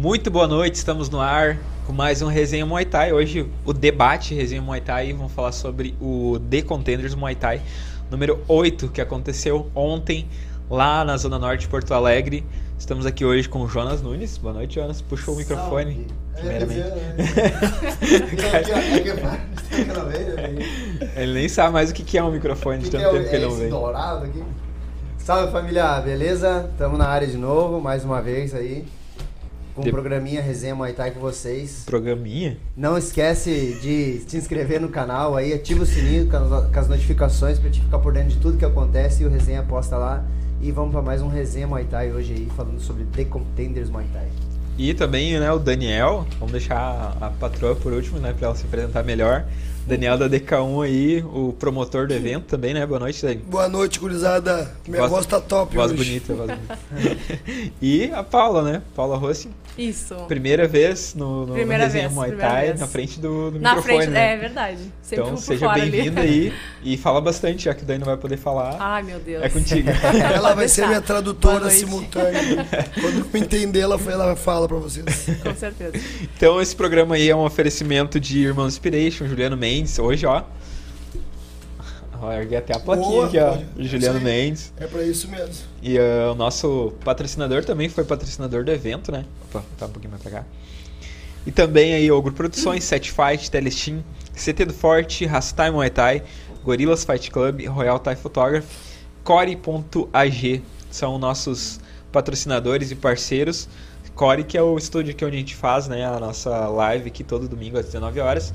Muito boa noite, estamos no ar com mais um Resenha Muay Thai. Hoje o debate Resenha Muay Thai, vamos falar sobre o The Contenders Muay Thai número 8 que aconteceu ontem lá na Zona Norte de Porto Alegre. Estamos aqui hoje com o Jonas Nunes. Boa noite, Jonas. Puxou o microfone. Primeiramente. Ele nem sabe mais o que é um microfone de tanto é, tempo que ele não vem. Salve família, beleza? Estamos na área de novo, mais uma vez aí. Com De- programinha Resenha Muay Thai com vocês. Programinha? Não esquece de se inscrever no canal aí, ativa o sininho com as, notificações pra te ficar por dentro de tudo que acontece e o Resenha posta lá. E vamos pra mais um Resenha Muay Thai hoje aí, falando sobre The Contenders Muay Thai. E também, né, o Daniel, vamos deixar a, a patroa por último, né, pra ela se apresentar melhor. Daniel da DK1 aí, o promotor do evento também, né? Boa noite, Dani. Boa noite, gurizada. Minha Voz- voz, tá top Voz hoje. bonita, voz bonita. e a Paula, né? Paula Rossi, Isso. primeira vez no, no, Primeira no vez, Muay Thai, na frente do, do Na microfone, frente, né? é verdade. Sempre Então seja bem-vinda aí e fala bastante, já que o Dani não vai poder falar. Ai, meu Deus. é contigo. Ela vai ser minha tradutora simultânea. Quando eu entender, ela, ela fala pra vocês. Com certeza. Então esse programa aí é um oferecimento de Irmão Inspiration, Juliano Mendes, hoje, ó. Ó, erguei até a plaquinha Boa, aqui, ó. pode. Juliano. Mendes. É pra isso mesmo. E ah, o nosso patrocinador também foi patrocinador do evento, né? Opa, tá um pouquinho mais pra cá. E também aí Ogro Produções, Set Fight, Telestim, CT do Forte, Rastai Muay Thai, Gorilas Fight Club, Royal Thai Photography, Core.ag são nossos patrocinadores e parceiros. Core que é o estúdio aqui onde a gente faz né, a nossa live aqui todo domingo às 19 horas.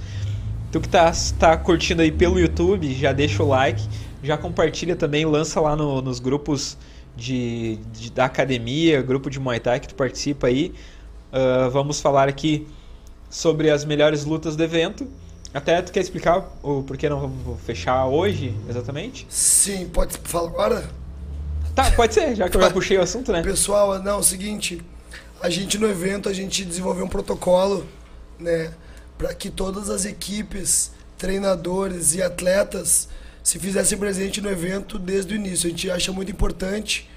Tu que tá, tá curtindo aí pelo YouTube, já deixa o like, já compartilha também, lança lá no- nos grupos de, de- da academia, grupo de Muay Thai que tu participa aí. Ah, vamos falar aqui sobre as melhores lutas do evento. Até tu quer explicar o porquê não vamos fechar hoje, exatamente? Sim, pode falar agora? Tá, pode ser, já que eu já puxei o assunto, né? Pessoal, não, é o seguinte. A gente no evento, a gente desenvolveu um protocolo, né? Pra que todas as equipes, treinadores e atletas se fizessem presente no evento desde o início. A gente acha muito importante,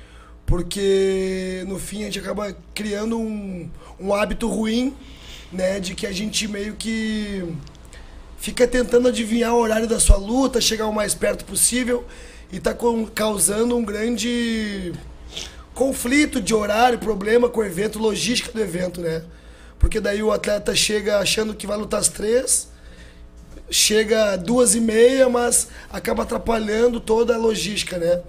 porque no fim a gente acaba criando um, um hábito ruim, né? De que a gente meio que fica tentando adivinhar o horário da sua luta, chegar o mais perto possível e tá com- causando um grande conflito de horário, problema com o evento, logística do evento, né? Porque daí o atleta chega achando que vai lutar às três, chega duas e meia, mas acaba atrapalhando toda a logística, né?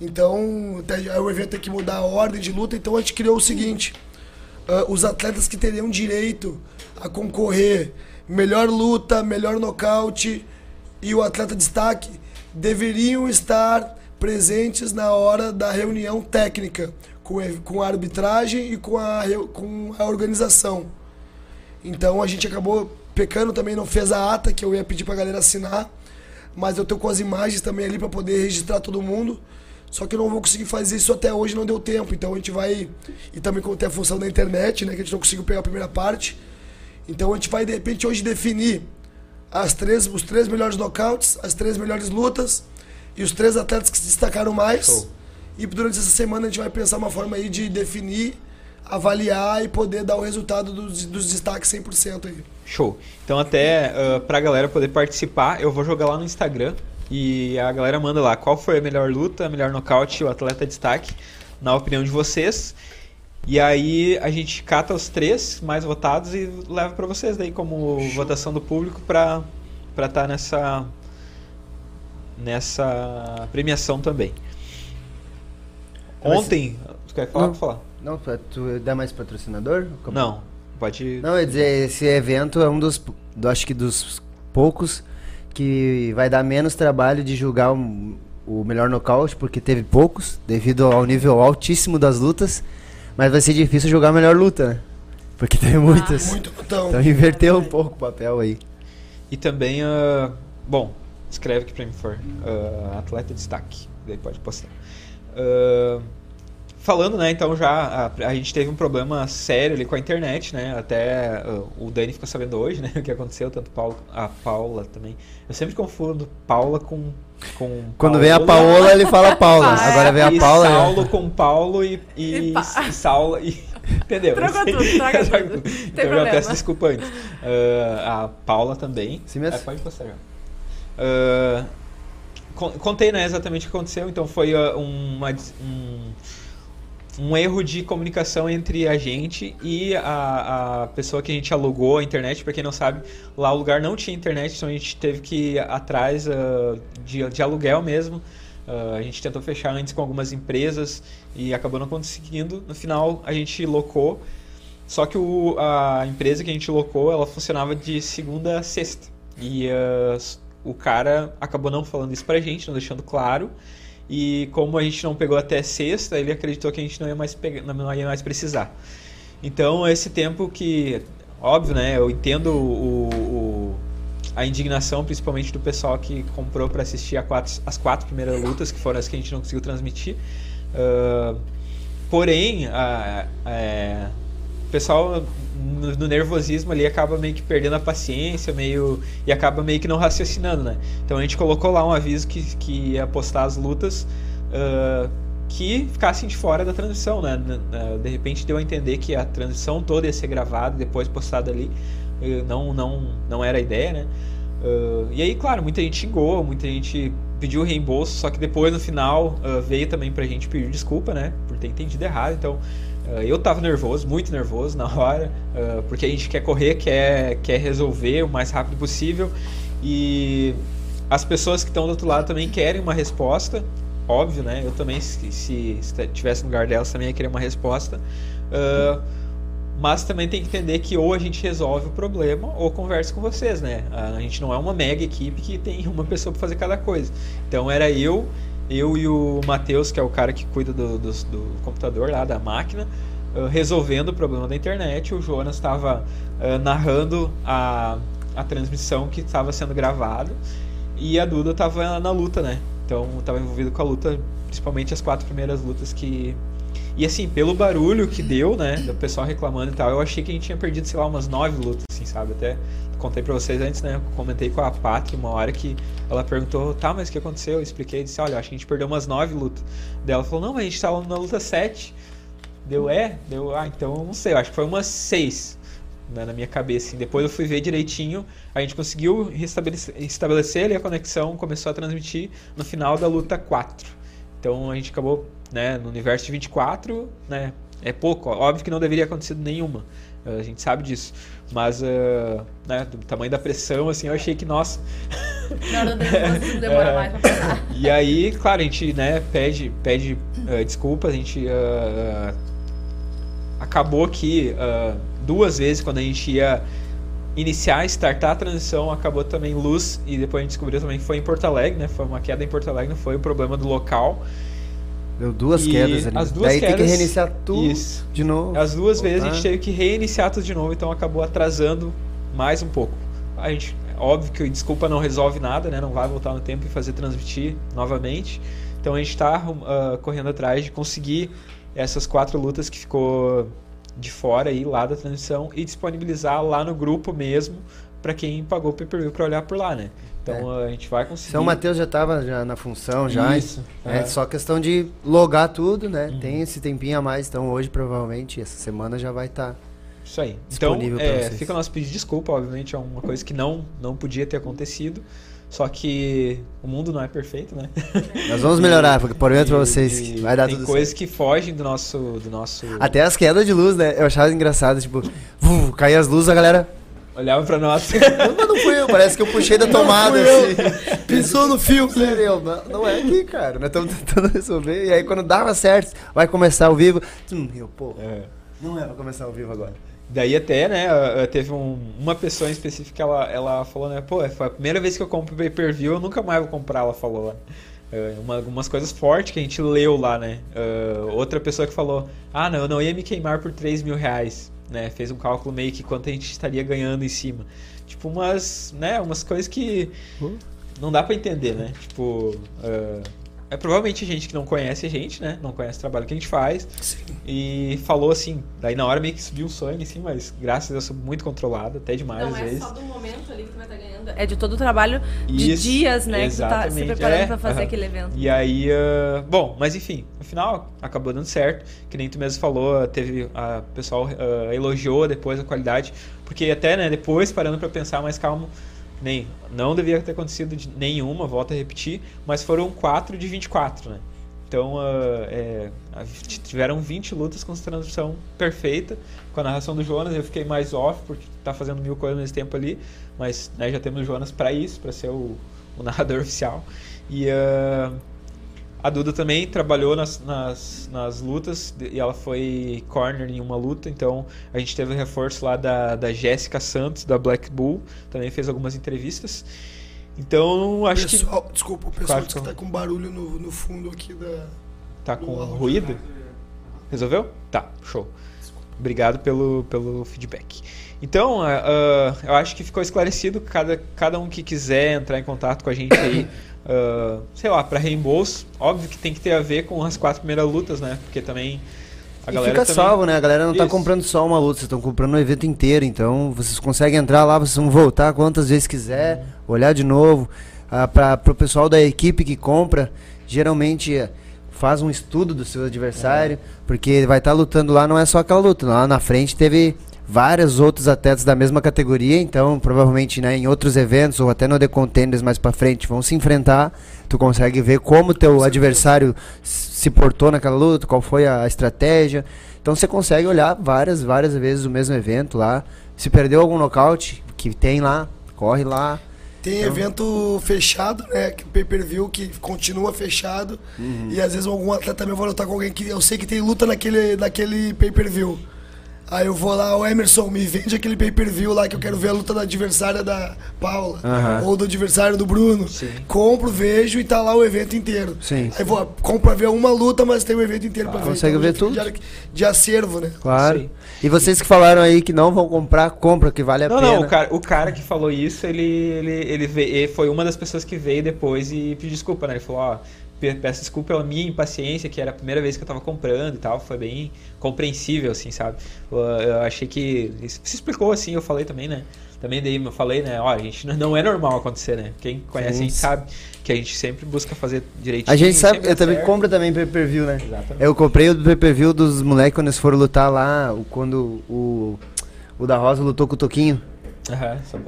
Então, o evento tem que mudar a ordem de luta, então a gente criou o seguinte, ah, os atletas que teriam direito a concorrer melhor luta, melhor nocaute e o atleta destaque deveriam estar presentes na hora da reunião técnica com, com a arbitragem e com a, com a organização. Então a gente acabou pecando também, não fez a ata que eu ia pedir pra galera assinar, mas eu tô com as imagens também ali pra poder registrar todo mundo. Só que eu não vou conseguir fazer isso até hoje, não deu tempo. Então a gente vai. E também tem a função da internet, né? Que a gente não conseguiu pegar a primeira parte. Então a gente vai de repente hoje definir as três, os três melhores nocautes, as três melhores lutas e os três atletas que se destacaram mais. Show. E durante essa semana a gente vai pensar uma forma aí de definir, avaliar e poder dar o resultado dos, dos destaques 100% aí. Show. Então até uh, pra galera poder participar, eu vou jogar lá no Instagram e a galera manda lá qual foi a melhor luta, a melhor nocaute, o atleta destaque, na opinião de vocês. E aí a gente cata os três mais votados e leva pra vocês daí como votação do público pra para estar nessa nessa premiação também. Mas- Ontem, tu quer falar? Não. Falar. Não, pra tu dá mais patrocinador? Como- Não, pode Não, eu ia dizer, esse evento é um dos, do, acho que dos poucos que vai dar menos trabalho de julgar um- o melhor nocaute, porque teve poucos, devido ao nível altíssimo das lutas, mas vai ser difícil julgar a melhor luta, né? Porque teve muitas. Muito então. Então inverteu um pouco o papel aí. E também, ah, bom, escreve aqui pra mim, for. ah, atleta destaque. Daí pode postar. Ah, falando, né, então já a, a gente teve um problema sério ali com a internet, né? Até ah, o Dani ficou sabendo hoje, né, o que aconteceu, tanto Paulo, a Paula também. Eu sempre confundo Paula com com Quando vem a Paola. Paola, ele fala Paula. Ah, Agora vem a Paula. né? Saulo com Paulo e, e, E pa- e Saula e Entendeu? Troca tudo, troca tudo. Tem Então eu problema. peço desculpa antes. Ah, a Paula também. Sim mesmo. É, pode postar já. Con- contei né, exatamente o que aconteceu. Então foi ah, uma, um, um erro de comunicação entre a gente e a, a pessoa que a gente alugou a internet. Pra quem não sabe, lá o lugar não tinha internet, então a gente teve que ir atrás ah, de, de aluguel mesmo. Ah, a gente tentou fechar antes com algumas empresas e acabou não conseguindo. No final, a gente locou. Só que o- a empresa que a gente locou, ela funcionava de segunda a sexta. E s- o cara acabou não falando isso pra gente, não deixando claro. E como a gente não pegou até sexta, ele acreditou que a gente não ia mais, pegar, não ia mais precisar. Então, esse tempo que, óbvio, né? Eu entendo o, o- a indignação, principalmente do pessoal que comprou para assistir a quatro- as quatro primeiras lutas, que foram as que a gente não conseguiu transmitir. Ah, porém, a- é, o pessoal no, no nervosismo ali acaba meio que perdendo a paciência, meio e acaba meio que não raciocinando, né? Então a gente colocou lá um aviso que, que ia postar as lutas ah, que ficassem de fora da transmissão, né? Ah, De repente deu a entender que a transmissão toda ia ser gravada depois postada ali. Eh, Não, não, não era a ideia, né? Ah, e aí, claro, muita gente xingou, muita gente pediu reembolso, só que depois no final ah, veio também pra gente pedir desculpa, né? Por ter entendido errado. Então, ah, eu tava nervoso, muito nervoso na hora, ah, porque a gente quer correr, quer, quer resolver o mais rápido possível. E as pessoas que estão do outro lado também querem uma resposta, óbvio, né? Eu também, se, se estivesse no lugar delas, também ia querer uma resposta. Ah, mas também tem que entender que ou a gente resolve o problema ou conversa com vocês, né? A gente não é uma mega equipe que tem uma pessoa para fazer cada coisa. Então era eu, eu e o Matheus, que é o cara que cuida do, do, do computador lá, da máquina, ah, resolvendo o problema da internet. O Jonas estava ah, narrando a, a transmissão que estava sendo gravada e a Duda estava na luta, né? Então estava envolvido com a luta, principalmente as quatro primeiras lutas que e assim, pelo barulho que deu, né, do pessoal reclamando e tal, eu achei que a gente tinha perdido, sei lá, umas nove lutas, assim, sabe? Até contei pra vocês antes, né, comentei com a Pátria uma hora que ela perguntou, tá, mas o que aconteceu? Eu expliquei, disse, olha, acho que a gente perdeu umas nove lutas. Daí ela falou, não, mas a gente tava na luta sete. Deu, é? Deu, ah, então não sei, acho que foi umas seis né, na minha cabeça. Assim. Depois eu fui ver direitinho, a gente conseguiu restabelecer, estabelecer ali a conexão, começou a transmitir no final da luta 4. Então a gente acabou, né, no universo de 24, né, é pouco, óbvio que não deveria ter acontecido nenhuma. A gente sabe disso. Mas, ah, né, do tamanho da pressão, assim, eu achei que, nossa, hora do nervoso demora É. mais pra passar. e aí, claro, a gente né, pede, pede eh, desculpas, a gente ah, acabou que duas vezes quando a gente ia iniciar, startar a transição, acabou também luz e depois a gente descobriu também que foi em Porto Alegre, né? Foi uma queda em Porto Alegre, não foi o problema do local. Deu duas E quedas ali. as duas Daí tem que quedas- reiniciar tudo Isso. de novo. As duas vezes a Voltar. gente teve que reiniciar tudo de novo, então acabou atrasando mais um pouco. A gente, óbvio que desculpa não resolve nada, né? Não vai voltar no tempo e fazer transmitir novamente. Então a gente está correndo atrás de conseguir essas quatro lutas que ficou de fora aí lá da transmissão e disponibilizar lá no grupo mesmo para quem pagou o pay-per-view para olhar por lá, né? Então a gente vai conseguir. São Mateus já estava já na função, já. Isso, É, é. só questão de logar tudo, né? Uhum. Tem esse tempinho a mais, então hoje provavelmente, essa semana já vai tá. estar. Isso aí. Então, é, fica o nosso pedido de desculpa, obviamente, é uma coisa que não, não podia ter acontecido. Só que o mundo não é perfeito, né? Nós vamos melhorar, porque por dentro pra vocês que vai dar tem tudo coisas certo. que fogem do nosso. Do nosso... Até as quedas de luz, né? Eu achava engraçado, tipo, vum, as luzes, a galera. Olhava pra nós. Mas não fui eu, parece que eu puxei da tomada, assim. Pisou no fio, eu, não, não é aqui, cara. Nós estamos tentando resolver. E aí quando dava certo, vai começar ao vivo. Hum, eu, pô, É. não é pra começar ao vivo agora. Daí até, né, teve um- uma pessoa em específico que ela, ela falou, né, pô, foi a primeira vez que eu compro pay-per-view, eu nunca mais vou comprar, ela falou lá. Uh, uma- algumas coisas fortes que a gente leu lá, né. Uh, outra pessoa que falou, ah, não, eu não ia me queimar por 3 mil reais, né, fez um cálculo meio que quanto a gente estaria ganhando em cima. Tipo, umas, né, umas coisas que não dá pra entender, né, tipo... uh, é provavelmente gente que não conhece a gente, né? Não conhece o trabalho que a gente faz. Sim. E falou assim, daí na hora meio que subiu um sonho, assim, mas graças a Deus eu sou muito controlado, até demais Não às é vezes. só do momento ali que tu vai estar ganhando. É de todo o trabalho de Isso, dias, né? Que tu tá se exatamente, preparando é, pra fazer aquele evento. E aí, ah, bom, mas enfim, no final acabou dando certo. Que nem tu mesmo falou, teve. A o pessoal ah, elogiou depois a qualidade. Porque até, né, depois, parando pra pensar mais calmo, nem, não devia ter acontecido de nenhuma, volto a repetir, mas foram 4 de 24, né? Então, ah, é, tiveram 20 lutas com transmissão perfeita. Com a narração do Jonas, eu fiquei mais off, porque tá fazendo mil coisas nesse tempo ali. Mas né, já temos o Jonas para isso, para ser o, o narrador oficial. E ah, a Duda também trabalhou nas, nas, nas lutas e ela foi corner em uma luta, então a gente teve o reforço lá da, da Jéssica Santos, da Black Bull, também fez algumas entrevistas. Então acho que pessoal, Desculpa, o pessoal Claro, que tá com barulho no, no fundo aqui da. tá com áudio. ruído. Resolveu? Tá, show. Obrigado pelo, pelo feedback. Então, ah, eu acho que ficou esclarecido. Cada, cada um que quiser entrar em contato com a gente aí, ah, sei lá, para reembolso, óbvio que tem que ter a ver com as quatro primeiras lutas, né? Porque também a e galera fica também... salvo, né? A galera não tá Isso. comprando só uma luta, vocês estão comprando o evento inteiro. Então vocês conseguem entrar lá, vocês vão voltar quantas vezes quiser, olhar de novo. Ah, para o pessoal da equipe que compra, geralmente eh, faz um estudo do seu adversário, porque ele vai estar lutando lá, não é só aquela luta. Lá na frente teve vários outros atletas da mesma categoria, então provavelmente né, em outros eventos ou até no The Contenders mais pra frente vão se enfrentar. Tu consegue ver como teu adversário se portou naquela luta, qual foi a estratégia. Então você consegue olhar várias, várias vezes o mesmo evento lá. Se perdeu algum nocaute, que tem lá, corre lá. Tem Então- evento fechado, né? Que pay-per-view que continua fechado. Uhum. E às vezes algum atleta também vai lutar com alguém que eu sei que tem luta naquele, naquele pay-per-view. Aí eu vou lá, o Emerson, me vende aquele pay-per-view lá que eu quero ver a luta da adversária da Paula. Aham. Ou do adversário do Bruno. Sim. Compro, vejo e tá lá o evento inteiro. Sim. Aí vou, compro pra ver uma luta, mas tem o evento inteiro pra ver. Consegue ver já tudo. De, de acervo, né? Claro. Sim. E vocês que falaram aí que não vão comprar, compra, que vale a Não, pena. não, o cara, o cara que falou isso, ele, ele, ele, veio, ele foi uma das pessoas que veio depois e pediu desculpa, né? Ele falou, ó, pe- peço desculpa pela minha impaciência, que era a primeira vez que eu tava comprando e tal, foi bem compreensível, assim, sabe? Eu, eu achei que. Se explicou assim, eu falei também, né? Também daí eu falei, né? Ó, a gente não- é normal acontecer, né? Quem conhece a gente Sim. sabe que a gente sempre busca fazer direitinho. A gente sabe, eu também compro também pay-per-view, né? Exatamente. Eu comprei o pay-per-view dos moleques quando eles foram lutar lá, quando o, o da Rosa lutou com o Toquinho.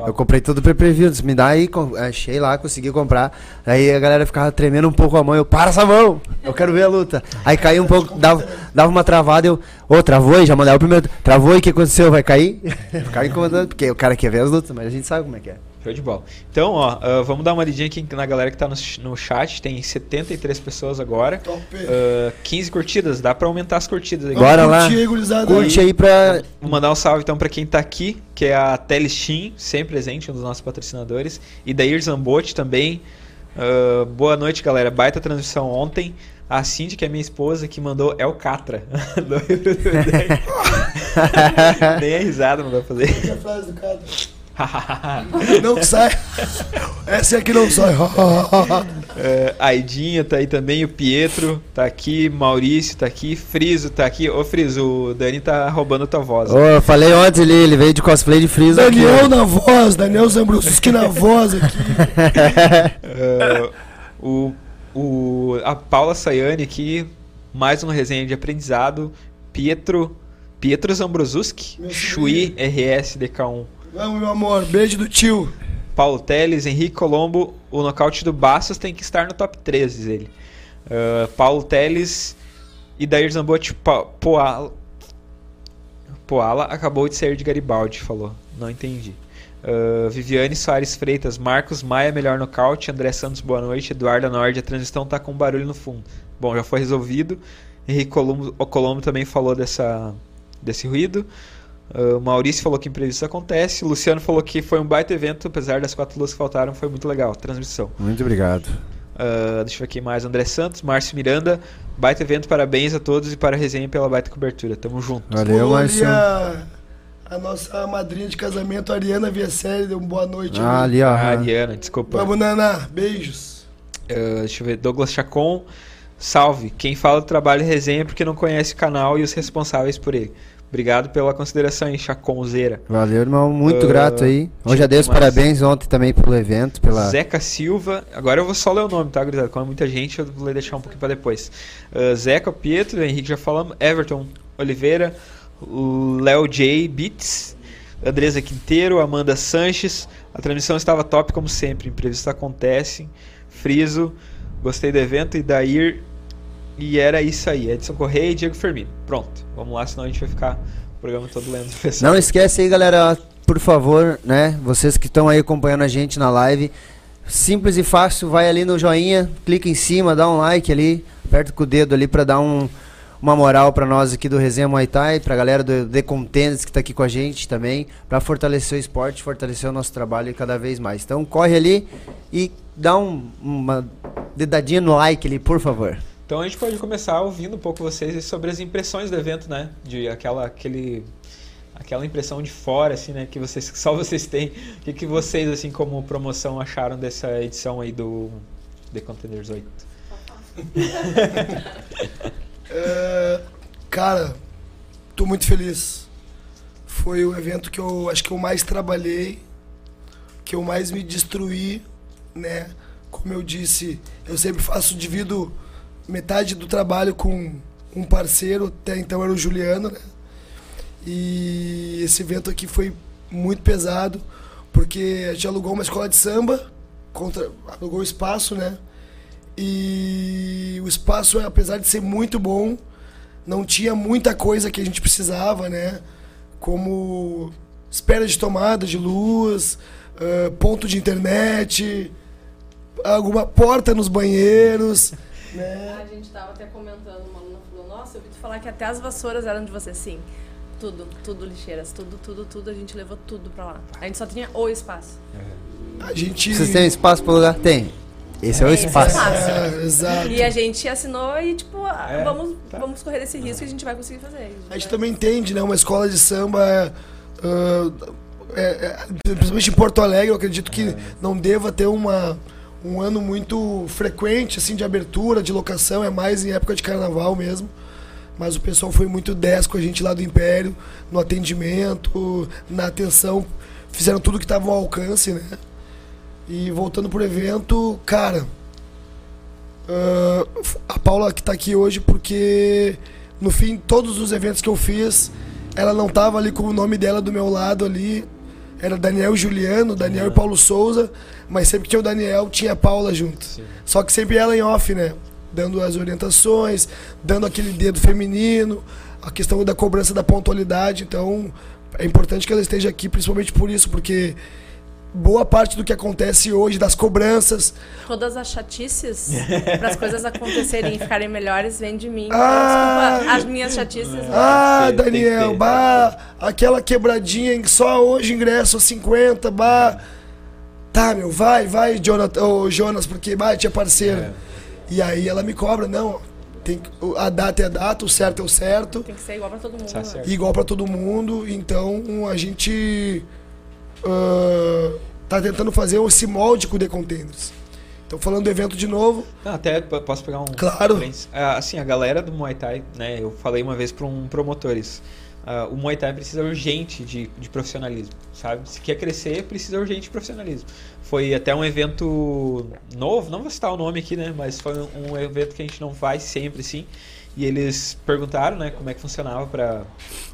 Eu comprei todo o pay-per-view, disse, me dá aí, achei lá, consegui comprar. Aí a galera ficava tremendo um pouco a mão, eu, para essa mão, eu quero ver a luta. Aí caiu um pouco, dava, dava uma travada, eu, ô, travou aí, já mandava o primeiro, travou e o que aconteceu, vai cair? Ficava incomodando, porque o cara quer ver as lutas, mas a gente sabe como é que é. Show de bola. Então, ó, ah, vamos dar uma lidinha aqui na galera que tá no, no chat. Tem 73 pessoas agora. Top. Ah, 15 curtidas, dá pra aumentar as curtidas aí. Bora lá. Curte aí, gurizada. Curte aí pra... Vou mandar um salve então pra quem tá aqui, que é a Telestim, sempre presente, um dos nossos patrocinadores. E Dair Zambotti também. Ah, boa noite, galera. Baita transmissão ontem. A Cindy, que é minha esposa, que mandou El Catra. Nem a risada não dá pra fazer. Que é a frase do cara. Não sai. Essa aqui não sai. É, Aidinha tá aí também, o Pietro tá aqui, Maurício tá aqui, Friso tá aqui. Ô Friso, o Dani tá roubando tua voz. Ô, eu falei ontem ali, ele veio de cosplay de aqui, ó. Daniel na voz, Daniel Zambruski na voz aqui. É, o, o, a Paula Sayane aqui, mais uma resenha de aprendizado. Pietro, Pietro Zambrosuski, Meu Chui RS DK1. Vamos, meu amor. Beijo do tio. Paulo Teles, Henrique Colombo, o nocaute do Bastos tem que estar no top 3, diz ele. Ah, Paulo Teles e Dair Zambotti Poala, Poala acabou de sair de Garibaldi, falou. Não entendi. Ah, Viviane Soares Freitas, Marcos Maia, melhor nocaute. André Santos, boa noite. Eduardo Nord, a transição tá com barulho no fundo. Bom, já foi resolvido. Henrique Colombo, o Colombo também falou dessa, desse ruído. Uh, Maurício falou que imprevisto acontece. Luciano falou que foi um baita evento, apesar das quatro luzes que faltaram, foi muito legal. Transmissão. Muito obrigado. Uh, deixa eu ver aqui mais. André Santos, Márcio Miranda. Baita evento, parabéns a todos e para a resenha pela baita cobertura. Tamo junto. Valeu, Márcio. a, a nossa madrinha de casamento, Ariana Viacelli, deu uma boa noite. Ah, ali. ó. Ah, Ariana, desculpa. Vamos, Naná. Beijos. Uh, deixa eu ver, Douglas Chacon. Salve. Quem fala do trabalho resenha é porque não conhece o canal e os responsáveis por ele. Obrigado pela consideração aí, Chaconzeira. Valeu, irmão. Muito Ah, grato aí. Hoje já dei os demais. parabéns ontem também pelo evento. Pela... Zeca Silva. Agora eu vou só ler o nome, tá, gurizada? Como é muita gente, eu vou deixar um pouquinho pra depois. Uh, Zeca, Pietro, Henrique já falamos. Everton Oliveira. Léo J. Beats. Andresa Quinteiro. Amanda Sanches. A transmissão estava top, como sempre. Imprevistos acontecem. Friso. Gostei do evento. Idair. E era isso aí. Edson Correia e Diego Fermino. Pronto. Vamos lá, senão a gente vai ficar o programa todo lendo pessoal. Não esquece aí, galera, por favor, né? Vocês que estão aí acompanhando a gente na live. Simples e fácil, vai ali no joinha, clica em cima, dá um like ali, aperta com o dedo ali pra dar um, uma moral pra nós aqui do Resenha Muay Thai, pra galera do The Contenders que tá aqui com a gente também, pra fortalecer o esporte, fortalecer o nosso trabalho cada vez mais. Então corre ali e dá um, uma dedadinha no like ali, por favor. Então a gente pode começar ouvindo um pouco vocês sobre as impressões do evento, né? De aquela aquele aquela impressão de fora assim, né, que vocês só vocês têm. O que, que vocês assim como promoção acharam dessa edição aí do The Contenders 8? É, cara, tô muito feliz. Foi o evento que eu acho que eu mais trabalhei, que eu mais me destruí, né? Como eu disse, eu sempre faço, divido metade do trabalho com um parceiro, até então era o Juliano, né? E esse evento aqui foi muito pesado, porque a gente alugou uma escola de samba, contra, alugou o espaço, né? E o espaço, apesar de ser muito bom, não tinha muita coisa que a gente precisava, né? Como espera de tomada de luz, ponto de internet, alguma porta nos banheiros, né? A gente tava até comentando, uma aluna falou, nossa, eu ouvi tu falar que até as vassouras eram de você, sim. Tudo, tudo lixeiras, tudo, tudo, tudo, a gente levou tudo pra lá. A gente só tinha o espaço. A gente. Vocês têm espaço pro lugar? Tem. Esse é o Esse é o espaço. É, exato. E a gente assinou e, tipo, ah, É, vamos, tá. vamos correr esse risco e a gente vai conseguir fazer. A gente também entende, né? Uma escola de samba é, é, é, principalmente em Porto Alegre, eu acredito que não deva ter uma, um ano muito frequente assim de abertura, de locação, é mais em época de carnaval mesmo. Mas o pessoal foi muito 10 com a gente lá do Império, no atendimento, na atenção, fizeram tudo que estava ao alcance, né? E voltando pro evento, cara, ah, a Paula que tá aqui hoje porque no fim todos os eventos que eu fiz, ela não tava ali com o nome dela do meu lado ali. Era Daniel e Juliano, Daniel e Paulo Souza, mas sempre que tinha o Daniel, tinha a Paula junto. Só que sempre ela em off, né? Dando as orientações, dando aquele dedo feminino, a questão da cobrança da pontualidade. Então, é importante que ela esteja aqui, principalmente por isso, porque boa parte do que acontece hoje, das cobranças, Todas as chatices, para as coisas acontecerem e ficarem melhores, vem de mim. Ah! Desculpa, as minhas chatices. Ah, Tem- tem que Daniel, bah, aquela quebradinha em que só hoje ingresso a 50, bah. Tá, meu, vai, vai, Jonathan, ô, Jonas, porque bah, tinha parceiro. É. E aí ela me cobra, não, tem, a data é a data, o certo é o certo, Tem que ser igual para todo mundo. Tá né? certo. igual pra todo mundo, então a gente ah, tá tentando fazer esse molde com o The Contenders. Então falando do evento de novo, Não, até p- posso pegar um. Claro. Ah, assim, a galera do Muay Thai, né? Eu falei uma vez para um promotor isso. Ah, o Muay Thai precisa urgente de, de profissionalismo, sabe? Se quer crescer, precisa urgente de profissionalismo. Foi até um evento novo, não vou citar o nome aqui, né? Mas foi um, um evento que a gente não faz sempre, sim. E eles perguntaram, né, como é que funcionava pra...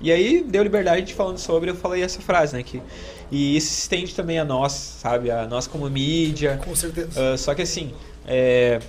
E aí deu liberdade de falando sobre, eu falei essa frase, né, que... E isso se estende também a nós, sabe? A nós como mídia, com certeza. ah, só que assim, é,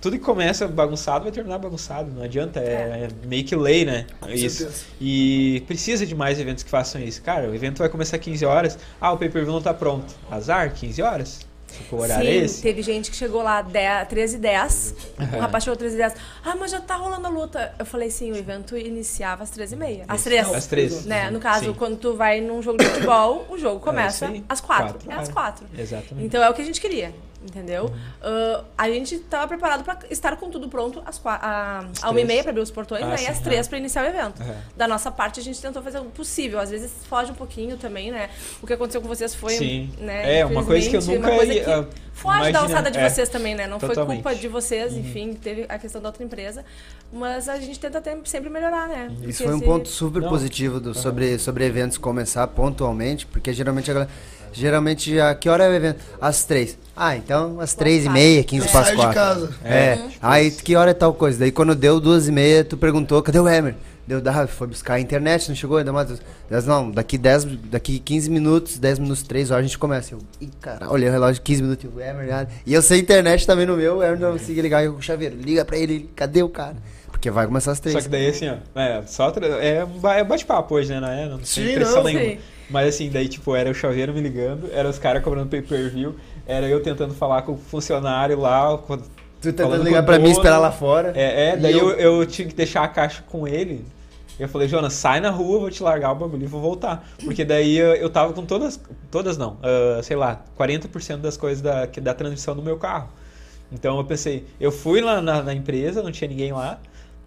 tudo que começa bagunçado vai terminar bagunçado, não adianta, é, é meio que lei, né? Com isso. certeza. E precisa de mais eventos que façam isso. Cara, o evento vai começar 15 horas, ah, o pay-per-view não tá pronto. Azar, 15 horas? Tipo, o horário Sim, é esse? teve gente que chegou lá 10, 13 e 10. O rapaz chegou 13 e 10. Ah, mas já tá rolando a luta. Eu falei, sim, o evento iniciava às 13 e meia. Às 3. Às três. Né? No caso, Sim. quando tu vai num jogo de futebol, o jogo começa É isso aí. às 4. Quatro É às horas. 4. Exatamente. Então é o que a gente queria. Entendeu? Ah, a gente tava preparado pra estar com tudo pronto às a, uma e meia pra abrir os portões, Ah, né? e às é. três pra iniciar o evento. Aham. Da nossa parte, a gente tentou fazer o possível. Às vezes foge um pouquinho também, né? O que aconteceu com vocês foi. Sim. Né, É, uma coisa que eu nunca uma coisa ia, que ah, Foge da imagina- alçada de é, vocês também, né? Não foi totalmente. Uhum. culpa de vocês, enfim, teve a questão da outra empresa. Mas a gente tenta sempre melhorar, né? Isso Porque foi um se- ponto super Não. positivo do- sobre, sobre eventos começar pontualmente, porque geralmente a galera. Geralmente, a que hora é o evento? Às três. Ah, então às três e meia, quinze Eu para as saio de quatro. casa. É. Uhum. Aí que hora é tal coisa? Daí quando deu duas e meia, tu perguntou, cadê o Emer? Deu, ah, foi buscar a internet, não chegou ainda mais. Dez, não, daqui 10, daqui 15 minutos, 10 minutos, 3 horas a gente começa. Eu, ih, cara, olhei o relógio, 15 minutos, e o Emer, e eu sei internet também no meu, o Emer não conseguia ligar, eu, o chaveiro, liga pra ele, cadê o cara? Porque vai começar às Só três. que daí assim, ó, é, só é, um é bate-papo hoje, né? Não, é, não tem Sim, pressão não. nenhuma. Sim. Mas assim, daí tipo, era o chaveiro me ligando, era os caras cobrando pay-per-view, era eu tentando falar com o funcionário lá, Tu tentando ligar pra mim, esperar lá fora. É, é daí eu- eu... Eu, tinha que deixar a caixa com ele. Eu falei, Jonas, sai na rua, vou te largar o bagulho e vou voltar. Porque daí eu, eu tava com todas, todas não, ah, sei lá, 40% das coisas da, da transmissão do meu carro. Então eu pensei, eu fui lá na, na empresa, não tinha ninguém lá.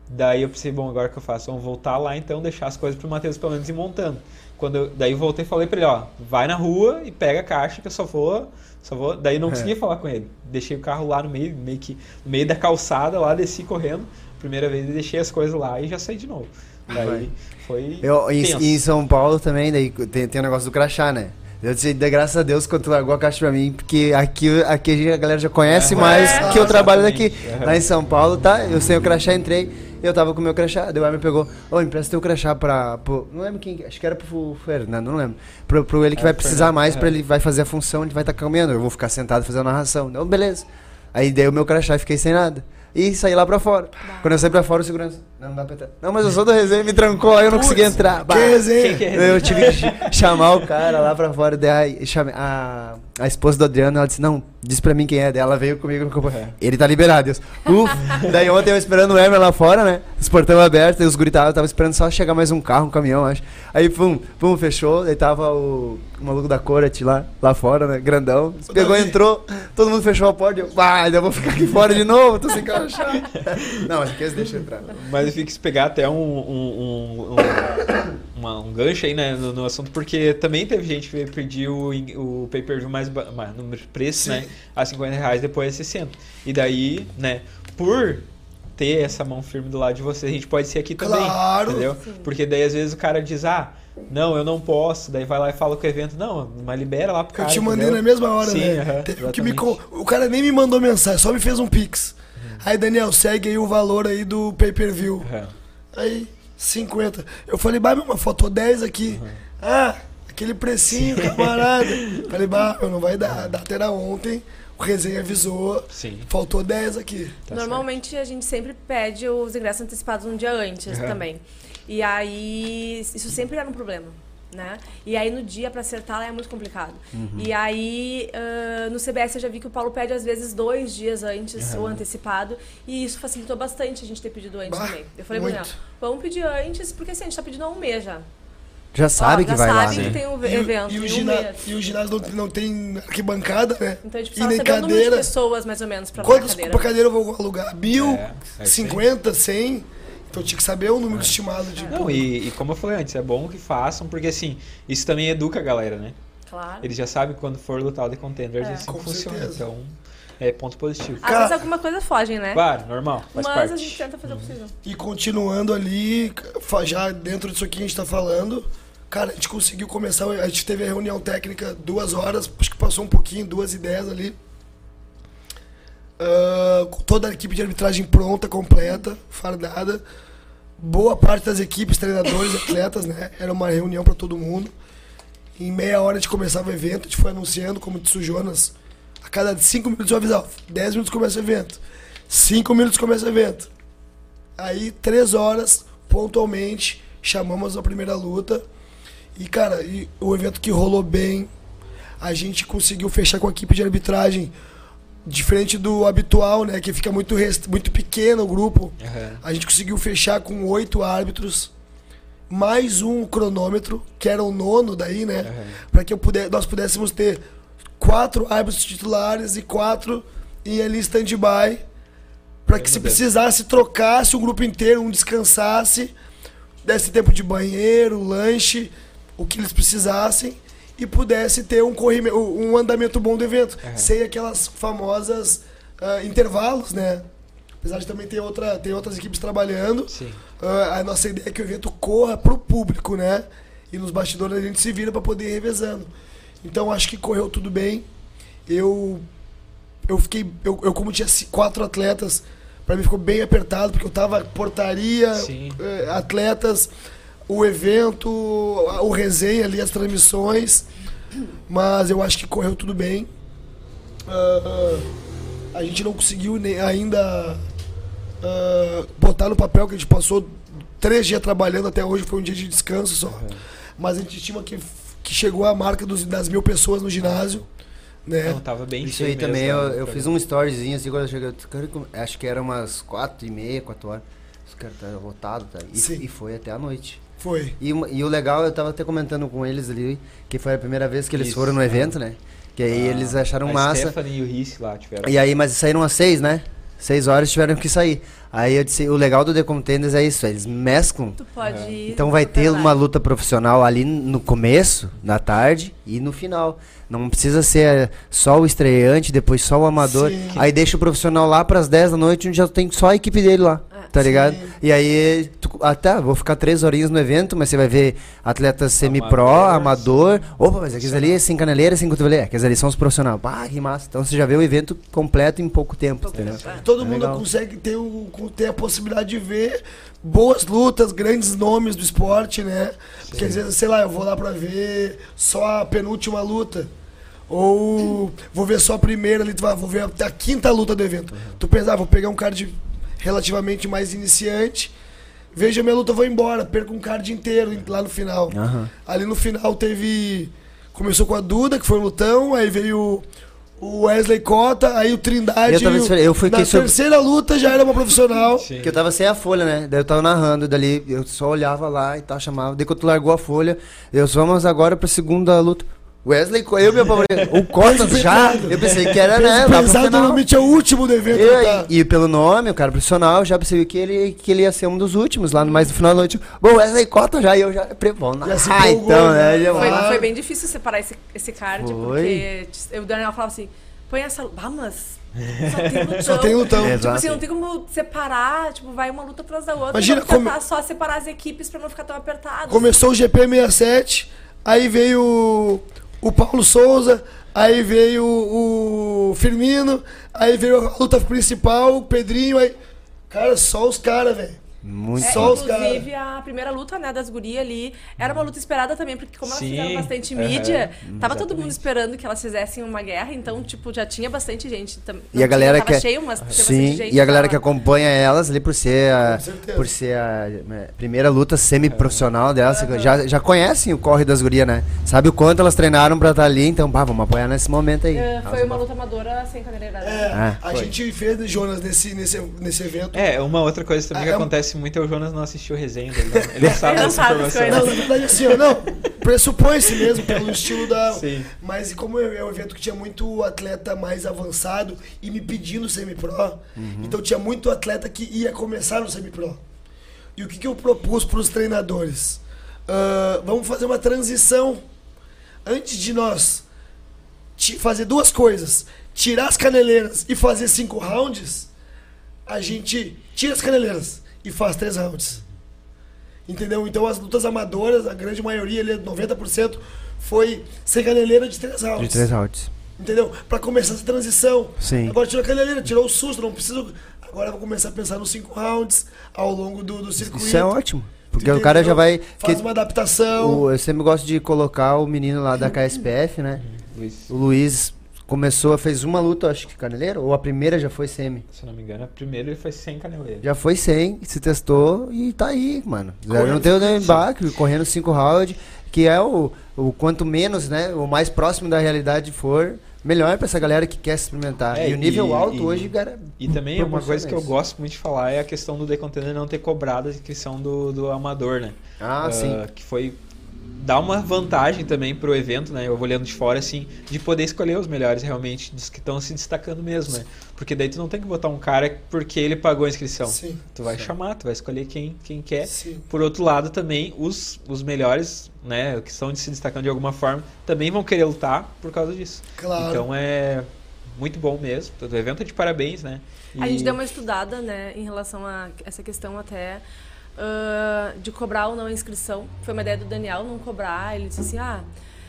Daí eu pensei, bom, agora o que eu faço? Vamos voltar lá então, deixar as coisas pro Matheus pelo menos ir montando. Quando eu, daí eu voltei e falei pra ele, ó, vai na rua e pega a caixa que eu só vou. Só vou. Daí não É. consegui falar com ele. Deixei o carro lá no meio, meio que no meio da calçada lá, desci correndo. Primeira vez deixei as coisas lá e já saí de novo. Daí foi. Eu, em, em São Paulo também, daí tem, tem o negócio do crachá, né? Eu disse, graças a Deus quando tu largou a caixa pra mim, porque aqui, aqui a galera já conhece É, mais é, que eu trabalho daqui. Lá em São Paulo, tá? Eu sem o crachá entrei, eu tava com o meu crachá, daí o Emer pegou, ô, empresta teu crachá pra. Pro, não lembro quem, acho que era pro Fernando, não lembro. Pro, pro ele que É, vai precisar Fernando, mais, é. pra ele vai fazer a função, ele vai estar caminhando, eu vou ficar sentado fazendo a narração. Não, beleza. Aí dei o meu crachá e fiquei sem nada. E saí lá pra fora. Quando eu saí pra fora, o segurança. Não, não dá pra entrar. Não, mas eu sou do resenha, me trancou, aí eu não consegui entrar. Bah. Que resenha. Quem que é? Eu tive que ch- chamar o cara lá pra fora. Daí chamei a, a esposa do Adriano, ela disse, não, diz pra mim quem é. Daí ela veio comigo no campo. Ele tá liberado. Eu. Daí ontem eu esperando o Emer lá fora, né? Os portão abertos, e os guri tava, tava esperando só chegar mais um carro, um caminhão, acho. Aí, pum, pum, fechou. Daí tava o, o maluco da Corat lá, lá fora, né? Grandão. Pegou, entrou, todo mundo fechou a porta. Eu, ah, ainda vou ficar aqui fora de novo, tô sem crachá. não, acho que eles deixam entrar. Mas eu fico pegar até um, um, um, um, uma- um gancho aí né, no, no assunto, porque também teve gente que pediu o, o pay-per-view mais, mais no preço, Sim. né? A 50 reais, depois a 60. E daí, né, por ter essa mão firme do lado de você, a gente pode ser aqui também. Claro. Entendeu? Porque daí às vezes o cara diz, ah, não, eu não posso. Daí vai lá e fala com o evento, não, mas libera lá pro Eu cara. te mandei entendeu? na mesma hora, Sim, né? Teve um que me O cara nem me mandou mensagem, só me fez um pix. Aí, Daniel, segue aí o valor aí do pay-per-view. Aí, 50. Eu falei, bah, meu, mas faltou 10 aqui. Ah, aquele precinho, camarada. falei, bah, meu, não vai dar. A data era ontem, o resenha avisou, Sim. faltou 10 aqui. Tá Normalmente a gente sempre pede os ingressos antecipados um dia antes Aham. também. E aí, isso sempre era um problema. Né? E aí no dia pra acertar lá é muito complicado. Uhum. E aí ah, no CBS eu já vi que o Paulo pede às vezes dois dias antes Uhum. ou antecipado. E isso facilitou bastante a gente ter pedido antes Bah, também. Eu falei. Daniel, vamos pedir antes, porque assim, a gente tá pedindo há um mês já. Já sabe Ó, que já vai sabe lá, que né? tem um E, o- evento. e o em um e o ginásio não, não tem arquibancada, né? Então a gente e precisava nem saber o número de cadeira. pessoas, mais ou menos, pra Quantas cadeira. por cadeira eu vou alugar? Mil? É, é isso aí. 50? 100? Então tinha que saber o número estimado de. Não, e, e como eu falei antes, é bom que façam, porque assim, isso também educa a galera, né? Claro. Eles já sabem quando for lutar o The Contenders, É. assim Com funciona. certeza. Então, é ponto positivo. Às vezes alguma coisa fogem, né? Claro, normal, faz Mas parte. a gente tenta fazer o possível. E continuando ali, já dentro disso aqui que a gente tá falando, cara, a gente conseguiu começar. A gente teve a reunião técnica duas horas, acho que passou um pouquinho, duas e dez ali. Com toda a equipe de arbitragem pronta, completa, fardada. Boa parte das equipes, treinadores, atletas, né? Era uma reunião para todo mundo. Em meia hora a gente começava o evento, a gente foi anunciando, como disse o Jonas, a cada cinco minutos eu avisava, 10 minutos começa o evento. Cinco minutos começa o evento. Aí, três horas, pontualmente, chamamos a primeira luta. E, cara, e o evento que rolou bem, a gente conseguiu fechar com a equipe de arbitragem, diferente do habitual, né? Que fica muito, muito pequeno o grupo. Aham. A gente conseguiu fechar com oito árbitros, mais um cronômetro, que era o nono daí, né? Aham. Para que eu puder, nós pudéssemos ter quatro árbitros titulares e quatro em ali stand-by. Pra que se precisasse, trocasse o grupo inteiro, um descansasse, desse tempo de banheiro, lanche, o que eles precisassem e pudesse ter um, corrime- um andamento bom do evento, sem aquelas famosas ah, intervalos, né? Apesar de também ter, outra, ter outras equipes trabalhando, ah, a nossa ideia é que o evento corra pro público, né? E nos bastidores a gente se vira para poder ir revezando. Então acho que correu tudo bem. Eu eu fiquei eu, eu como tinha quatro atletas, para mim ficou bem apertado porque eu tava portaria, Sim. eh, atletas, o evento, o resenha ali, as transmissões. Mas eu acho que correu tudo bem. Ah, a gente não conseguiu nem ainda ah, botar no papel que a gente passou três dias trabalhando até hoje, foi um dia de descanso só. Mas a gente estima que, que chegou a marca dos, das mil pessoas no ginásio. Né? Não, tava bem Isso aí mesmo, também, né, eu, no eu fiz um storyzinho assim quando eu cheguei. Acho que era umas quatro e meia, quatro horas. Os caras tá lotado, tá? E, e foi até a noite. Foi. E, e o legal, eu tava até comentando com eles ali, que foi a primeira vez que eles Isso, foram no é. evento, né? Que aí Ah, eles acharam a massa. Stephanie e o Risse lá tiveram. E aí, mas saíram às seis, né? Seis horas tiveram que sair. Aí eu disse, o legal do The Contenders é isso, eles mesclam. Tu pode ir. Então vai ter uma luta profissional ali no começo, na tarde e no final. Não precisa ser só o estreante, depois só o amador. Sim. Aí deixa o profissional lá pras 10 da noite, onde já tem só a equipe dele lá. Tá sim. ligado? E aí, tu, ah tá, vou ficar três horinhas no evento, mas você vai ver atletas semi-pro, Amador. Opa, mas aqueles ali sem caneleira, sem cotoveleira. Aqueles ali são os profissionais. Ah, que massa. Então você já vê o evento completo em pouco tempo, Pouco entendeu? tempo. Todo É mundo legal. consegue ter, o, ter a possibilidade de ver boas lutas, grandes nomes do esporte, né? Porque às vezes, sei lá, eu vou lá pra ver só a penúltima luta. Ou vou ver só a primeira ali, tu vai- vou ver até a quinta luta do evento. Tu pensa, ah, vou pegar um card relativamente mais iniciante, veja minha luta, vou embora, perco um card inteiro em- lá no final. Aham. Ali no final teve. Começou com a Duda, que foi um lutão, aí veio o Wesley Cota, aí o Trindade. Eu tava o- eu fui Na terceira luta já era uma profissional. Sim. Porque eu tava sem a folha, né? Daí eu tava narrando, dali eu só olhava lá e tal, chamava. Daí quando tu largou a folha, eu vamos agora pra segunda luta. Wesley, co- eu me apavorei. O Costa já. Eu pensei que era, né? Lá pro pesado final. normalmente é o último do evento. Eu- tá? e, e pelo nome, o cara profissional, já percebi que ele, que ele ia ser um dos últimos lá no mais no final da noite. Bom, Wesley Cota já, e eu já. Bom, Já se ah, então, né? né? já Foi, foi bem difícil separar esse, esse card, Foi. porque eu, o Daniel falava assim, põe essa luta. Ah, mas só tem lutão. Só tem lutão. Tipo Exato. assim, não tem como separar, tipo, vai uma luta atrás da outra. Imagina como- só separar as equipes pra não ficar tão apertado. Começou o GP67, aí veio o, Paulo Souza, aí veio o, o Firmino, aí veio a luta principal, o Pedrinho, aí. Cara, só os caras, velho. Muito É, Só inclusive, a primeira luta, né, das gurias ali, era uma luta esperada também, porque como elas Sim, fizeram bastante mídia, tava todo mundo esperando que elas fizessem uma guerra, então, tipo, já tinha bastante gente. não E a tinha, galera que é- cheio, mas Sim, gente. e a galera tava- que acompanha elas ali por ser a, por ser a né, primeira luta semi-profissional delas, já, já conhecem o corre das gurias, né? Sabe o quanto elas treinaram pra estar ali, então, pá, vamos apoiar nesse momento aí. É, foi uma luta amadora sem caneleira. né? É, Ah, a gente fez, né, Jonas, nesse, nesse, nesse evento. É, uma outra coisa também Ah, que é acontece muito é o Jonas não assistiu o resenha dele. Ele não sabe Ele não dessa sabe as informação. Não, na verdade, assim, não, pressupõe-se mesmo pelo estilo da. Sim. Mas como é um evento que tinha muito atleta mais avançado e me pedindo semi-pro, então tinha muito atleta que ia começar no semi-pro. E o que, que eu propus para os treinadores? Ah, vamos fazer uma transição antes de nós fazer duas coisas: tirar as caneleiras e fazer cinco rounds. A gente tira as caneleiras e faz três rounds. Entendeu? Então as lutas amadoras, a grande maioria, ali, 90%, foi sem caneleira de três rounds. De três rounds. Entendeu? Pra começar essa transição. Sim. Agora tirou a caneleira, tirou o susto, não preciso. Agora eu vou começar a pensar nos cinco rounds ao longo do, do circuito. Isso é ótimo. Porque Entendeu? o cara já vai. Faz que- uma adaptação. o- eu sempre gosto de colocar o menino lá da KSPF, né? Luiz, O Luiz começou, fez uma luta, acho que caneleiro, ou a primeira já foi semi. se não me engano, primeiro ele foi sem caneleira. Já foi 100, se testou e tá aí, mano. Correndo não tem o embarque, correndo 5 rounds, que é o, o quanto menos, né? O mais próximo da realidade for, melhor pra essa galera que quer experimentar. É, e o nível e- alto e- hoje, cara. E também uma coisa que eu gosto muito de falar é a questão do The Contender não ter cobrado a inscrição do, do amador, né? Ah, sim. Que foi dá uma vantagem também pro evento, né? Eu vou olhando de fora, assim, de poder escolher os melhores realmente, dos que estão se destacando mesmo, né? Porque daí tu não tem que botar um cara porque ele pagou a inscrição. Sim. Tu vai chamar, tu vai escolher quem, quem quer. Sim. Por outro lado, também, os, os melhores, né, que estão se destacando de alguma forma, também vão querer lutar por causa disso. Claro. Então é muito bom mesmo. O evento é de parabéns, né? A E- gente deu uma estudada, né, em relação a essa questão até ah, de cobrar ou não a inscrição. Foi uma ideia do Daniel não cobrar. Ele disse assim, ah,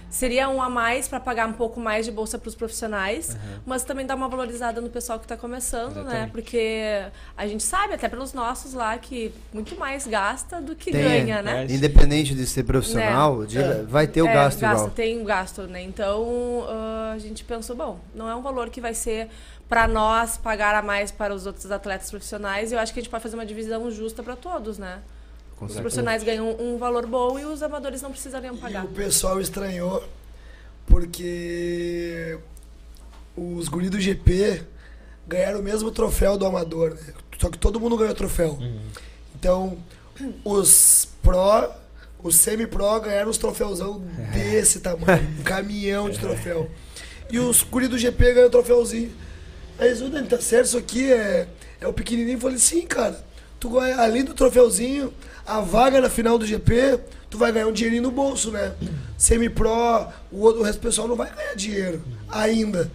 seria um a mais para pagar um pouco mais de bolsa para os profissionais, mas também dar uma valorizada no pessoal que está começando, né? Exatamente. Porque a gente sabe, até pelos nossos lá, que muito mais gasta do que Tem, ganha, né? é. Independente de ser profissional, de- É. vai ter o É, gasto gasta, igual. Tem um gasto, né? Então ah, a gente pensou, bom, não é um valor que vai ser para nós pagar a mais para os outros atletas profissionais. E eu acho que a gente pode fazer uma divisão justa para todos, né? Os profissionais ganham um valor bom e os amadores não precisariam E pagar. o pessoal estranhou porque os guris do GP ganharam o mesmo troféu do amador, né? Só que todo mundo ganhou troféu. Então, os pró, os semi-pro ganharam os troféuzão desse tamanho, um caminhão de troféu. E os guris do GP ganharam o troféuzinho. Aí eles, "Ô, Dani, tá certo, isso aqui é, é o pequenininho. Eu falei, sim, cara. Tu além do troféuzinho, a vaga na final do GP, tu vai ganhar um dinheirinho no bolso, né? Semi-pro, o, outro, o resto do pessoal não vai ganhar dinheiro ainda.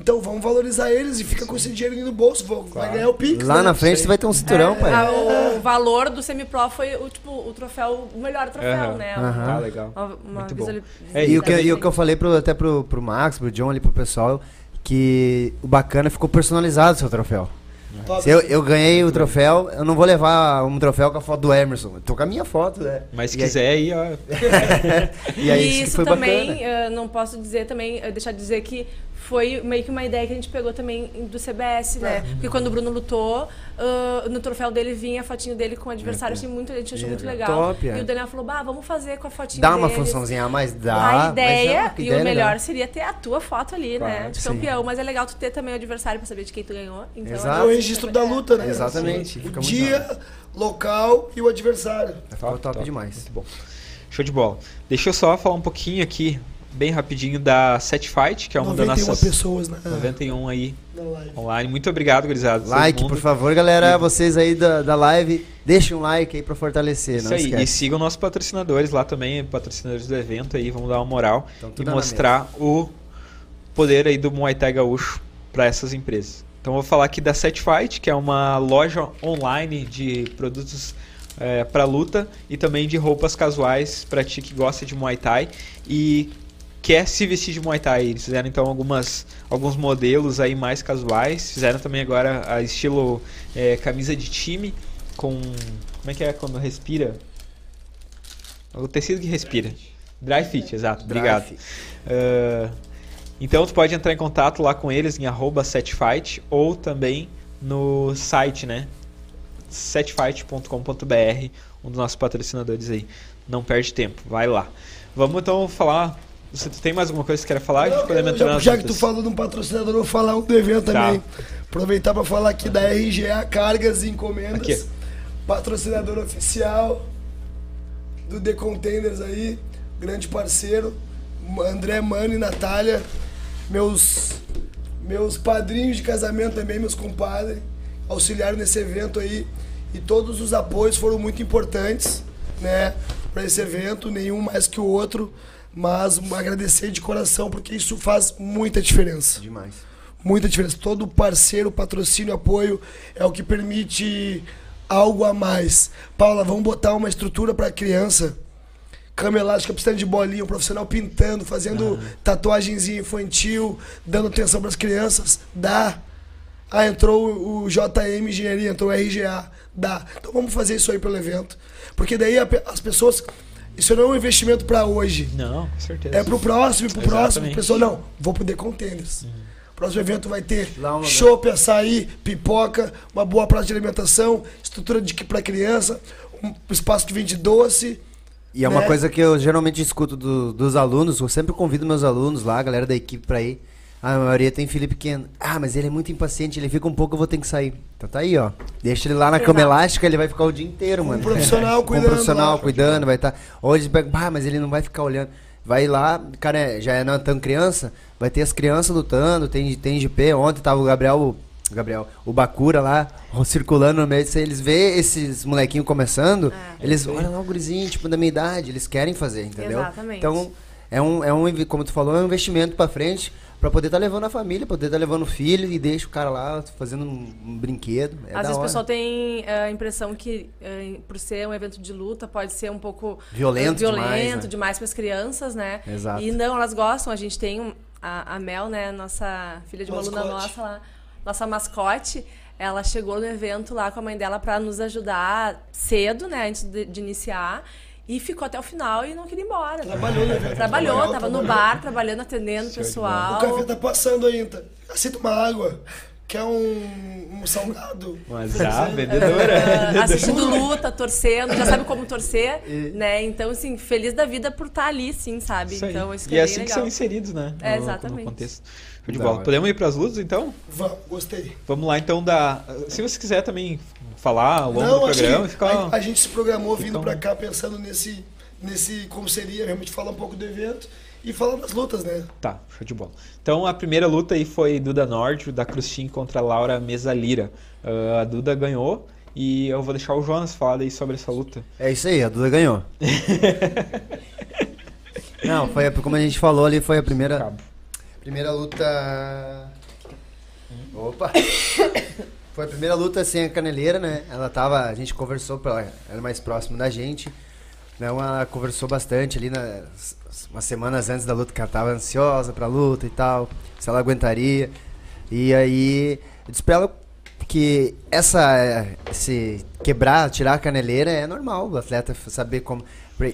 Então vamos valorizar eles e fica com esse dinheirinho no bolso. Vai ganhar o Pix. Lá né? na frente você vai ter um cinturão, É, pai. a- o valor do semi-pro foi o, tipo, o troféu, o melhor troféu, Aham. né? Aham. Tá legal. Uma, uma Muito bom. É, E o, que, e o que eu falei pro, até pro, pro Max, pro John ali, pro pessoal, que o bacana ficou personalizado o seu troféu. Se eu, eu ganhei o troféu, eu não vou levar um troféu com a foto do Emerson. Eu tô com a minha foto, né? Mas se E quiser aí, ó. E aí E isso que isso foi também, bacana. eh, não posso dizer também, eh, deixar de dizer que foi meio que uma ideia que a gente pegou também do CBS, né? Porque quando o Bruno lutou, ah, no troféu dele vinha a fotinho dele com o adversário, achei muito, a gente achou É, muito é. legal. Top, é. E o Daniel falou, bah, vamos fazer com a fotinha Dá uma deles." funçãozinha a mais, dá. a mas é ideia, uma e ideia o melhor legal. seria ter a tua foto ali, né? Claro, De sim. campeão. Mas é legal tu ter também o adversário pra saber de quem tu ganhou. Então, Exato. É o registro da luta, né? Exatamente, O dia, local e o adversário. Ficou top, demais. Muito bom. Show de bola. Deixa eu só falar um pouquinho aqui, bem rapidinho, da Set Fight, que é uma das 91 nossas pessoas né? 91 aí online. Muito obrigado, gurizada. Like, mundo. por favor, galera. Vocês aí da, da live, deixem um like aí pra fortalecer. Isso não aí. E esquece. sigam nossos patrocinadores lá também, patrocinadores do evento aí, vamos dar uma moral Então, e mostrar o poder aí do Muay Thai Gaúcho para essas empresas. Então eu vou falar aqui da Set Fight, que é uma loja online de produtos para luta e também de roupas casuais para ti que gosta de Muay Thai e quer se vestir de Muay Thai. Eles fizeram então algumas, alguns modelos aí mais casuais, fizeram também agora a estilo é, camisa de time com como é que é quando respira? O tecido que respira. Dry fit, exato. Dry Obrigado. fit. Ah, então tu pode entrar em contato lá com eles em arroba setfight ou também no site, né? setfight.com.br, um dos nossos patrocinadores aí. Não perde tempo, vai lá. Vamos então falar. Você tem mais alguma coisa que quer falar? Não, eu- já, já que tu falou de um patrocinador, eu vou falar um do evento Tá. também. Aproveitar para falar aqui da RGA Cargas e Encomendas. Aqui. Patrocinador oficial do The Containers aí, grande parceiro. André Mano e Natália, meus, meus padrinhos de casamento também, meus compadres, auxiliaram nesse evento aí. E todos os apoios foram muito importantes, né, para esse evento, nenhum mais que o outro. Mas agradecer de coração, porque isso faz muita diferença Demais. muita diferença. Todo parceiro, patrocínio, apoio é o que permite algo a mais. Paula, vamos botar uma estrutura para criança. Cama elástica precisando de bolinha, um profissional pintando, fazendo tatuagenzinha infantil, dando atenção para as crianças. Dá. Ah, entrou o JM Engenharia, entrou o RGA. Dá. Então vamos fazer isso aí pelo evento. Porque daí as pessoas. Isso não é um investimento para hoje. Não, com certeza. É pro próximo, pro próximo. Exatamente. Uhum. Pessoal, não, vou pro The Contenders. Próximo evento vai ter chopp, açaí, pipoca, uma boa praça de alimentação, estrutura de para criança, um espaço que vende doce. E é uma né? coisa que eu geralmente escuto do- dos alunos, eu sempre convido meus alunos lá, a galera da equipe pra ir. A maioria tem filho pequeno. Ah, mas ele é muito impaciente, ele fica um pouco, eu vou ter que sair. Então tá aí, ó. Deixa ele lá na cama elástica, ele vai ficar o dia inteiro, mano. profissional Com cuidando um profissional cuidando, vai estar. Tá... Ou eles pegam, ah, mas ele não vai ficar olhando. Vai lá, cara, é- já é não é tão criança, vai ter as crianças lutando, tem, tem GP. Ontem tava o Gabriel, o Gabriel, o Bakura lá, circulando no meio. Se eles vê esses molequinhos começando, É. eles olham lá o gurizinho, tipo, da minha idade, eles querem fazer, entendeu? Exatamente. Então, é um, é um, como tu falou, é um investimento pra frente pra poder estar levando a família, poder estar levando o filho e deixa o cara lá fazendo um, um brinquedo. É Às da vezes o hora. pessoal tem eh, a impressão que, eh, por ser um evento de luta, pode ser um pouco Violento eh, demais, violento né? demais para as crianças, né? Exato. E não, elas gostam. A gente tem um- a, a Mel, né, nossa filha de uma aluna Mascote. nossa lá, nossa mascote. Ela chegou no evento lá com a mãe dela para nos ajudar cedo, né, antes de, de iniciar. E ficou até o final e não queria ir embora. Trabalhou no evento. Trabalhou, trabalhou, tava no trabalhou. bar, trabalhando, atendendo o pessoal. O café tá passando ainda. Aceita uma água. Quer um, um salgado? Mas já, vendedora. Assistindo luta, torcendo, já sabe como torcer, né? Então, assim, feliz da vida por estar ali, sim, sabe? Isso. Então, isso que e é é assim que legal. são inseridos, né? É, no- exatamente. No contexto. Show de Da bola. hora. Podemos ir para as lutas, então? Vamos, gostei. Vamos lá, então, da... Se você quiser também falar ao longo Não, do acho programa, que fica... a, a gente se programou vindo Então- pra cá pensando nesse, nesse como seria realmente falar um pouco do evento e falar das lutas, né? Tá, show de bola. Então, a primeira luta aí foi Duda Nord, da Cruz Team contra Laura Mesalira. Ah, a Duda ganhou e eu vou deixar o Jonas falar aí sobre essa luta. É isso aí, a Duda ganhou. Não, foi a- como a gente falou ali, foi a primeira Cabo. Primeira luta. Opa! Foi a primeira luta sem a caneleira, né? Ela tava, a gente conversou pra ela era mais próximo da gente. Então ela conversou bastante ali nas umas semanas antes da luta que ela tava ansiosa pra luta e tal, se ela aguentaria. E aí eu disse pra ela que essa esse quebrar, tirar a caneleira é normal, o atleta saber como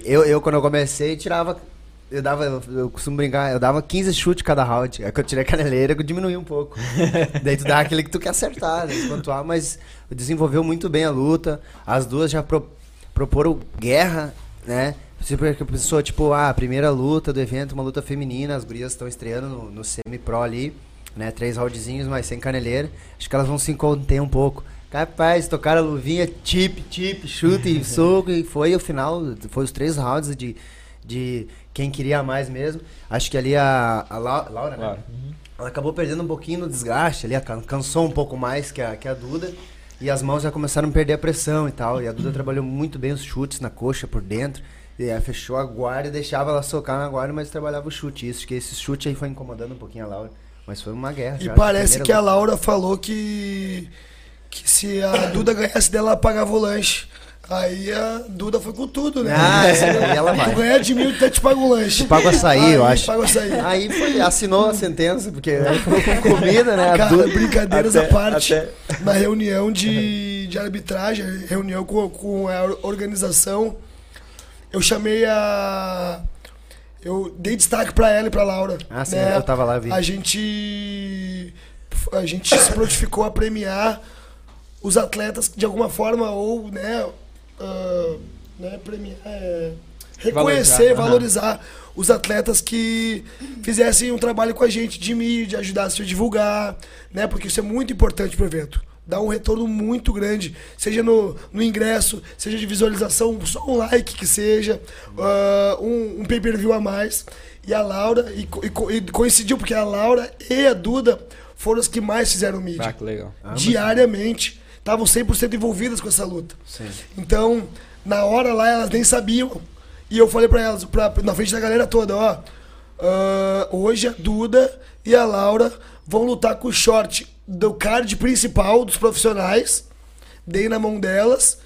eu, eu quando eu comecei tirava eu dava, eu, eu costumo brincar, eu dava 15 chutes cada round. Aí que eu tirei a caneleira, eu diminui um pouco. Daí tu dá aquele que tu quer acertar, né, pontuar, mas desenvolveu muito bem a luta. As duas já pro, proporam guerra, né? Sempre que a pessoa, tipo, ah, a primeira luta do evento, uma luta feminina, as gurias estão estreando no, no semi-pro ali, né? Três roundzinhos, mas sem caneleira. Acho que elas vão se conter um pouco. Capaz, tocaram a luvinha, tip, tip, chute e soco, e foi o final, foi os três rounds de, de quem queria mais mesmo. Acho que ali a, a Lau- Laura, né? Laura. Ela acabou perdendo um pouquinho no desgaste ali, can- cansou um pouco mais que a, que a Duda. E as mãos já começaram a perder a pressão e tal. E a Duda trabalhou muito bem os chutes na coxa por dentro. E aí fechou a guarda e deixava ela socar na guarda, mas trabalhava o chute. Isso que esse chute aí foi incomodando um pouquinho a Laura. Mas foi uma guerra. E já, parece que a. Laura falou que, que se a Duda ganhasse dela, ela pagava o lanche. Aí a Duda foi com tudo, né? Ah, é, aí ela vai. Tu ganhar de mil, até te paga um lanche. Paga o açaí, eu Aí acho. Paga açaí. Aí foi, assinou a sentença, porque foi com comida, né? Cara, Duda- brincadeiras até- à parte, até- na reunião de, de arbitragem, reunião com, com a organização, eu chamei a. Eu dei destaque pra ela e pra Laura. Ah, sim, né? eu tava lá, eu vi. A gente. A gente se prontificou a premiar os atletas de alguma forma, ou, né, ah, né premiar. é, reconhecer, Valorizar, valorizar os atletas que fizessem um trabalho com a gente de mídia, ajudassem a divulgar, né? Porque isso é muito importante pro evento. Dá um retorno muito grande, seja no, no ingresso, seja de visualização, só um like que seja, ah, um, um pay-per-view a mais. E a Laura, e, e e coincidiu porque a Laura e a Duda foram as que mais fizeram mídia Ah, que legal. diariamente. Estavam 100% envolvidas com essa luta. Sim. Então, na hora lá, elas nem sabiam. E eu falei pra elas, pra, na frente da galera toda, ó. ah, hoje a Duda e a Laura vão lutar com o short do card principal dos profissionais. Dei na mão delas.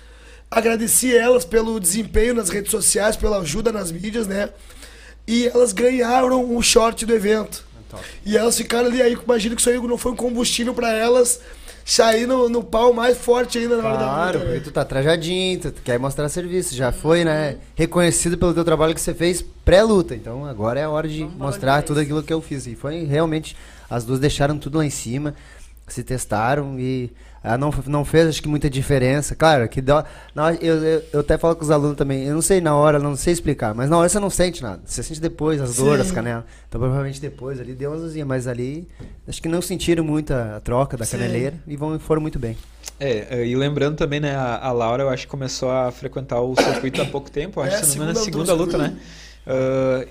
Agradeci elas pelo desempenho nas redes sociais, pela ajuda nas mídias, né? E elas ganharam o short do evento. E elas ficaram ali, aí imagino que isso aí não foi um combustível pra elas sair no, no pau mais forte ainda na hora da Claro, luta. porque né? tu tá trajadinho, tu quer mostrar serviço. Já foi, né? Reconhecido pelo teu trabalho que você fez pré-luta. Então agora é a hora de Vamos mostrar tudo aquilo que eu fiz. E foi realmente, as duas deixaram tudo lá em cima. se testaram e ah, não, não fez acho que muita diferença. Claro, que na hora- eu, eu, eu até falo com os alunos também, eu não sei na hora, não sei explicar, mas na hora você não sente nada. Você sente depois as dores, as canelas. Então provavelmente depois ali deu uma azulzinha, mas ali acho que não sentiram muito a, a troca da Sim. caneleira e vão, foram muito bem. É, e lembrando também, né, a, a Laura, eu acho que começou a frequentar o circuito há pouco tempo, acho, É, se não me engano, na segunda segunda luta né? Ah,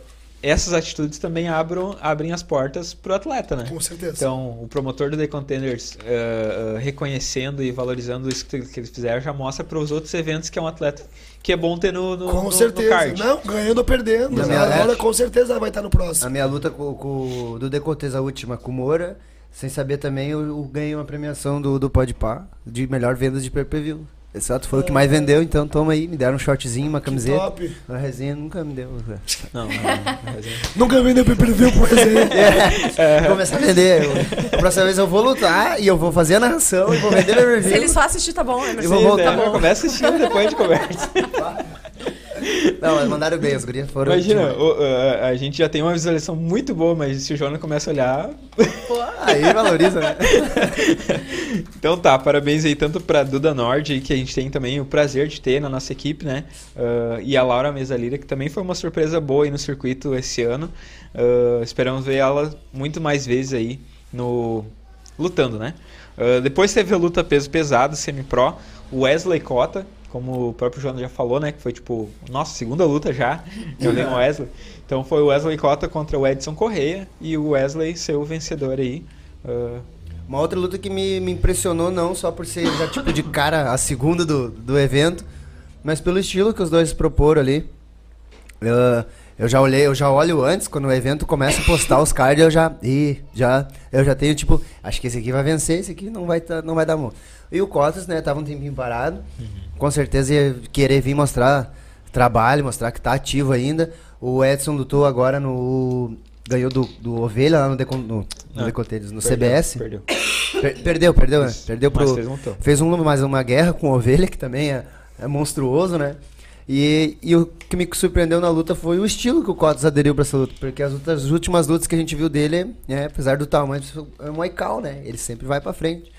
essas atitudes também abram, abrem as portas pro atleta, né? Com certeza. Então, o promotor do The Contenders ah, ah, reconhecendo e valorizando isso que, que eles fizeram já mostra para os outros eventos que é um atleta que é bom ter no, no, com no- no certeza. card. Não, ganhando ou perdendo. Na minha- A é. com certeza vai estar no A próximo. minha luta com, com- do Decoteza, a última, com o Moura, sem saber também, eu, eu ganhei uma premiação do, do Podpah de melhor vendas de pay-per-view. Exato, foi o que mais vendeu, então toma aí, me deram um shortzinho, uma Que camiseta. top. Uma resenha nunca me deu. Não, não, é- Nunca vendeu pay per view por resenha. É, começar a vender. Eu, a próxima vez eu vou lutar e eu vou fazer a narração e vou vender Se pay-per-view. ele só assistir, tá bom, Eu Emerson. vou voltar. né? Começa assistindo, depois a gente conversa. Não, mas mandaram bem, as gurias foram. Imagina, o- a, a gente já tem uma visualização muito boa, mas se o Jonas começa a olhar. Aí valoriza, né? Então tá, parabéns aí tanto pra Duda Nord, que a gente tem também o prazer de ter na nossa equipe, né? Ah, e a Laura Mesalira, que também foi uma surpresa boa aí no circuito esse ano. Ah, esperamos ver ela muito mais vezes aí no lutando, né? Ah, depois teve a luta peso pesado, semi-pro, o Wesley Cota, como o próprio Jonas já falou, né? Que foi tipo, nossa, segunda luta já. Eu lembro o Wesley. Então foi o Wesley Cota contra o Edson Correia e o Wesley ser o vencedor aí. Ah, Uma outra luta que me, me impressionou, não só por ser já tipo de cara a segunda do, do evento, mas pelo estilo que os dois proporam ali. Eu, eu já olhei, eu já olho antes, quando o evento começa a postar os cards, eu já. Ih, já. Eu já tenho, tipo, acho que esse aqui vai vencer, esse aqui não vai, tá, não vai dar mão. E o Cotas, né, tava um tempinho parado. Com certeza ia querer vir mostrar trabalho, mostrar que tá ativo ainda. O Edson lutou agora no. Ganhou do, do Ovelha lá no, Decon, no, no, Ah, Decoteiros, no perdeu, CBS. Perdeu. Per- perdeu, perdeu, né? Perdeu Mas pro. fez um lutou. Fez um, mais uma guerra com o Ovelha, que também é, é monstruoso, né? E, e o que me surpreendeu na luta foi o estilo que o Cotas aderiu pra essa luta. Porque as, lutas- as últimas lutas que a gente viu dele, é, apesar do tamanho, é um Aikau, né? Ele sempre vai pra frente.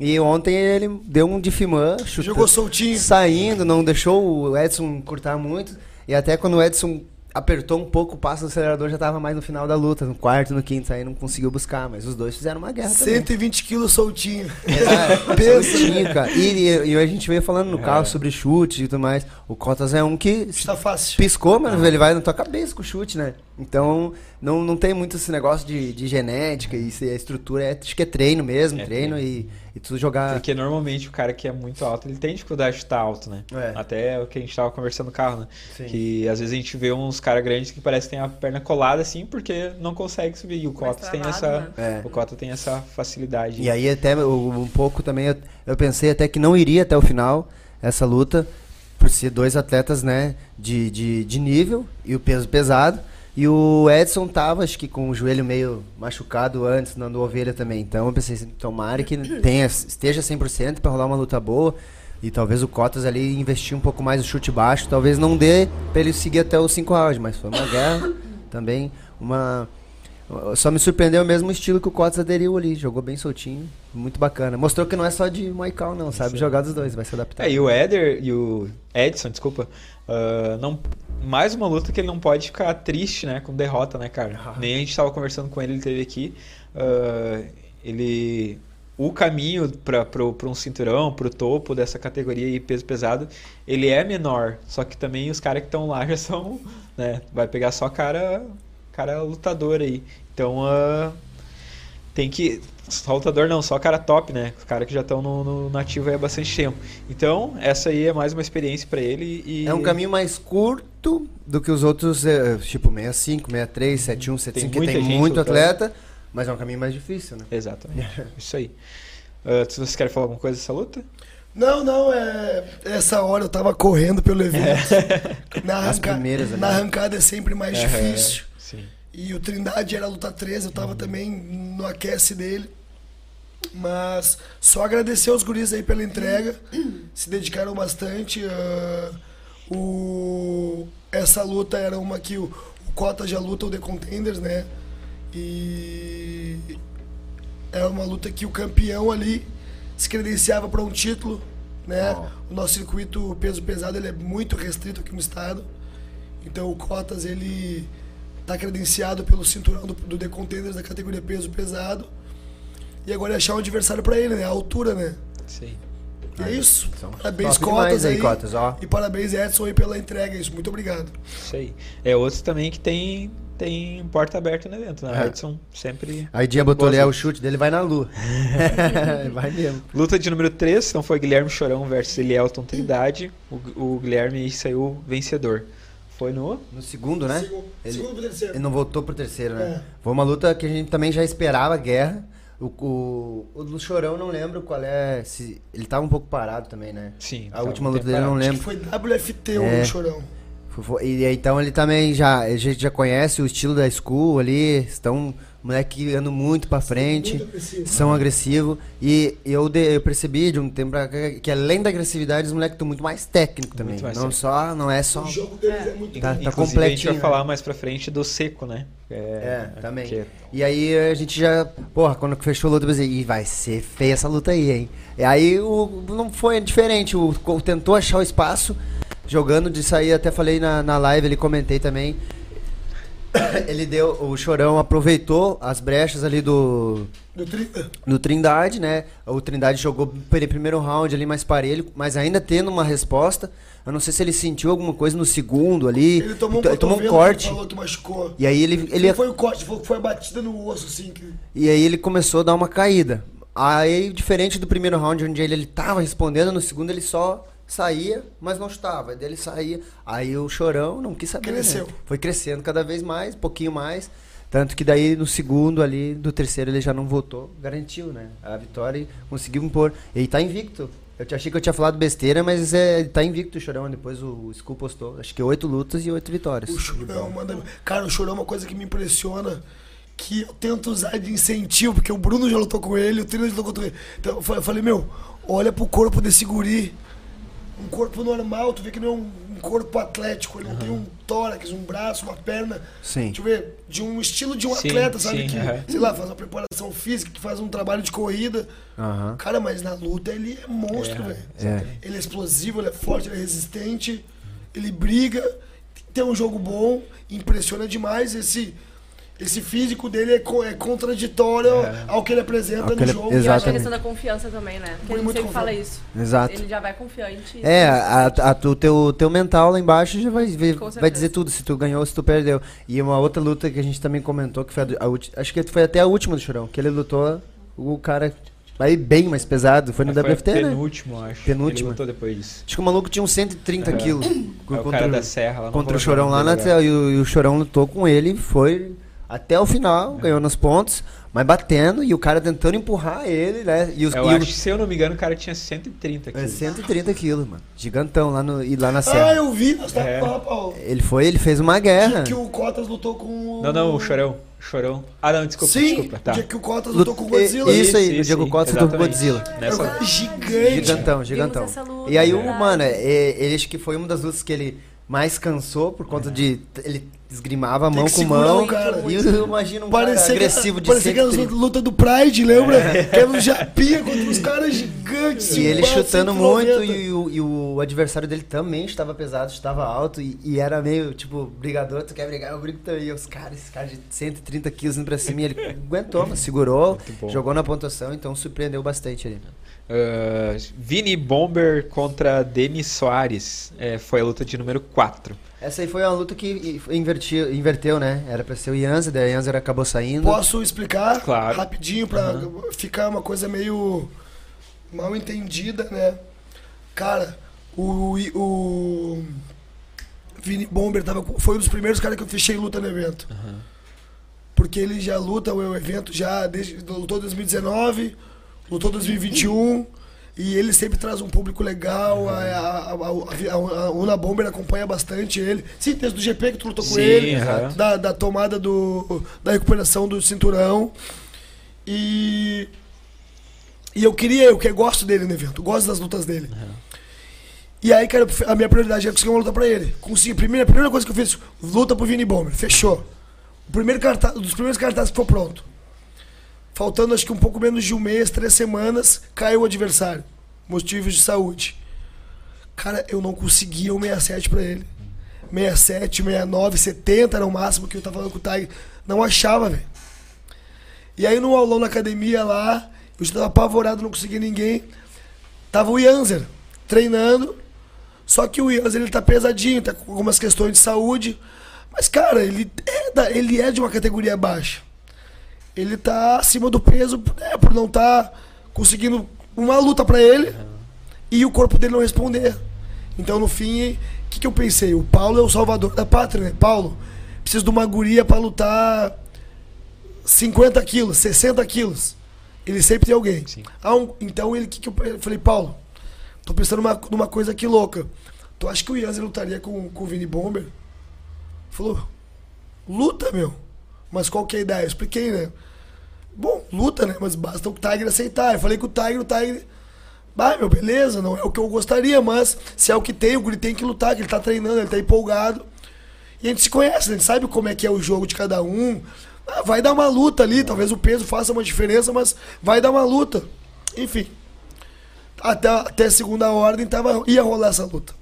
E ontem ele deu um de Fimã, chutando- Jogou soltinho. saindo, não deixou o Edson cortar muito. E até quando o Edson apertou um pouco o passo do acelerador, já tava mais no final da luta, no quarto, no quinto, aí não conseguiu buscar. Mas os dois fizeram uma guerra também. 120 quilos soltinho. É, Pensa, Soltinho, cara. E, e- e a gente veio falando no É. carro sobre chute e tudo mais. O Cotas é um que Está fácil. piscou, mas ele vai na tua cabeça com o chute, né? Então, não, não tem muito esse negócio de, de genética e se a estrutura é, acho que é treino mesmo, É treino e, e tu jogar. Porque normalmente o cara que é muito alto, ele tem dificuldade de estar alto, né? É. Até o que a gente tava conversando no carro, né? Sim. Que às vezes a gente vê uns caras grandes que parece que tem a perna colada assim, porque não consegue subir. E o Cotas tem essa. né? É. O Cota tem essa facilidade. E aí até um pouco também eu, eu pensei até que não iria até o final essa luta, por ser dois atletas, né, de, de, de nível e o peso pesado. E o Edson tava, acho que com o joelho meio machucado antes, na ovelha também. Então eu pensei, assim, tomara que tenha, esteja 100% para rolar uma luta boa. E talvez o Cotas ali investir um pouco mais no chute baixo. Talvez não dê pra ele seguir até os 5 rounds, mas foi uma guerra também. Uma. Só me surpreendeu o mesmo estilo que o Cotas aderiu ali. Jogou bem soltinho. Muito bacana. Mostrou que não é só de Moicau, não. Sabe jogar dos dois, vai se adaptar. É, e o Éder e o Edson, desculpa, ah, não, mais uma luta que ele não pode ficar triste, né, com derrota, né, cara? Nem a gente tava conversando com ele, ele teve aqui. ah, ele. O caminho para um cinturão, pro topo dessa categoria e peso pesado, ele é menor. Só que também os caras que estão lá já são. Né, vai pegar só cara, cara lutador aí. Então. ah, tem que. Só lutador não, só cara top, né? Os caras que já estão no, no nativo aí há bastante tempo. Então, essa aí é mais uma experiência pra ele e. É um caminho mais curto do que os outros, é, tipo 65, 63, 71, 75, que tem gente muito lutando. atleta, mas é um caminho mais difícil, né? Exatamente. Isso aí. Se vocês querem falar alguma coisa dessa luta? Não, não, é. Essa hora eu tava correndo pelo evento. Na, As arranca- primeiras ali. na arrancada é sempre mais difícil. Sim. E o Trindade era luta 13, eu tava também no aquece dele. Mas só agradecer aos guris aí pela entrega. Se dedicaram bastante. ah, o, essa luta era uma que o, o Cota já luta o The Contenders, né? E Era uma luta que o campeão ali se credenciava para um título, né? O nosso circuito peso pesado ele é muito restrito aqui no estado. Então o Cotas ele tá credenciado pelo cinturão do, do The Contenders da categoria peso pesado. E agora é achar um adversário para ele, né? A altura, né? Sim. E é isso. Parabéns, Cotas aí. Cotas, ó. E parabéns, Edson, aí pela entrega. Isso, muito obrigado. Isso aí. É outro também que tem, tem porta aberta no evento, né? É. O Edson sempre. Aí Dia botou ali, é, o chute dele vai na lua. vai mesmo. Luta de número 3, então foi Guilherme Chorão versus Elielton Trindade. O, o Guilherme saiu vencedor. Foi no. No segundo, né? Segundo, Ele- segundo pro terceiro. Ele não voltou pro terceiro, né? É. Foi uma luta que a gente também já esperava, guerra. O, o, o do Chorão não lembro qual é. Se, ele tava um pouco parado também, né? Sim. A última luta dele eu não parado. Acho que lembro. foi WFT o É. Chorão. Foi- foi- E então ele também já. A gente já conhece o estilo da school ali. Estão. Moleque andando muito pra frente. Muito agressivo. São agressivos. E eu, de- eu percebi de um tempo pra cá que além da agressividade, os moleques estão muito mais técnicos também. mais não técnico. só, não é só. O jogo deles é, muito Tá- tá Inclusive, a gente completinho, vai né? falar mais pra frente do seco, né? É, também. que- E aí a gente já, porra, quando fechou a luta, eu pensei, Ih, vai ser feia essa luta aí, hein? E aí o, não foi diferente, o, o- tentou achar o espaço, jogando de sair, até falei na, na live, ele comentei também. ele deu, o Chorão aproveitou as brechas ali do, Do tri... do Trindade, né? O Trindade jogou pelo primeiro round ali mais parelho, mas ainda tendo uma resposta. Eu não sei se ele sentiu alguma coisa no segundo ali. Ele tomou um, ele tomou um corte. Falou que machucou. E aí ele, ele Ele foi o corte, foi, foi a batida no osso, assim. Que... E aí ele começou a dar uma caída. Aí, diferente do primeiro round, onde ele, ele tava respondendo, no segundo ele só saía, mas não chutava. Aí dele saía. Aí o chorão não quis saber. né? Cresceu. Foi crescendo cada vez mais, um pouquinho mais. Tanto que daí no segundo ali, do terceiro ele já não votou, garantiu, né? A vitória e conseguiu impor. Ele tá invicto. Eu achei que eu tinha falado besteira, mas é, ele tá invicto o Chorão. Depois o, o Skull postou. Acho que oito lutas e oito vitórias. O chorão manda. Cara, o chorão é uma coisa que me impressiona. Que eu tento usar de incentivo, porque o Bruno já lutou com ele, o Trino já lutou com ele. Então eu falei, meu, olha pro corpo desse guri. Um corpo normal, tu vê que não é um, um corpo atlético, ele não tem um tórax, um braço, uma perna. Sim. Deixa eu ver, de um estilo de um Sim, atleta, sabe? sim, que, aham. sei lá, faz uma preparação física, que faz um trabalho de corrida. Aham. Cara, mas na luta ele é monstro, É, velho. É. Ele é explosivo, ele é forte, ele é resistente, ele briga, tem um jogo bom, impressiona demais. Esse, esse físico dele é, co- é contraditório ao que ele apresenta Ao que no ele- jogo. E eu acho a Exatamente. questão da confiança também, né? Porque ele muito sempre fala confiante. isso. Exato. Ele já vai confiante. É, a, a- o teu, teu mental lá embaixo já vai, ver- vai dizer tudo, se tu ganhou ou se tu perdeu. E uma outra luta que a gente também comentou, que foi a, a acho que foi até a última do Chorão, que ele lutou, o cara vai bem mais pesado, foi no Foi WFT, né? penúltimo, acho. Penúltimo. Ele lutou depois disso. Acho que o maluco tinha uns 130 É. quilos. É o cara da Serra lá. contra o Chorão lá na tela. E o, e o Chorão lutou com ele, foi até o final, ganhou nos pontos, mas batendo e o cara tentando empurrar ele, né? E os Eu e o- acho que, se eu não me engano, o cara tinha 130 é, quilos. 130 quilos, mano. Gigantão lá no, e lá na Ah, serra. eu vi, nós tá É. pau a pau. Ele foi, ele fez uma guerra. Que o Cotas lutou com o. Não, não, o Chorão. Chorão. Ah, não, desculpa, Sim, desculpa. Tá. o dia que o Cotas Lut- lutou com o Godzilla. Isso aí, no Isso, Diego isso, Costa lutou com o. Godzilla. Era um Nessa cara gigante. Gigantão, gigantão. E aí o, verdade. mano, é, ele acho que foi uma das lutas que ele mais cansou por conta de. Ele esgrimava mão com mão. o cara. E eu imagino um cara Parecia, agressivo que, de parecia aquelas 130. lutas do Pride, lembra? Que era um japinha contra uns caras gigantes. E ele chutando 190. muito e o, e o adversário dele também estava pesado, estava alto e, e era meio tipo, brigador, tu quer brigar, eu brigo também. E os caras, esse cara de 130 quilos indo pra cima e ele aguentou, mas segurou, jogou na pontuação, então surpreendeu bastante ali. Ah, Vini Bomber contra Denis Soares. É, foi a luta de número 4. Essa aí foi uma luta que invertiu, inverteu, né? Era pra ser o Yanzer, daí o Yanzer acabou saindo. Posso explicar Claro. rapidinho pra ficar uma coisa meio mal entendida, né? Cara, o, o Vini Bomber tava, foi um dos primeiros caras que eu fechei luta no evento. Porque ele já luta o evento já desde lutou 2019, lutou 2021 e ele sempre traz um público legal. A, a, a, a, Una Bomber acompanha bastante ele. Sim, desde o GP que tu lutou com Sim, ele, aham. da, da tomada do da recuperação do cinturão. E e eu queria, eu que gosto dele no evento, gosto das lutas dele. E aí, cara, a minha prioridade era conseguir uma luta pra ele. Consegui. Primeira, a primeira coisa que eu fiz, luta pro Vini Bomber. Fechou. O primeiro cartaz, um dos primeiros cartazes que ficou pronto. Faltando acho que um pouco menos de um mês, três semanas, caiu o adversário. Motivos de saúde. Cara, eu não conseguia um 67 pra ele. 67, 69, 70 era o máximo que eu tava falando com o Tiger. Não achava, velho. E aí no aulão na academia lá, eu estava apavorado, não conseguia ninguém. Tava o Yanzer treinando. Só que o Yanzer ele tá pesadinho, tá com algumas questões de saúde. Mas, cara, ele é, da, ele é de uma categoria baixa. Ele tá acima do peso é, por não estar tá conseguindo uma luta para ele e o corpo dele não responder. Então, no fim, o que, que eu pensei? O Paulo é o salvador da pátria, né? Paulo, precisa de uma guria para lutar 50 quilos, 60 quilos. Ele sempre tem alguém. Ah, um, então, ele que, que eu, eu falei, Paulo, tô pensando numa, numa coisa aqui louca. Tu acha que o Yanzer lutaria com, com o Vini Bomber? Falou, luta, meu. Mas qual que é a ideia? Eu expliquei, né? Bom, luta, né? Mas basta o Tiger aceitar. Eu falei com o Tiger, o Tiger. Bah, meu, beleza, não é o que eu gostaria, mas se é o que tem, o Guri tem que lutar, que ele tá treinando, ele tá empolgado. E a gente se conhece, né? a gente sabe como é que é o jogo de cada um. Ah, vai dar uma luta ali, talvez o peso faça uma diferença, mas vai dar uma luta. Enfim. Até, até segunda ordem tava, ia rolar essa luta.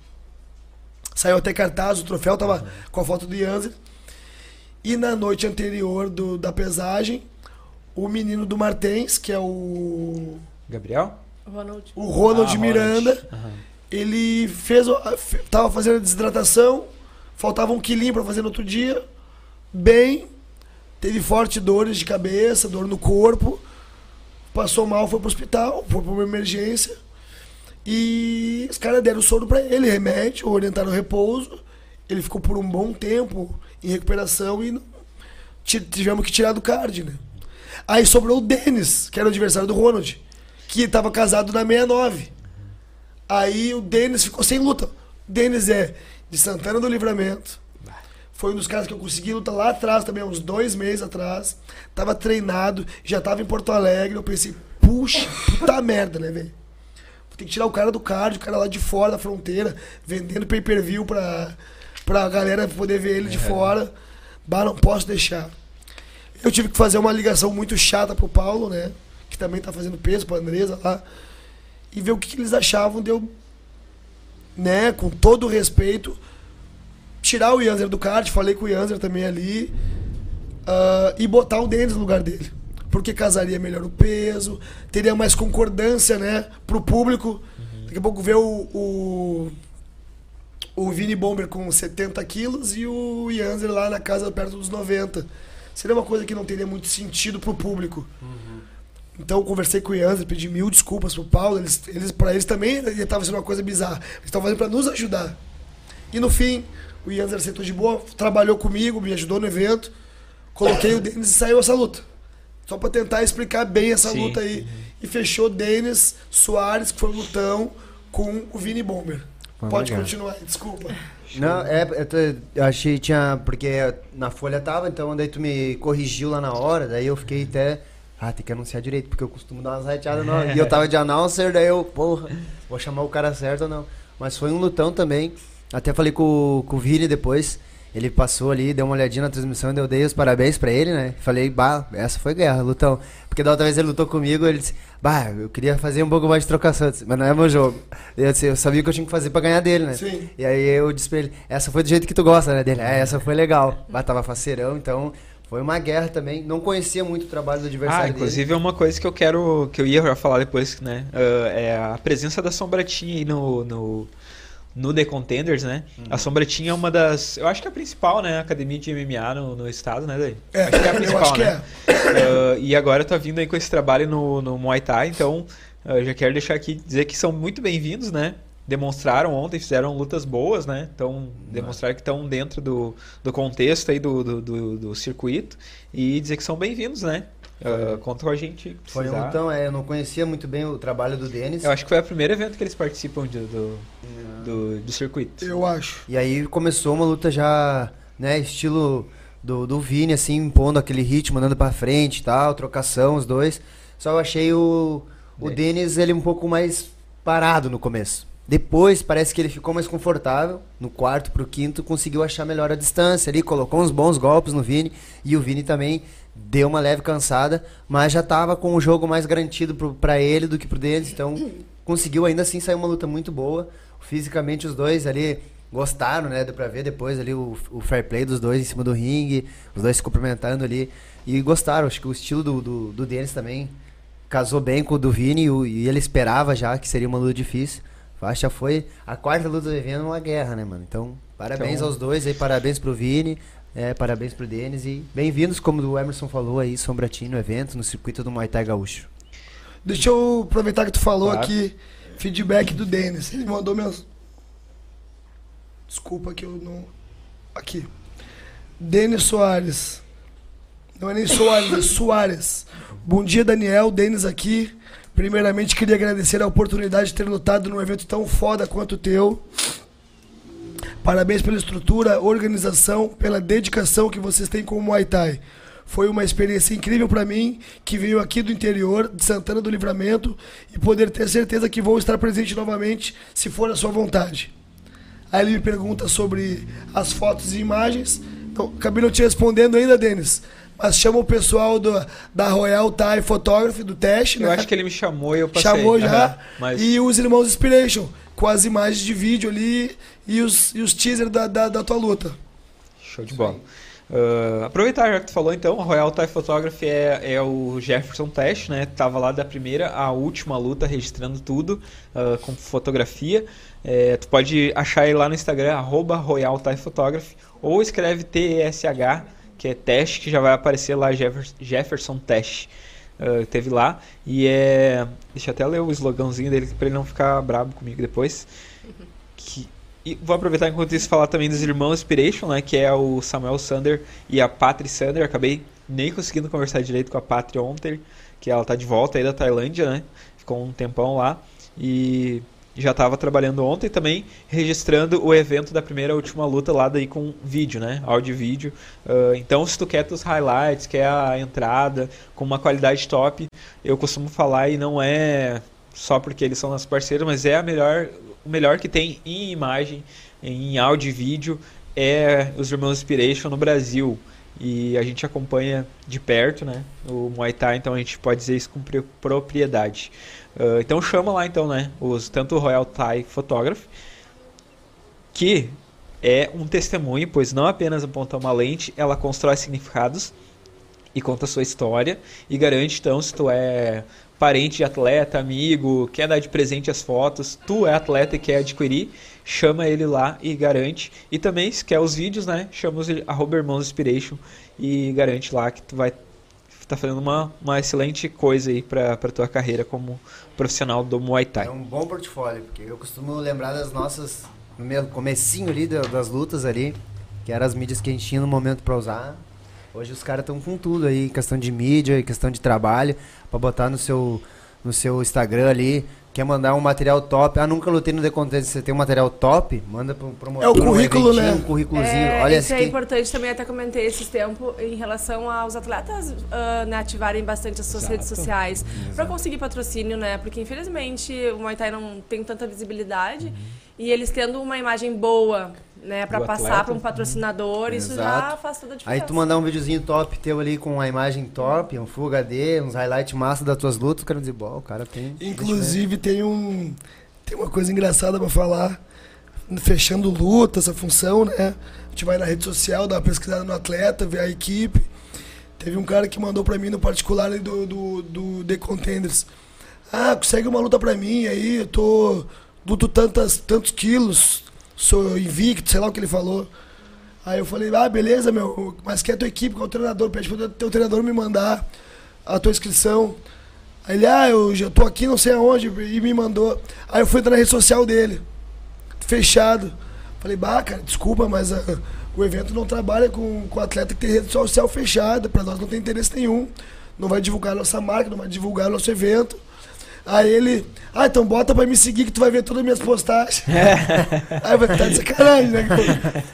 Saiu até cartaz, o troféu tava com a foto do Yanzer. E na noite anterior do, da pesagem, o menino do Martens, que é o. Gabriel? Ronald. O Ronald Ah, Miranda. Aham. Ele fez. o- fe- Tava fazendo a desidratação, faltava um quilinho pra fazer no outro dia. Bem, teve fortes dores de cabeça, dor no corpo. Passou mal, foi pro hospital, foi pra uma emergência. E os caras deram soro pra ele, remédio, orientaram repouso. Ele ficou por um bom tempo em recuperação e tivemos que tirar do card, né? Aí sobrou o Denis, que era o adversário do Ronald, que estava casado na 69. Aí o Denis ficou sem luta. O Denis é de Santana do Livramento. Foi um dos caras que eu consegui luta lá atrás também, uns dois meses atrás. Tava treinado, já tava em Porto Alegre. Eu pensei, puxa, puta merda, né, velho? Vou ter que tirar o cara do card, o cara lá de fora da fronteira, vendendo pay-per-view pra, pra galera poder ver ele de fora. Bah, não posso deixar. Eu tive que fazer uma ligação muito chata pro Paulo, né? Que também tá fazendo peso, pra Andresa lá. E ver o que, que eles achavam de eu, né, com todo o respeito, tirar o Yanzer do card, falei com o Yanzer também ali, ah, e botar o Denis no lugar dele. Porque casaria melhor o peso, teria mais concordância, né, pro público. Daqui a pouco ver o, o, o Vini Bomber com 70 quilos e o Yanzer lá na casa perto dos 90. Seria uma coisa que não teria muito sentido pro público. Então eu conversei com o Yanzer, pedi mil desculpas pro Paulo. Eles, eles, pra eles também estava sendo uma coisa bizarra. Eles estavam fazendo para nos ajudar. E no fim, o Yanzer aceitou de boa, trabalhou comigo, me ajudou no evento. Coloquei o Denis e saiu essa luta. Só para tentar explicar bem essa Sim. luta aí. E fechou Denis Soares, que foi um lutão, com o Vini Bomber. Pode legal. continuar, desculpa. Não, é, eu, tô- eu achei que tinha. Porque na folha tava, então daí tu me corrigiu lá na hora, daí eu fiquei até. Ah, tem que anunciar direito, porque eu costumo dar umas rateadas não. E eu tava de announcer, daí eu, porra, vou chamar o cara certo ou não. Mas foi um lutão também. Até falei com, com o Vini depois. Ele passou ali, deu uma olhadinha na transmissão e eu dei os parabéns pra ele, né? Falei, bah, essa foi guerra, lutão. Porque da outra vez ele lutou comigo, ele disse, bah, eu queria fazer um pouco mais de trocação, Eu disse, mas não é meu jogo. Eu, disse, eu sabia o que eu tinha que fazer pra ganhar dele, né? Sim. E aí eu disse pra ele, essa foi do jeito que tu gosta, né? Dele, é, essa foi legal. Bah, tava faceirão, então foi uma guerra também. Não conhecia muito o trabalho do adversário Ah, dele. inclusive é uma coisa que eu quero, que eu ia falar depois, né? ah, é a presença da Sombratinha aí no, no, no The Contenders, né? Uhum. A Sombratinha é uma das, eu acho que é a principal, né? Academia de MMA no, no estado, né, daí? É, acho que é a principal, né? Ah, e agora tá vindo aí com esse trabalho no, no Muay Thai, então eu já quero deixar aqui dizer que são muito bem-vindos, né? Demonstraram ontem, fizeram lutas boas, né? Então, demonstraram que estão dentro do, do contexto aí do, do, do, do circuito e dizer que são bem-vindos, né? Ah, conta com a gente. Foi um lutão, é, eu não conhecia muito bem o trabalho do Denis. Eu acho que foi o primeiro evento que eles participam de- do, do, do circuito. Eu acho. E aí começou uma luta já, né, estilo do, do Vini, assim, impondo aquele ritmo, andando pra frente e tal, trocação, os dois. Só eu achei o, o É. Denis, ele um pouco mais parado no começo. Depois parece que ele ficou mais confortável. No quarto pro quinto conseguiu achar melhor a distância ali, colocou uns bons golpes no Vini. E o Vini também deu uma leve cansada, mas já tava com o jogo mais garantido para ele do que pro deles. Então conseguiu ainda assim sair uma luta muito boa. Fisicamente os dois ali gostaram, né? Deu pra ver depois ali o, o fair play dos dois em cima do ringue, os dois se cumprimentando ali. E gostaram, acho que o estilo do, do, do Denis também casou bem com o do Vini e, o- e ele esperava já que seria uma luta difícil. Acho que já foi a quarta luta do evento uma guerra, né, mano? Então, parabéns Então- aos dois aí, parabéns pro Vini, é, parabéns pro Denis e bem-vindos, como o Emerson falou aí, Sombratinho no evento, no circuito do Muay Thai Gaúcho. Deixa eu aproveitar que tu falou Claro. aqui, feedback do Denis. Ele mandou meus. Desculpa que eu não. Aqui. Denis Soares. Não é nem Soares, é Soares. Bom dia, Daniel. Denis aqui. Primeiramente, queria agradecer a oportunidade de ter lutado num evento tão foda quanto o teu. Parabéns pela estrutura, organização, pela dedicação que vocês têm com o Muay Thai. Foi uma experiência incrível para mim, que veio aqui do interior, de Santana do Livramento, e poder ter certeza que vou estar presente novamente, se for a sua vontade. Aí ele me pergunta sobre as fotos e imagens. Então, acabei não te respondendo ainda, Denis. Mas chama o pessoal do, da Royal Thai Photography, do teste, Eu né? acho que ele me chamou e eu passei. Chamou já. Aham, mas E os irmãos Inspiration, com as imagens de vídeo ali e os, e os teasers da, da, da tua luta. Show de bola. Ah, aproveitar já que tu falou então, a Royal Thai Photography é, é o Jefferson Test, né? Tava lá da primeira à última luta registrando tudo ah, com fotografia. É, tu pode achar ele lá no Instagram, arroba Royal Thai Photography, ou escreve T-E-S-H, que é teste, que já vai aparecer lá Jeffer- Jefferson Test. Ah, teve lá. E é. Deixa eu até ler o sloganzinho dele pra ele não ficar brabo comigo depois. Que, e vou aproveitar enquanto isso falar também dos irmãos Inspiration, né? Que é o Samuel Sander e a Patri Sander. Acabei nem conseguindo conversar direito com a Patri ontem, que ela tá de volta aí da Tailândia, né? Ficou um tempão lá. E já estava trabalhando ontem também, registrando o evento da primeira e última luta lá daí com vídeo, né? Áudio e vídeo. Ah, então, se tu quer teus highlights, quer a entrada com uma qualidade top, eu costumo falar e não é só porque eles são nossos parceiros, mas é a melhor, o melhor que tem em imagem, em áudio e vídeo, é os Irmãos Inspiration no Brasil. E a gente acompanha de perto, né? O Muay Thai, então a gente pode dizer isso com pri- propriedade. Ah, então chama lá então, né? Os, tanto o Royal Thai Photography, que é um testemunho, pois não apenas aponta uma lente, ela constrói significados e conta sua história e garante então se tu é parente de atleta, amigo, quer dar de presente as fotos, tu é atleta e quer adquirir, chama ele lá e garante. E também se quer os vídeos, né, chama os arroba irmãos inspiration e garante lá que tu vai tá fazendo uma, uma excelente coisa aí pra tua carreira como profissional do Muay Thai. É um bom portfólio, porque eu costumo lembrar das nossas. No meu comecinho ali, da- das lutas ali, que eram as mídias que a gente tinha no momento pra usar. Hoje os caras estão com tudo aí, questão de mídia, questão de trabalho, pra botar no seu, no seu Instagram ali. Quer mandar um material top. Ah, nunca lutei no The Contest. Você tem um material top? Manda pro promotor. É o currículo, um né? Um currículozinho. É, Olha isso esse é aqui. importante também, até comentei esses tempos em relação aos atletas ah, né, ativarem bastante as suas Exato. redes sociais para conseguir patrocínio, né? Porque infelizmente o Muay Thai não tem tanta visibilidade e eles tendo uma imagem boa, né, para passar para um patrocinador, isso já Exato. faz toda a diferença. Aí tu mandar um videozinho top teu ali com a imagem top, um Full HD, uns highlights massa das tuas lutas, o cara dizer, bom, o cara tem. Inclusive tem um tem uma coisa engraçada pra falar. Fechando luta, essa função, né? A gente vai na rede social, dá uma pesquisada no atleta, vê a equipe. Teve um cara que mandou pra mim no particular ali do, do, do The Contenders. Ah, consegue uma luta pra mim aí, eu tô. luto tantas, tantos quilos, sou invicto, sei lá o que ele falou. Aí eu falei, ah, beleza, meu, mas quer a tua equipe, qual é o treinador? Pede pro teu treinador me mandar a tua inscrição. Aí ele, ah, eu já tô aqui não sei aonde, e me mandou. Aí eu fui entrar na rede social dele, fechado. Falei, bah, cara, desculpa, mas ah, o evento não trabalha com, com atleta que tem rede social fechada, pra nós não tem interesse nenhum. Não vai divulgar a nossa marca, não vai divulgar o nosso evento. Aí ele, ah, então bota pra me seguir que tu vai ver todas as minhas postagens. Aí eu falei, tá de sacanagem, né?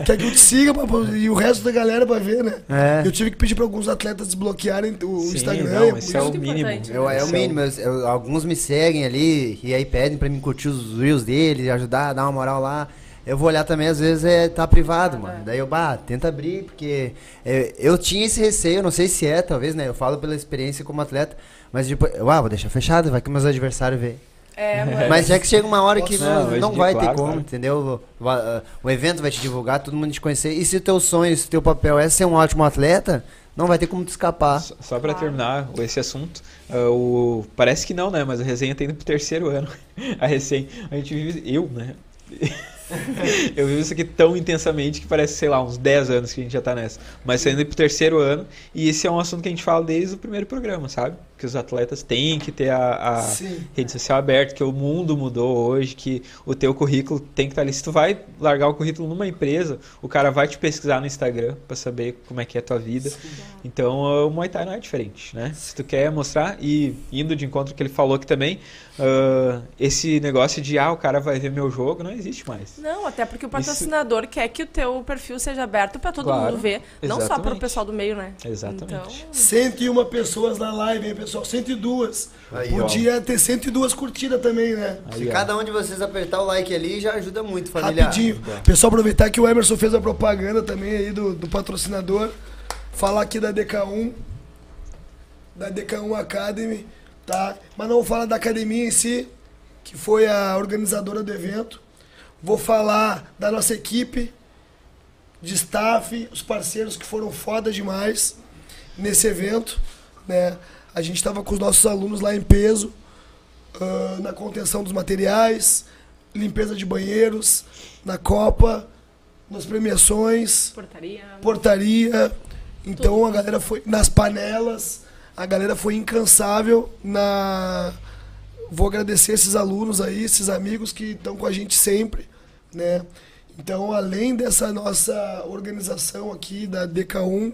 Quer que eu te siga pra, e o resto da galera pra ver, né? É. Eu tive que pedir pra alguns atletas desbloquearem o Sim, Instagram. não, por esse é isso. o mínimo. Eu, é o mínimo. eu- eu- alguns me seguem ali e aí pedem pra mim curtir os reels dele, ajudar, dar uma moral lá. Eu vou olhar também, às vezes é tá privado, mano. Daí eu, bah, tenta abrir, porque é, eu tinha esse receio, não sei se é, talvez, né? Eu falo pela experiência como atleta, mas depois, ah, vou deixar fechado, vai que meus adversários vê. É, mas... Mas é que chega uma hora que Não, não, não vai ter como, claro. entendeu? O, o- o evento vai te divulgar, todo mundo te conhecer. E se o teu sonho, se o teu papel é ser um ótimo atleta, não vai ter como te escapar. Só, só pra Claro. terminar esse assunto, ah, o, parece que não, né? Mas a resenha tá indo pro terceiro ano. A resenha. A gente vive. Eu, né? eu vivo isso aqui tão intensamente que parece, sei lá, uns 10 anos que a gente já tá nessa. Mas tá indo pro terceiro ano. E esse é um assunto que a gente fala desde o primeiro programa, sabe? Que os atletas têm que ter a, a Sim. rede social aberta, que o mundo mudou hoje, que o teu currículo tem que estar ali. Se tu vai largar o currículo numa empresa, o cara vai te pesquisar no Instagram pra saber como é que é a tua vida. Então uh, o Muay Thai não é diferente, né? Se tu quer mostrar, e indo de encontro que ele falou aqui também, uh, esse negócio de, ah, o cara vai ver meu jogo, não existe mais. Não, até porque o patrocinador quer que o teu perfil seja aberto pra todo Claro, mundo ver, não só pro exatamente. pessoal do meio, né? Exatamente. Então, 101 pessoas na live, hein, pessoal? 102. Aí, ó. Podia ter 102 curtidas também, né? Aí, Se ó. cada um de vocês apertar o like ali, já ajuda muito, família. Rapidinho. Pessoal, aproveitar que o Emerson fez a propaganda também aí do, do patrocinador. Falar aqui da DK1. Da DK1 Academy, tá? Mas não vou falar da academia em si, que foi a organizadora do evento. Vou falar da nossa equipe de staff, os parceiros que foram foda demais nesse evento, né? A gente estava com os nossos alunos lá em peso, ah, na contenção dos materiais, limpeza de banheiros, na Copa, nas premiações, portaria. portaria. Então a galera foi nas panelas, a galera foi incansável na vou agradecer esses alunos aí, esses amigos que estão com a gente sempre, né? Então, além dessa nossa organização aqui da DK1,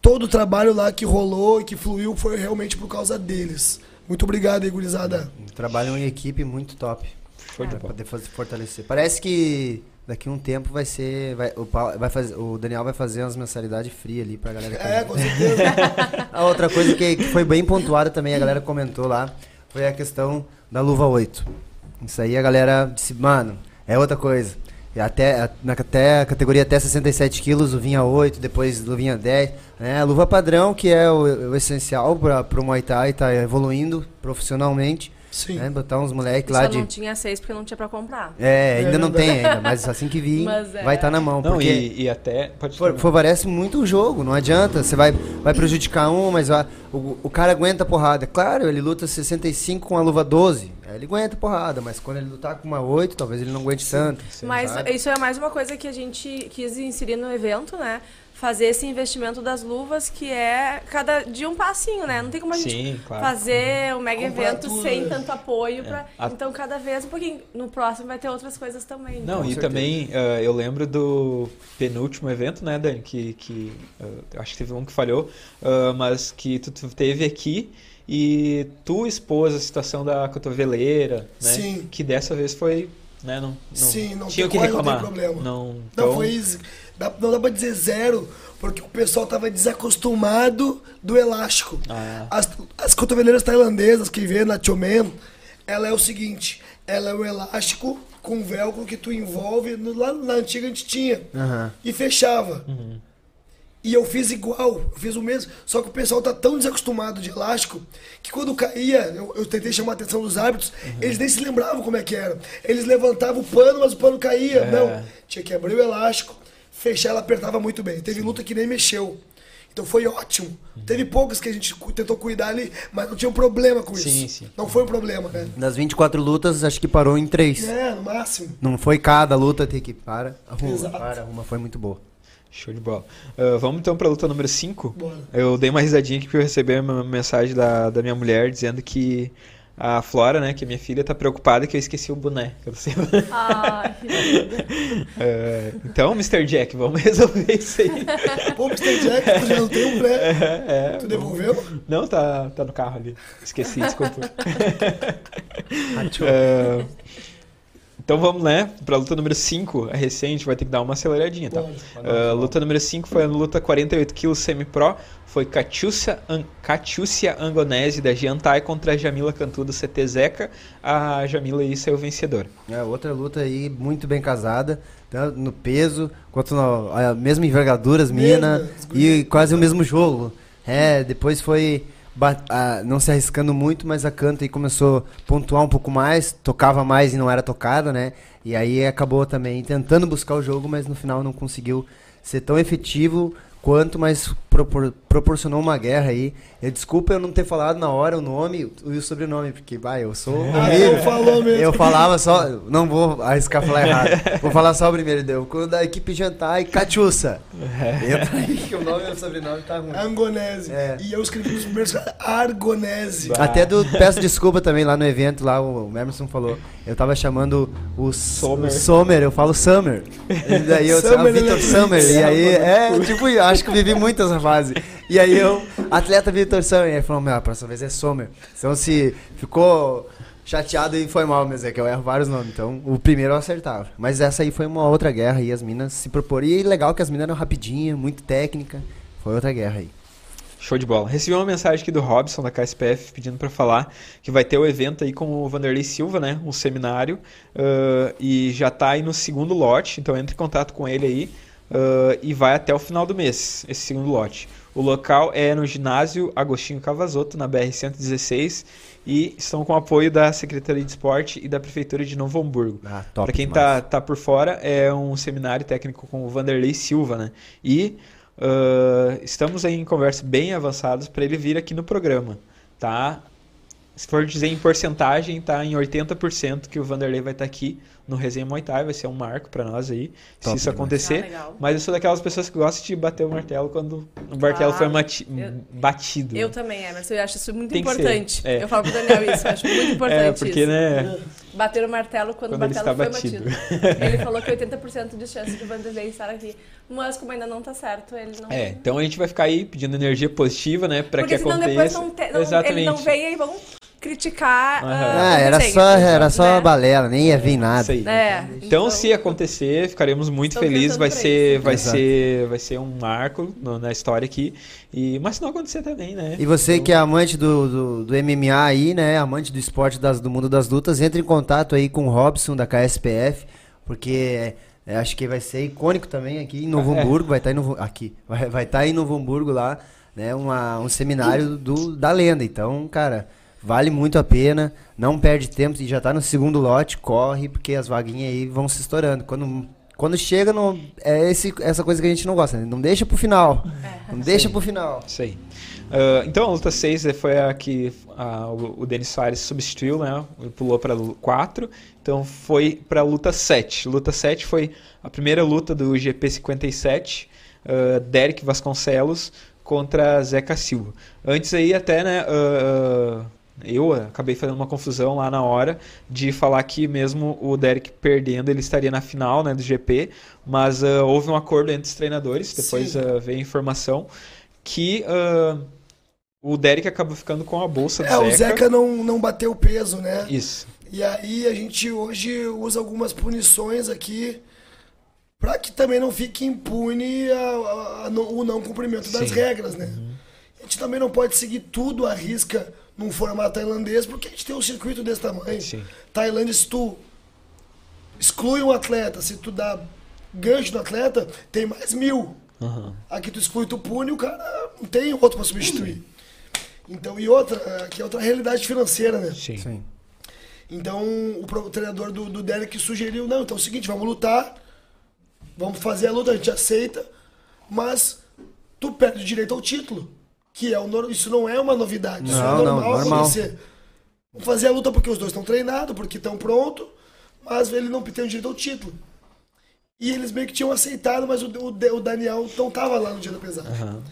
todo o trabalho lá que rolou e que fluiu foi realmente por causa deles. Muito obrigado aí, gurizada. Trabalham em equipe muito top. Show de Pra bola. poder fazer, fortalecer. Parece que daqui um tempo vai ser. Vai, o, Paulo- vai fazer, o Daniel vai fazer umas mensalidades free ali pra galera. É, com certeza. A outra coisa que, que foi bem pontuada também, a galera comentou lá, foi a questão da luva 8. Isso aí a galera disse, mano, é outra coisa. Até, a- na, até a categoria até 67 quilos, luvinha 8, depois luvinha 10. Né? A luva padrão, que é o, o essencial para o Muay Thai, tá evoluindo profissionalmente. Sim. Né? Botar uns moleques Só lá de. não tinha seis porque não tinha pra comprar. É, ainda É não tem ainda, mas assim que vir, é. vai estar na mão. Não, porque e, e até. For- favorece muito o jogo, não adianta. Você vai, vai prejudicar um, mas vai- o, o cara aguenta a porrada. Claro, ele luta 65 com a luva 12. aí Ele aguenta a porrada, mas quando ele lutar com uma 8, talvez ele não aguente tanto. Mas sabe? isso é mais uma coisa que a gente quis inserir no evento, né? Fazer esse investimento das luvas, que é cada dia um passinho, né? Não tem como a gente Sim, claro. fazer um mega Comprar evento tudo, sem tanto apoio. Pra... A- Então, cada vez um pouquinho. No próximo vai ter outras coisas também. Não, e certeza. também ah, eu lembro do penúltimo evento, né, Dani? Que, que eu acho que teve um que falhou, ah, mas que tu, tu teve aqui e tu expôs a situação da cotoveleira, né? Sim. Que dessa vez foi, né? Não, não Sim, não tinha o tem que quase não tem reclamar. problema. Não, Não, então, foi isso. Dá- não dá pra dizer zero, porque o pessoal tava desacostumado do elástico. Ah. As, as cotoveleiras tailandesas que vê na Chomen, ela é o seguinte, ela é o elástico com velcro que tu envolve, no- lá na antiga a gente tinha, Aham. e fechava. E eu fiz igual, eu fiz o mesmo. Só que o pessoal tá tão desacostumado de elástico que quando caía, eu, eu tentei chamar a atenção dos árbitros, eles nem se lembravam como é que era. Eles levantavam o pano, mas o pano caía. É. Não, tinha que abrir o elástico, fechar, ela apertava muito bem. Teve luta que nem mexeu. Então foi ótimo. Teve poucas que a gente tentou cuidar ali, mas não tinha um problema com Sim, isso. sim. Não foi um problema, né? Das 24 lutas, acho que parou em 3. É, no máximo. Não foi cada luta ter que para, arruma, Exato. para, arruma, foi muito boa. Show de bola. Ah, vamos então pra luta número 5. Bora. Eu dei uma risadinha aqui porque eu recebi uma mensagem da, da minha mulher dizendo que A Flora, né, que é minha filha, tá preocupada que eu esqueci o boné. que eu não sei. Ai. É, então, Mr. Jack, vamos resolver isso aí. Pô, Mr. Jack, tu já não tem um pré. É, é. Tu devolveu? Não, tá, tá no carro ali. Esqueci, desculpa. É, então vamos, né, pra luta número 5, a recente, vai ter que dar uma aceleradinha, tá? Pode. Uh, luta número 5 foi a luta 48 kg semi-pro. Foi Catiúcia, An Catiúcia Angonese da Giantai contra a Jamila Cantu do CT Zeca. A Jamila aí saiu vencedora. É, outra luta aí muito bem casada, tanto no peso quanto na a mesma envergadura, as Mesmas, e quase o mesmo jogo. É, depois foi não se arriscando muito, mas a Canta aí começou a pontuar um pouco mais, tocava mais e não era tocada, né? E aí acabou também tentando buscar o jogo, mas no final não conseguiu ser tão efetivo quanto, mas propor- proporcionou uma guerra aí. Eu, desculpa eu não ter falado na hora o nome e o sobrenome, porque, vai, eu sou Ah, horrível. não falou mesmo. Eu falava só, não vou arriscar falar errado. Vou falar só o primeiro, deu. Quando da equipe jantar e Catiúça. Entra aí que o nome e o sobrenome tá ruim. Angonese. É. E eu escrevi nos primeiros Argonese. Bah. Até do, peço desculpa também lá no evento, lá o, Emerson falou. Eu tava chamando o Sommer. O Sommer eu falo Summer. E daí eu Summer, ah, Vitor ele é Summer. E aí, é, tipo, eu acho que vivi muito essa fase. E aí eu, atleta Vitor Summer. Ele falou, meu, a próxima vez é Sommer. Então se ficou chateado e foi mal, mas é que eu erro vários nomes. Então o primeiro eu acertava. Mas essa aí foi uma outra guerra e as minas se proporam. E legal que as minas eram rapidinhas, muito técnica. Foi outra guerra aí. Show de bola. Recebi uma mensagem aqui do Robson da KSPF pedindo pra falar que vai ter o evento aí com o Vanderlei Silva, né? Um seminário. ah, e já tá aí no segundo lote, então entre em contato com ele aí. Ah, e vai até o final do mês, esse segundo lote. O local é no ginásio Agostinho Cavazotto, na BR-116. E estão com apoio da Secretaria de Esporte e da Prefeitura de Novo Hamburgo. Ah, Para quem demais. tá, tá por fora, é um seminário técnico com o Vanderlei Silva, né? E ah, estamos aí em conversas bem avançadas para ele vir aqui no programa, tá? Se for dizer em porcentagem, tá em 80% que o Vanderlei vai estar aqui no Resenha Muay Thai, vai ser um marco para nós aí, se Top isso demais. acontecer. Ah. Mas eu sou daquelas pessoas que gostam de bater o martelo quando o martelo Ah, foi mati- eu- batido. Eu também, Emerson. Eu acho isso muito Tem importante. é. Eu falo pro Daniel isso. Eu acho muito importante é, porque, isso. né? Bater o martelo quando, Quando o martelo foi batido. batido. Ele falou que 80% de chance de Vanderlei estar aqui. Mas como ainda não tá certo, ele não... É, então a gente vai ficar aí pedindo energia positiva, né, para que Porque senão aconteça. depois não te, não, Exatamente. ele não vem e vão criticar Aham. ah, Ah, o era só, era só né? balela, nem ia vir nada. Isso aí. É, Então, se acontecer, ficaremos muito felizes. Vai ser, vai Exato. ser, vai ser um marco no- na história aqui. E mas se não acontecer também, né? E você que é amante do, do, do MMA aí, né? Amante do esporte das, do mundo das lutas, entre em contato aí com o Robson da KSPF, porque é, acho que vai ser icônico também aqui em Novo É. Hamburgo, vai estar em Novo aqui, vai vai estar em Novo Hamburgo lá, né? Uma, um seminário do da lenda. Então, cara, vale muito a pena. Não perde tempo e já tá no segundo lote, corre porque as vaguinhas aí vão se estourando. Quando quando chega, não, é esse, essa coisa que a gente não gosta, né? Não deixa pro final. Não deixa pro final. Isso aí. Ah, então a luta 6 foi a que o, o Denis Soares substituiu, né? Pulou para 4. Então foi para a luta 7. Luta 7 foi a primeira luta do GP 57, ah, Derek Vasconcelos contra Zeca Silva. Antes aí até, né, ah, eu acabei fazendo uma confusão lá na hora de falar que mesmo o Derek perdendo, ele estaria na final, né, do GP, mas ah, houve um acordo entre os treinadores, depois ah, veio a informação que ah, o Derek acabou ficando com a bolsa do É, o Zeca não, não bateu o peso, né? Isso. E aí a gente hoje usa algumas punições aqui para que também não fique impune a- a- a o não cumprimento das Sim. regras, né? A gente também não pode seguir tudo à risca num formato tailandês, porque a gente tem um circuito desse tamanho. Sim. Tailândia, se tu exclui um atleta, se tu dá gancho no atleta, tem mais mil. Aham. Aqui tu exclui, tu pune, o cara não tem outro para substituir. Então, e outra, aqui é outra realidade financeira, né? Sim. Sim. Então o treinador do, do Derek sugeriu, não, então é o seguinte, vamos lutar, vamos fazer a luta, a gente aceita, mas tu perde o direito ao título. Que é o isso não é uma novidade, isso é Não, não, normal, normal. acontecer. Vamos fazer a luta porque os dois estão treinados, porque estão prontos, mas ele não tem o direito ao título. E eles meio que tinham aceitado, mas o, o, o Daniel não tava lá no dia da pesagem. Aham.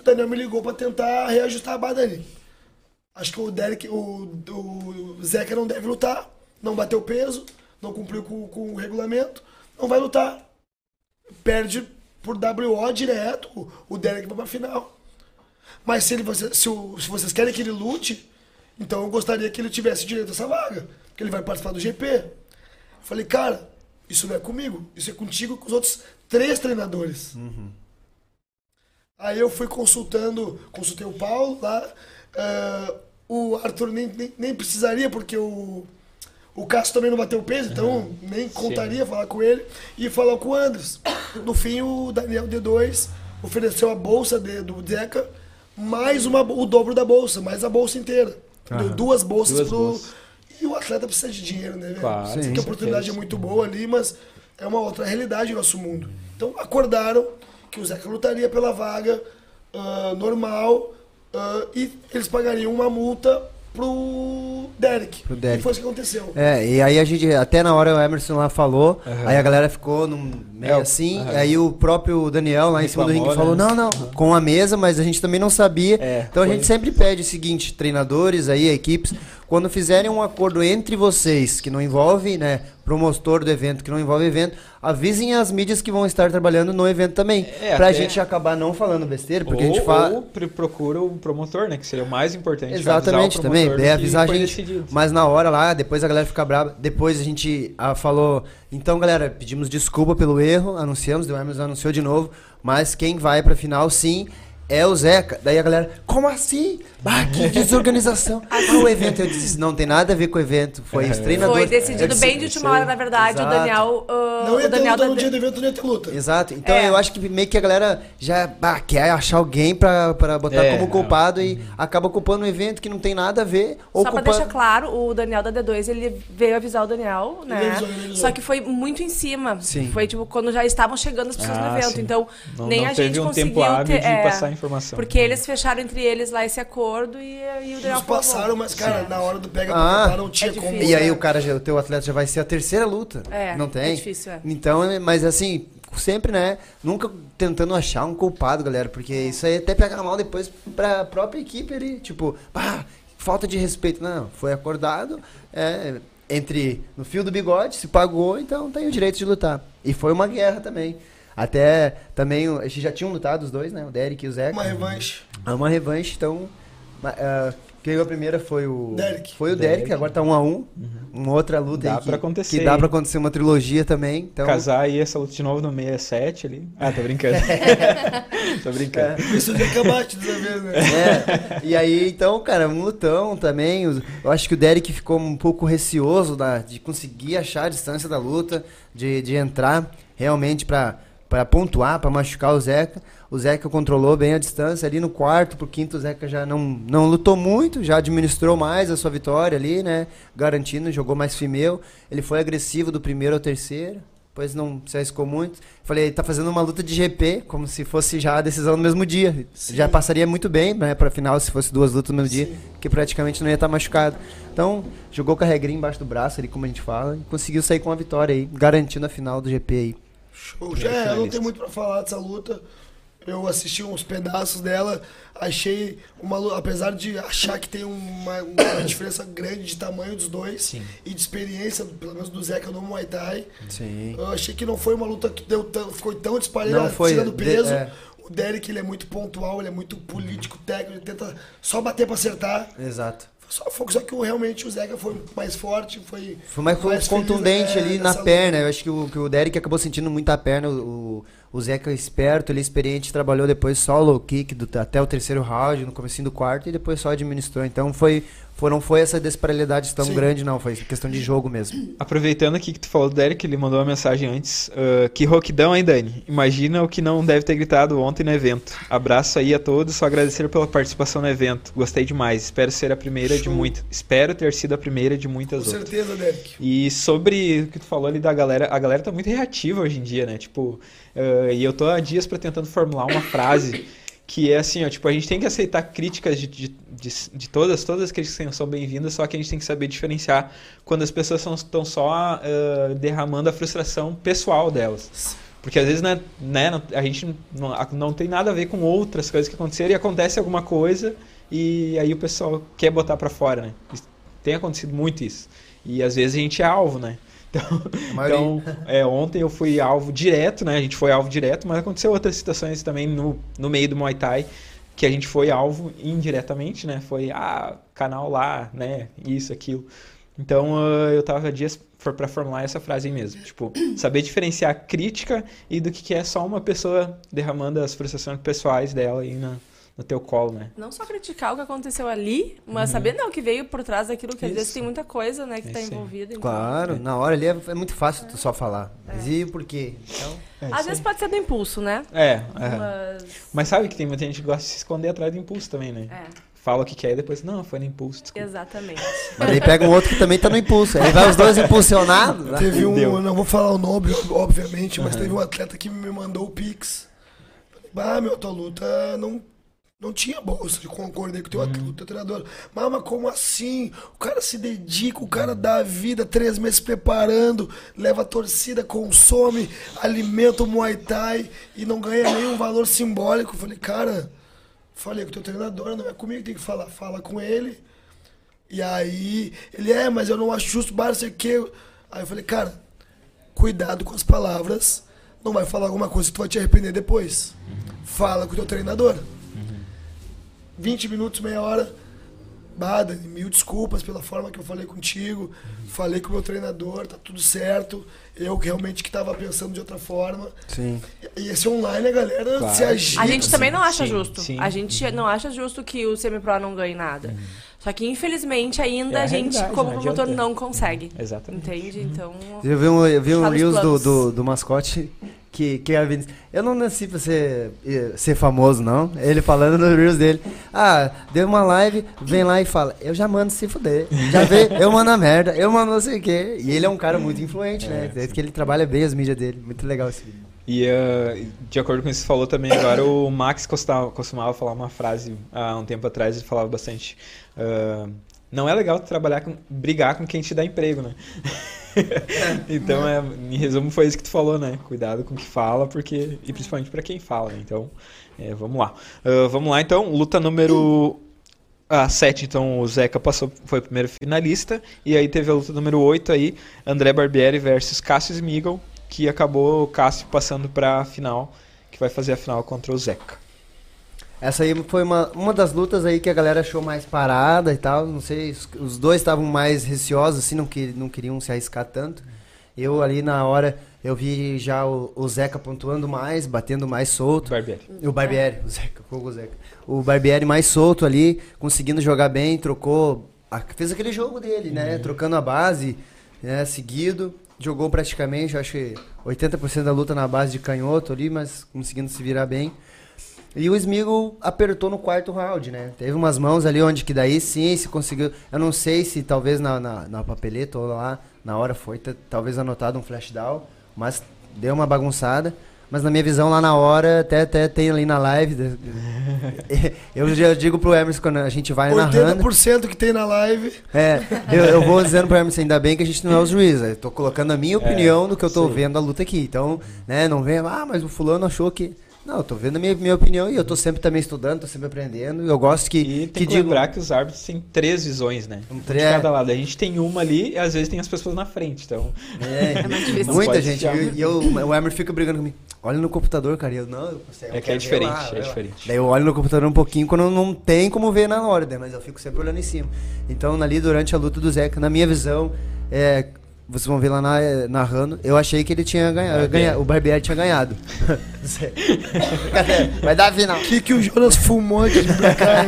O Daniel me ligou pra tentar reajustar a barra dele. Acho que o Derek, o, o Zeca não deve lutar, não bateu peso, não cumpriu com, com o regulamento, não vai lutar. Perde por WO direto, o, o Derek vai pra final. Mas se, ele, se, o, se vocês querem que ele lute, então eu gostaria que ele tivesse direito a essa vaga, porque ele vai participar do GP. Eu falei, cara, isso não é comigo, isso é contigo e com os outros três treinadores. Uhum. Aí eu fui consultando, consultei o Paulo lá. Uh, o Arthur nem, nem, nem, precisaria, porque o, o Cássio também não bateu peso, então uhum. nem contaria Sim. falar com ele. E falar com o Andres. No fim, o Daniel D2 ofereceu a bolsa de, do Zeca, mais uma, o dobro da bolsa, mais a bolsa inteira. Uhum. Deu duas bolsas duas pro. Bolsas. E o atleta precisa de dinheiro, né, velho? Claro, Sim, que a oportunidade é muito boa ali, mas é uma outra realidade no nosso mundo. Então acordaram que o Zeca lutaria pela vaga uh, normal uh, e eles pagariam uma multa pro Derek. Pro Derek. E foi isso que aconteceu. É, e aí a gente, até na hora o Emerson lá falou, uhum. aí a galera ficou num meio é, assim, uhum. aí o próprio Daniel lá em cima do ringue né? falou, não, não, uhum. com a mesa, mas a gente também não sabia. É, então a gente sempre pede o seguinte, treinadores aí, equipes, quando fizerem um acordo entre vocês, que não envolve, né, promotor do evento, que não envolve evento, avisem as mídias que vão estar trabalhando no evento também. É, pra até... gente acabar não falando besteira, porque ou, a gente fala. Ou procura o promotor, né? Que seria o mais importante. Exatamente, também. Daí avisar a gente. Mas na hora lá, depois a galera fica brava. Depois a gente ah, falou. Então, galera, pedimos desculpa pelo erro, anunciamos, o Hermes anunciou de novo. Mas quem vai pra final, sim, é o Zeca. Daí a galera, como assim? Ah, que desorganização. ah, o evento, eu disse, não tem nada a ver com o evento. Foi os treinadores. Foi decidido disse, bem de última hora, na verdade. Exato. O Daniel. Uh, não ia o Daniel ter luta no dia do evento, não ia ter luta. Exato. Então é. eu acho que meio que a galera já bah, quer achar alguém pra, pra botar é, como culpado não. e acaba culpando um evento que não tem nada a ver. Ou Só culpando... pra deixar claro, o Daniel da D2, ele veio avisar o Daniel, né? Ele avisou, ele avisou. Só que foi muito em cima. Sim. Foi tipo quando já estavam chegando as pessoas ah, no evento. Sim. Então, não, nem não a gente um conseguiu tempo ter, de é, passar informação. Porque eles fecharam entre eles lá esse acordo e, e o Daniel Eles passaram, mas, cara, Sim. na hora do pega ah, pra não tinha é como. E aí o cara, já, o teu atleta já vai ser a terceira luta. É, não tem? É difícil, é. Então, mas assim, sempre, né? Nunca tentando achar um culpado, galera, porque isso aí até pega mal depois pra própria equipe ali. Tipo, pá, falta de respeito. Não, foi acordado, é, entre no fio do bigode, se pagou, então tem o direito de lutar. E foi uma guerra também. Até também, gente já tinham lutado os dois, né? O Derek e o Zeca. Uma revanche. É uma revanche, então. Uh, quem ganhou a primeira foi o. Derek. Foi o Derek, Derek agora tá um a um. Uhum. Uma outra luta dá aí. Que, pra acontecer. Que dá pra acontecer uma trilogia também. Então... Casar aí essa luta de novo no 67 ali. Ah, tô brincando. tô brincando. É. Isso de acabate dessa vez, né? É. E aí, então, cara, um lutão também. Eu acho que o Derek ficou um pouco receoso da, de conseguir achar a distância da luta, de, de entrar realmente pra para pontuar, para machucar o Zeca. O Zeca controlou bem a distância ali no quarto, pro quinto o Zeca já não, não lutou muito, já administrou mais a sua vitória ali, né? Garantindo, jogou mais fimeu. Ele foi agressivo do primeiro ao terceiro, depois não se arriscou muito. Falei, tá fazendo uma luta de GP, como se fosse já a decisão no mesmo dia. Sim. Já passaria muito bem, né, pra final, se fosse duas lutas no mesmo Sim. dia, que praticamente não ia estar tá machucado. Então, jogou com a regrinha embaixo do braço ali, como a gente fala, e conseguiu sair com a vitória aí, garantindo a final do GP aí. Show. Já, é, eu não tenho muito pra falar dessa luta. Eu assisti uns pedaços dela, achei uma luta, apesar de achar que tem uma, uma diferença grande de tamanho dos dois Sim. e de experiência, pelo menos do Zeca no Muay Thai. Sim. Eu achei que não foi uma luta que deu tão, ficou tão disparada, tirando peso. De, é. O Derek ele é muito pontual, ele é muito político, técnico, ele tenta só bater para acertar. Exato. Só, só que realmente o Zeca foi mais forte, foi. Foi mais, mais contundente feliz, ali na perna. Luta. Eu acho que o, que o Derek acabou sentindo muita perna. O, o Zeca é esperto, ele é experiente, trabalhou depois só low kick do, até o terceiro round, no começo do quarto, e depois só administrou. Então foi, foi, não foi essa disparidade tão Sim. grande, não. Foi questão de jogo mesmo. Aproveitando aqui que tu falou do Derek, ele mandou uma mensagem antes. Uh, que roquidão, hein, Dani? Imagina o que não deve ter gritado ontem no evento. Abraço aí a todos, só agradecer pela participação no evento. Gostei demais. Espero ser a primeira Show. de muitas. Espero ter sido a primeira de muitas Com outras. Com certeza, Derek. E sobre o que tu falou ali da galera, a galera tá muito reativa hoje em dia, né? Tipo. Uh, e eu tô há dias para tentando formular uma frase que é assim, ó, tipo, a gente tem que aceitar críticas de, de, de, de todas, todas as críticas são bem-vindas, só que a gente tem que saber diferenciar quando as pessoas estão só uh, derramando a frustração pessoal delas. Porque às vezes né, né, a gente não, não tem nada a ver com outras coisas que aconteceram e acontece alguma coisa e aí o pessoal quer botar pra fora, né? Tem acontecido muito isso. E às vezes a gente é alvo, né? Então, então é, ontem eu fui alvo direto, né? A gente foi alvo direto, mas aconteceu outras situações também no, no meio do Muay Thai que a gente foi alvo indiretamente, né? Foi, ah, canal lá, né? Isso, aquilo. Então ah, eu tava dias para formular essa frase mesmo. Tipo, saber diferenciar a crítica e do que que é só uma pessoa derramando as frustrações pessoais dela aí na, no teu colo, né? Não só criticar o que aconteceu ali, mas saber não, que veio por trás daquilo que às vezes tem muita coisa, né, que É tá isso aí. envolvida. então- Claro, na hora ali é, é muito fácil tu só falar. Mas e por quê? Então, É, Às vezes aí. pode ser do impulso, né? É, é. Mas. Mas sabe que tem muita gente que gosta de se esconder atrás do impulso também, né? É, Fala o que quer e depois, não, foi no impulso, desculpa. exatamente. mas daí pega um outro que também tá no impulso. Aí vai os dois impulsionados. né? Teve um, Deu. eu não vou falar o nome, obviamente, mas teve um atleta que me mandou o Pix. Ah, meu, tua luta não, não tinha bolsa. Eu concordei com o teu, Uhum. teu treinador. Mas, mas como assim? O cara se dedica, o cara dá a vida, três meses preparando, leva a torcida, consome, alimenta o Muay Thai e não ganha nenhum valor simbólico. Eu Falei, cara, falei com o teu treinador, não é comigo que tem que falar, fala com ele. E aí, ele é, mas eu não acho justo, bar, sei o quê. Aí eu falei, cara, cuidado com as palavras, não vai falar alguma coisa que tu vai te arrepender depois. Fala com o teu treinador. 20 minutos, meia hora. Bada, mil desculpas pela forma que eu falei contigo. Falei com o meu treinador, tá tudo certo. Eu realmente que tava pensando de outra forma. Sim. E esse online, a galera Claro. se agita. A gente também não acha sim, justo. sim. A gente não acha justo que o semi-pro não ganhe nada. Só que, infelizmente, ainda É a a gente, como não promotor, não consegue. Exatamente. Entende? Então. Eu vi um, eu vi um Reels do, do, do mascote que, que a Vinícius- Eu não nasci pra ser, eh, ser famoso, não. Ele falando no Reels dele. Ah, deu uma live, vem lá e fala. Eu já mando se fuder. Já vê, eu mando a merda, eu mando não sei o quê. E ele é um cara muito influente, né? Desde que ele trabalha bem as mídias dele. Muito legal esse vídeo. E uh, de acordo com isso que você falou também agora, o Max costava, costumava falar uma frase há um tempo atrás, ele falava bastante. uh, não é legal trabalhar com. brigar com quem te dá emprego, né? então, é, em resumo, foi isso que tu falou, né? Cuidado com o que fala, porque. E principalmente pra quem fala, né? Então, é, vamos lá. Uh, vamos lá então, luta número. A 7, então, o Zeca passou, foi o primeiro finalista. E aí teve a luta número 8 aí, André Barbieri versus Cássio Smigel, que acabou o Cássio passando pra final, que vai fazer a final contra o Zeca. Essa aí foi uma, uma das lutas aí que a galera achou mais parada e tal. Não sei, os, os dois estavam mais receosos, assim, não, que, não queriam se arriscar tanto. Eu ali na hora, eu vi já o, o Zeca pontuando mais, batendo mais solto. Barbieri. O Barbieri, o Zeca, fogo Zeca. O Barbieri mais solto ali, conseguindo jogar bem, trocou. a- fez aquele jogo dele, né? Trocando a base, né? Seguido. Jogou praticamente, acho que 80% da luta na base de canhoto ali, mas conseguindo se virar bem. E o Smigo apertou no quarto round, né? Teve umas mãos ali onde que daí sim se conseguiu. Eu não sei se talvez na, na, na papeleta ou lá na hora foi talvez anotado um flash down, mas deu uma bagunçada. Mas na minha visão lá na hora, até, até tem ali na live. eu já digo pro Emerson quando a gente vai narrando. 80% que tem na live. É, eu, eu vou dizendo pro Emerson, ainda bem que a gente não é os juízes. Eu tô colocando a minha opinião do que eu tô sim. vendo a luta aqui. Então, né, não vem, ah, mas o fulano achou que. Não, eu tô vendo a minha, minha opinião e eu tô sempre também estudando, tô sempre aprendendo. Eu gosto que. E tem que, digo- lembrar que os árbitros têm três visões, né? Um tre- de cada lado. A gente tem uma ali e às vezes tem as pessoas na frente. Então, É, É mais difícil. muita gente. E eu, o Emerson fica brigando comigo. Olha no computador, cara. e Eu não, eu, sei, eu É que é diferente, lá, é diferente. Daí eu olho no computador um pouquinho quando não tem como ver na hora, né? mas eu fico sempre olhando em cima. Então, ali durante a luta do Zeca, na minha visão, é, vocês vão ver lá na- narrando, eu achei que ele tinha ganhado. Ganha- o Barbieri tinha ganhado. Vai dar a final. O que, que o Jonas fumou aqui pra cá?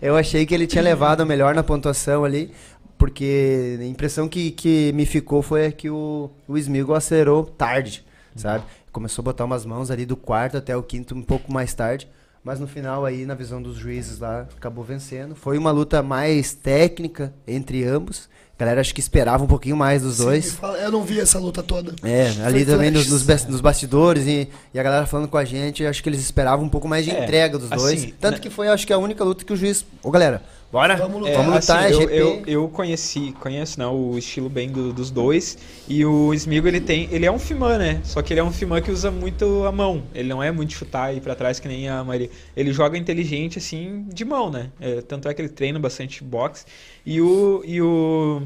Eu achei que ele tinha levado a melhor na pontuação ali, porque a impressão que, que me ficou foi que o, o Smigol acelerou tarde, sabe? Começou a botar umas mãos ali do quarto até o quinto um pouco mais tarde, mas no final aí, na visão dos juízes lá, acabou vencendo. Foi uma luta mais técnica entre ambos. A galera acho que esperava um pouquinho mais dos Sim, dois. fala- Eu não vi essa luta toda. É, ali Foi também nos, nos bas- nos bastidores e, e a galera falando com a gente, acho que eles esperavam um pouco mais de É, entrega dos dois. assim, Tanto né- que foi, acho que a única luta que o juiz. Ô galera, bora! Vamos lutar. É, Vamos lutar, assim, eu, eu, eu conheci, conheço né, o estilo bem do- dos dois. E o Smigo, ele tem. Ele é um Fimã, né? Só que ele é um Fimã que usa muito a mão. Ele não é muito chutar e ir pra trás que nem a Maria. Ele joga inteligente, assim, de mão, né? É, tanto é que ele treina bastante boxe. E o. E o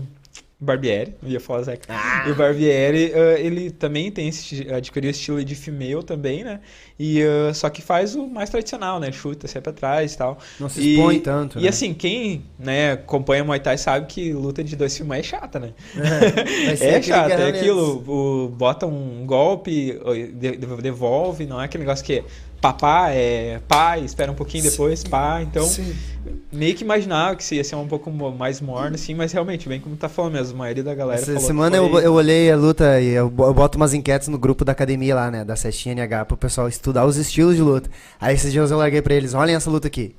Barbieri, eu ia falar Zeca. E o Barbieri, ah, ele também tem esse, adquiriu esse estilo de female também, né? E, ah, só que faz o mais tradicional, né? Chuta sempre atrás e tal. Não se E- expõe tanto. E né? assim, quem né, acompanha Muay Thai sabe que luta de dois filmes é chata, né? É aquele chato, é aquilo. O, bota um golpe, de- de- devolve, não é aquele negócio que é papá, é pai, espera um pouquinho depois, pá. Então, Sim. meio que imaginava que ia ser um pouco mais morno, assim, mas realmente, bem como tá falando mesmo, a maioria da galera Essa semana eu, eu olhei a luta e eu, bo- eu boto umas enquetes no grupo da academia lá, né? Da Sestinha NH, pro pessoal estudar os estilos de luta. Aí esses dias eu larguei pra eles, olhem essa luta aqui.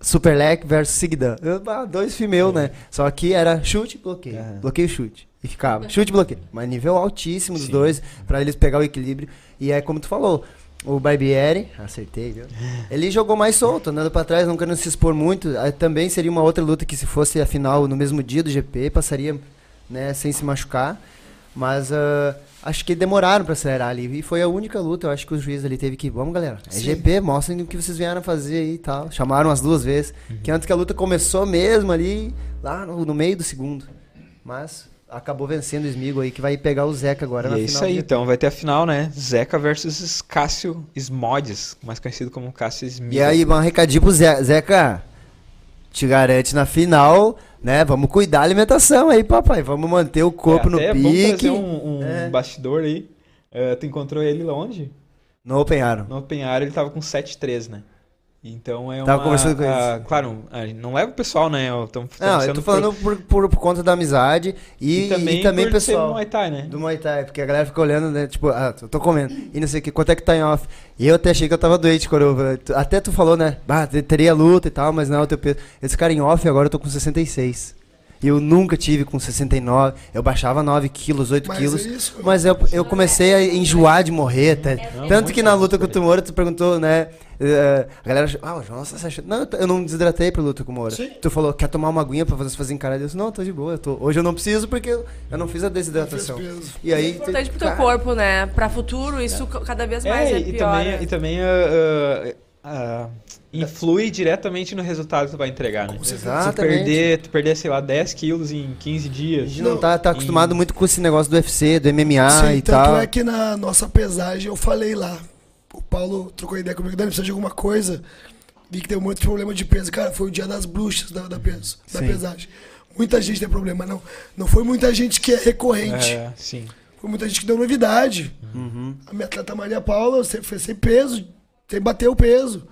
Super Leg versus Sigdan. Ah, dois female, né? Só que era chute, bloqueio. Aham. Bloqueio, chute. E ficava chute, bloqueio. Mas nível altíssimo dos Sim. dois, pra eles pegar o equilíbrio. E é como tu falou, o Barbieri, acertei, viu? Ele jogou mais solto, andando pra trás, não querendo se expor muito. Aí também seria uma outra luta que se fosse a final no mesmo dia do GP, passaria né, sem se machucar. Mas ah, acho que demoraram pra acelerar ali. E foi a única luta, eu acho que o juiz ali teve que. Vamos, galera. É Sim. GP, mostrem o que vocês vieram fazer aí e tal. Chamaram as duas vezes. Que antes que a luta começou mesmo ali, lá no, no meio do segundo. Mas acabou vencendo o Smigo aí, que vai pegar o Zeca agora E na é final. isso aí, GP. então vai ter a final, né? Zeca versus Cássio Smodes, mais conhecido como Cássio Smigo. E aí, um recadinho pro Ze- Zeca. Te garante na final, né? Vamos cuidar da alimentação aí, papai. Vamos manter o corpo É, no Vamos pique. trazer um, um É. bastidor aí. Eh, tu encontrou ele onde? No Open Iron. No Penhar ele tava com 7-3, né? Então é uma... Tava conversando com ah, eles. Claro, ah, não leva o pessoal, né? Eu tô, tô Não, eu tô falando por, por, por conta da amizade e, E também, e também por pessoal. ser Muay Thai, né? Do Muay Thai, porque a galera fica olhando, né? Tipo, ah, eu tô comendo. E não sei o que, quanto é que tá em off? E eu até achei que eu tava doente, Coroa. Até tu falou, né? Bah, te- teria luta e tal, mas não, o teu peso. Esse cara em off agora eu tô com 66. E eu nunca tive com 69. Eu baixava 9 quilos, 8 Mas quilos. é isso. Mas eu, eu comecei a enjoar de morrer. Tá? Tanto que na luta com o Tumora, tu perguntou, né? Eh, a galera ah, o João, você acha... Não, eu não desidratei pra luta com o Moura. Sim. Tu falou, quer tomar uma aguinha pra vocês fazerem cara? Eu disse, não, tô de boa. eu tô- Hoje eu não preciso porque eu, não fiz a desidratação. Não. E aí, É importante pro teu cara, corpo, né? Pra futuro, isso cada vez mais é, e, pior. também, né? e também ah, ah, influi diretamente no resultado que tu vai entregar, né? Se tu Exatamente. perder, tu perder, sei lá, 10 quilos em 15 A dias. gente não tá, tá acostumado muito com esse negócio do UFC, do MMA Sim, e tanto tal. é que na nossa pesagem eu falei lá. O Paulo trocou ideia comigo, Dani, precisa de alguma coisa. Vi que tem muito problema de peso. Cara, foi o dia das bruxas da, da peso, da pesagem. Muita gente tem problema, não. Não foi muita gente que é recorrente. É, sim. Foi muita gente que deu novidade. Uhum. A minha atleta Maria Paula sempre foi sem peso, sem bater o peso.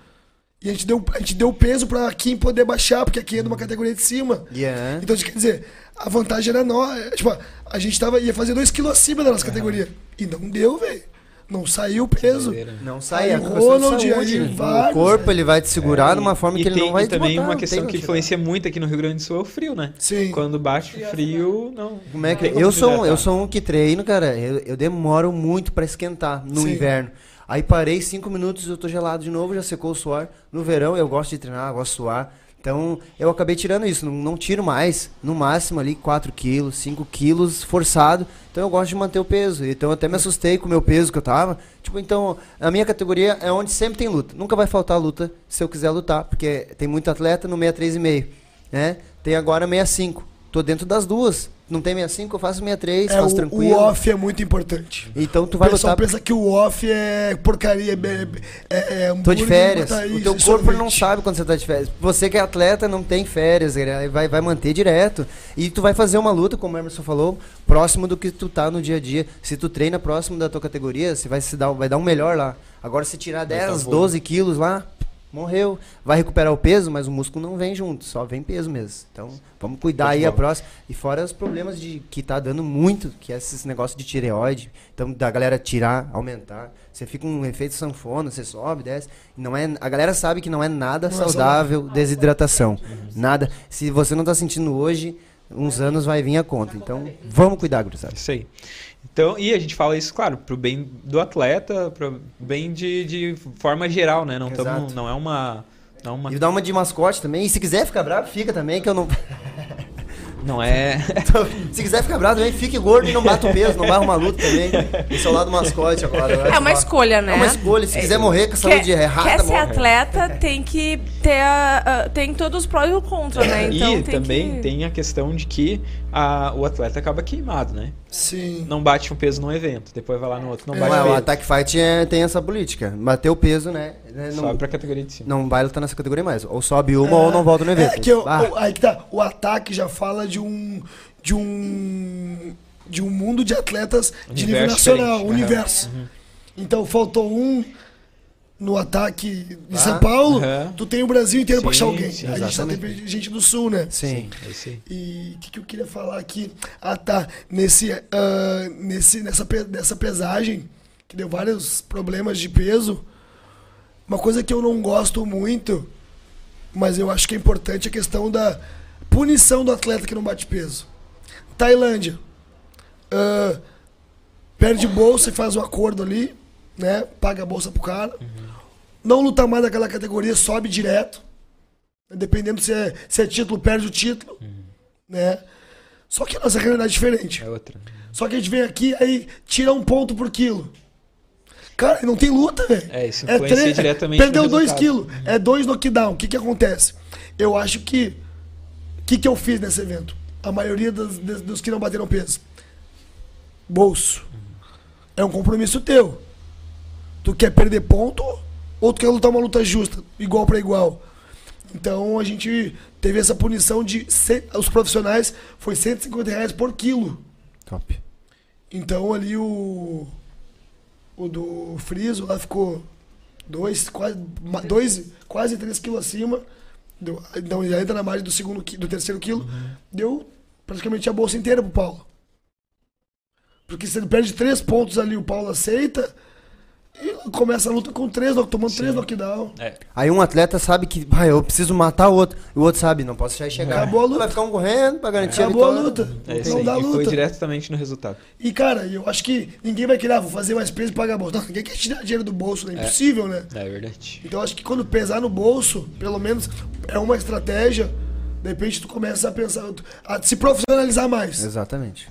E a gente deu, a gente deu peso pra Kim poder baixar, porque a Kim é de uma categoria de cima. Yeah. Então, quer dizer, a vantagem era nossa. Tipo, a gente tava, ia fazer 2 quilos acima da nossa categoria. E não deu, velho. Não saiu o peso. Não sai, é Aí de Ronald, saúde, aí vários, O corpo ele vai te segurar de uma forma e que ele tem, não vai e também desbotar, uma questão que influencia muito aqui no Rio Grande do Sul é o frio, né? Sim. Quando bate o frio, não. Como é que eu sou, um- eu sou um que treino, cara. Eu, eu demoro muito pra esquentar no Sim. inverno. Aí parei cinco minutos, eu tô gelado de novo, já secou o suor. No verão eu gosto de treinar, gosto de suar. Então eu acabei tirando isso, não, não tiro mais. No máximo ali 4 quilos, 5 quilos forçado. Então eu gosto de manter o peso. Então eu até me assustei com o meu peso que eu tava. Tipo, então a minha categoria é onde sempre tem luta. Nunca vai faltar luta se eu quiser lutar, porque tem muito atleta no 63,5, né? Tem agora 65. Tô dentro das duas. Não tem 65, eu faço 63, É, faço o, tranquilo. o off é muito importante. Então tu O vai pessoal lutar. pensa que o off é porcaria, é, é, é Tô de férias. O teu corpo sorvete. não sabe quando você tá de férias. Você que é atleta não tem férias, ele vai, vai manter direto. E tu vai fazer uma luta, como o Emerson falou, próximo do que tu tá no dia a dia. Se tu treina próximo da tua categoria, você vai se dar, vai dar um melhor lá. Agora se tirar Vai 10, tá bom. 12 quilos lá, morreu. Vai recuperar o peso, mas o músculo não vem junto, só vem peso mesmo. Então, vamos cuidar Muito aí a próxima. E fora os problemas de que tá dando muito, que é esses negócios de tireoide. Então, da galera tirar, aumentar. Você fica um efeito sanfona, você sobe, desce. Não é, a galera sabe que não é nada Não é saudável desidratação. Nada. Se você não tá sentindo hoje, uns anos vai vir a conta. Então, vamos cuidar, gurizada. Isso aí. Então, e a gente fala isso, claro, pro bem do atleta, pro bem de, de forma geral, né? Não, tamo, não é uma. Não, é uma, E dá uma de mascote também. E se quiser ficar bravo, fica também, que eu não. não é. se quiser ficar bravo também, fique gordo e não bata o peso, não vai arrumar luta também. Esse é o lado mascote agora. É uma escolha, né? É uma escolha. Se quiser morrer com a saúde quer, errada, quer ser morre. atleta, tem que ter a, a- tem todos os prós e os contras, né? Então e tem também que... tem a questão de que a, o atleta acaba queimado, né? Sim. Não bate um peso num evento, depois vai lá no outro, não É, bate Mas o peso. Attack Fight é- tem essa política. Bater o peso, né? né, Não, Sobe pra categoria de cima. não vai lutar nessa categoria mais. Ou sobe uma ou não volta no evento. É que eu- Ah, o- aí que tá. O ataque já fala de um. De um. De um mundo de atletas de nível Universo nacional, universo. Uhum. Então faltou um no ataque de São Paulo, tu tem o Brasil inteiro pra Sim, achar alguém. sim, a gente só tem gente do sul, né? sim. Isso aí. E o que, que eu queria falar aqui? Ah, tá. Nesse, ah, nesse, nessa, nessa pesagem, que deu vários problemas de peso, uma coisa que eu não gosto muito, mas eu acho que é importante, é a questão da punição do atleta que não bate peso. Tailândia. ah, perde bolsa e faz um acordo ali, né? Paga a bolsa pro cara. Não luta mais naquela categoria, sobe direto. Dependendo se é, se é título, perde o título. Né? Só que a nossa realidade é diferente. É outra. Só que a gente vem aqui, aí tira um ponto por quilo. Cara, não tem luta, velho. É, isso influencia diretamente Perdeu no 2 resultado. quilos. É dois knockdown. O que que acontece? Eu acho que... O que que eu fiz nesse evento? A maioria dos, dos- dos que não bateram peso. Bolso. É um compromisso teu. Tu quer perder ponto ou tu quer lutar uma luta justa, igual pra igual? Então a gente teve essa punição de... cem- Os profissionais foi 150 reais por quilo. Top. Então ali o. O do Friso lá ficou dois, quase, dois, quase 3 quilos acima. Deu, então já entra na margem do segundo do terceiro quilo. Deu praticamente a bolsa inteira pro Paulo. Porque se ele perde três pontos ali, o Paulo aceita. E começa a luta com três, tomando três knockdown. É. Aí um atleta sabe que, ah, eu preciso matar o outro. E o outro sabe, não posso deixar ele chegar. Acabou a luta. Vai ficar um correndo pra garantir Acabou a vitória. luta. É não dá E foi luta. diretamente no resultado. E cara, eu acho que ninguém vai querer, ah, vou fazer mais peso e pagar a bolsa. Não, ninguém quer tirar dinheiro do bolso, né? Impossível, né? É verdade. Então acho que quando pesar no bolso, pelo menos é uma estratégia. De repente tu começa a pensar, a se profissionalizar mais. Exatamente.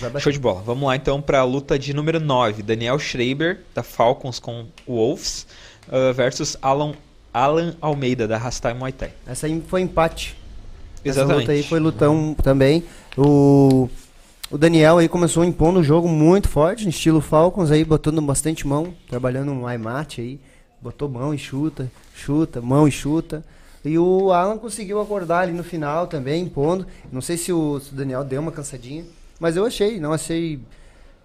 Bater. Show de bola. Vamos lá então para a luta de número 9. Daniel Schreiber, da Falcons com Wolves, uh, versus Alan, Alan Almeida, da Rastai Muay Thai. Essa aí foi empate. Essa Exatamente. luta aí foi lutão também. O, o Daniel aí começou impondo o jogo muito forte, no estilo Falcons aí, botando bastante mão, trabalhando um mate aí. Botou mão e chuta, chuta, mão e chuta. E o Alan conseguiu acordar ali no final também, impondo. Não sei se o, se o Daniel deu uma cansadinha, mas eu achei, não achei,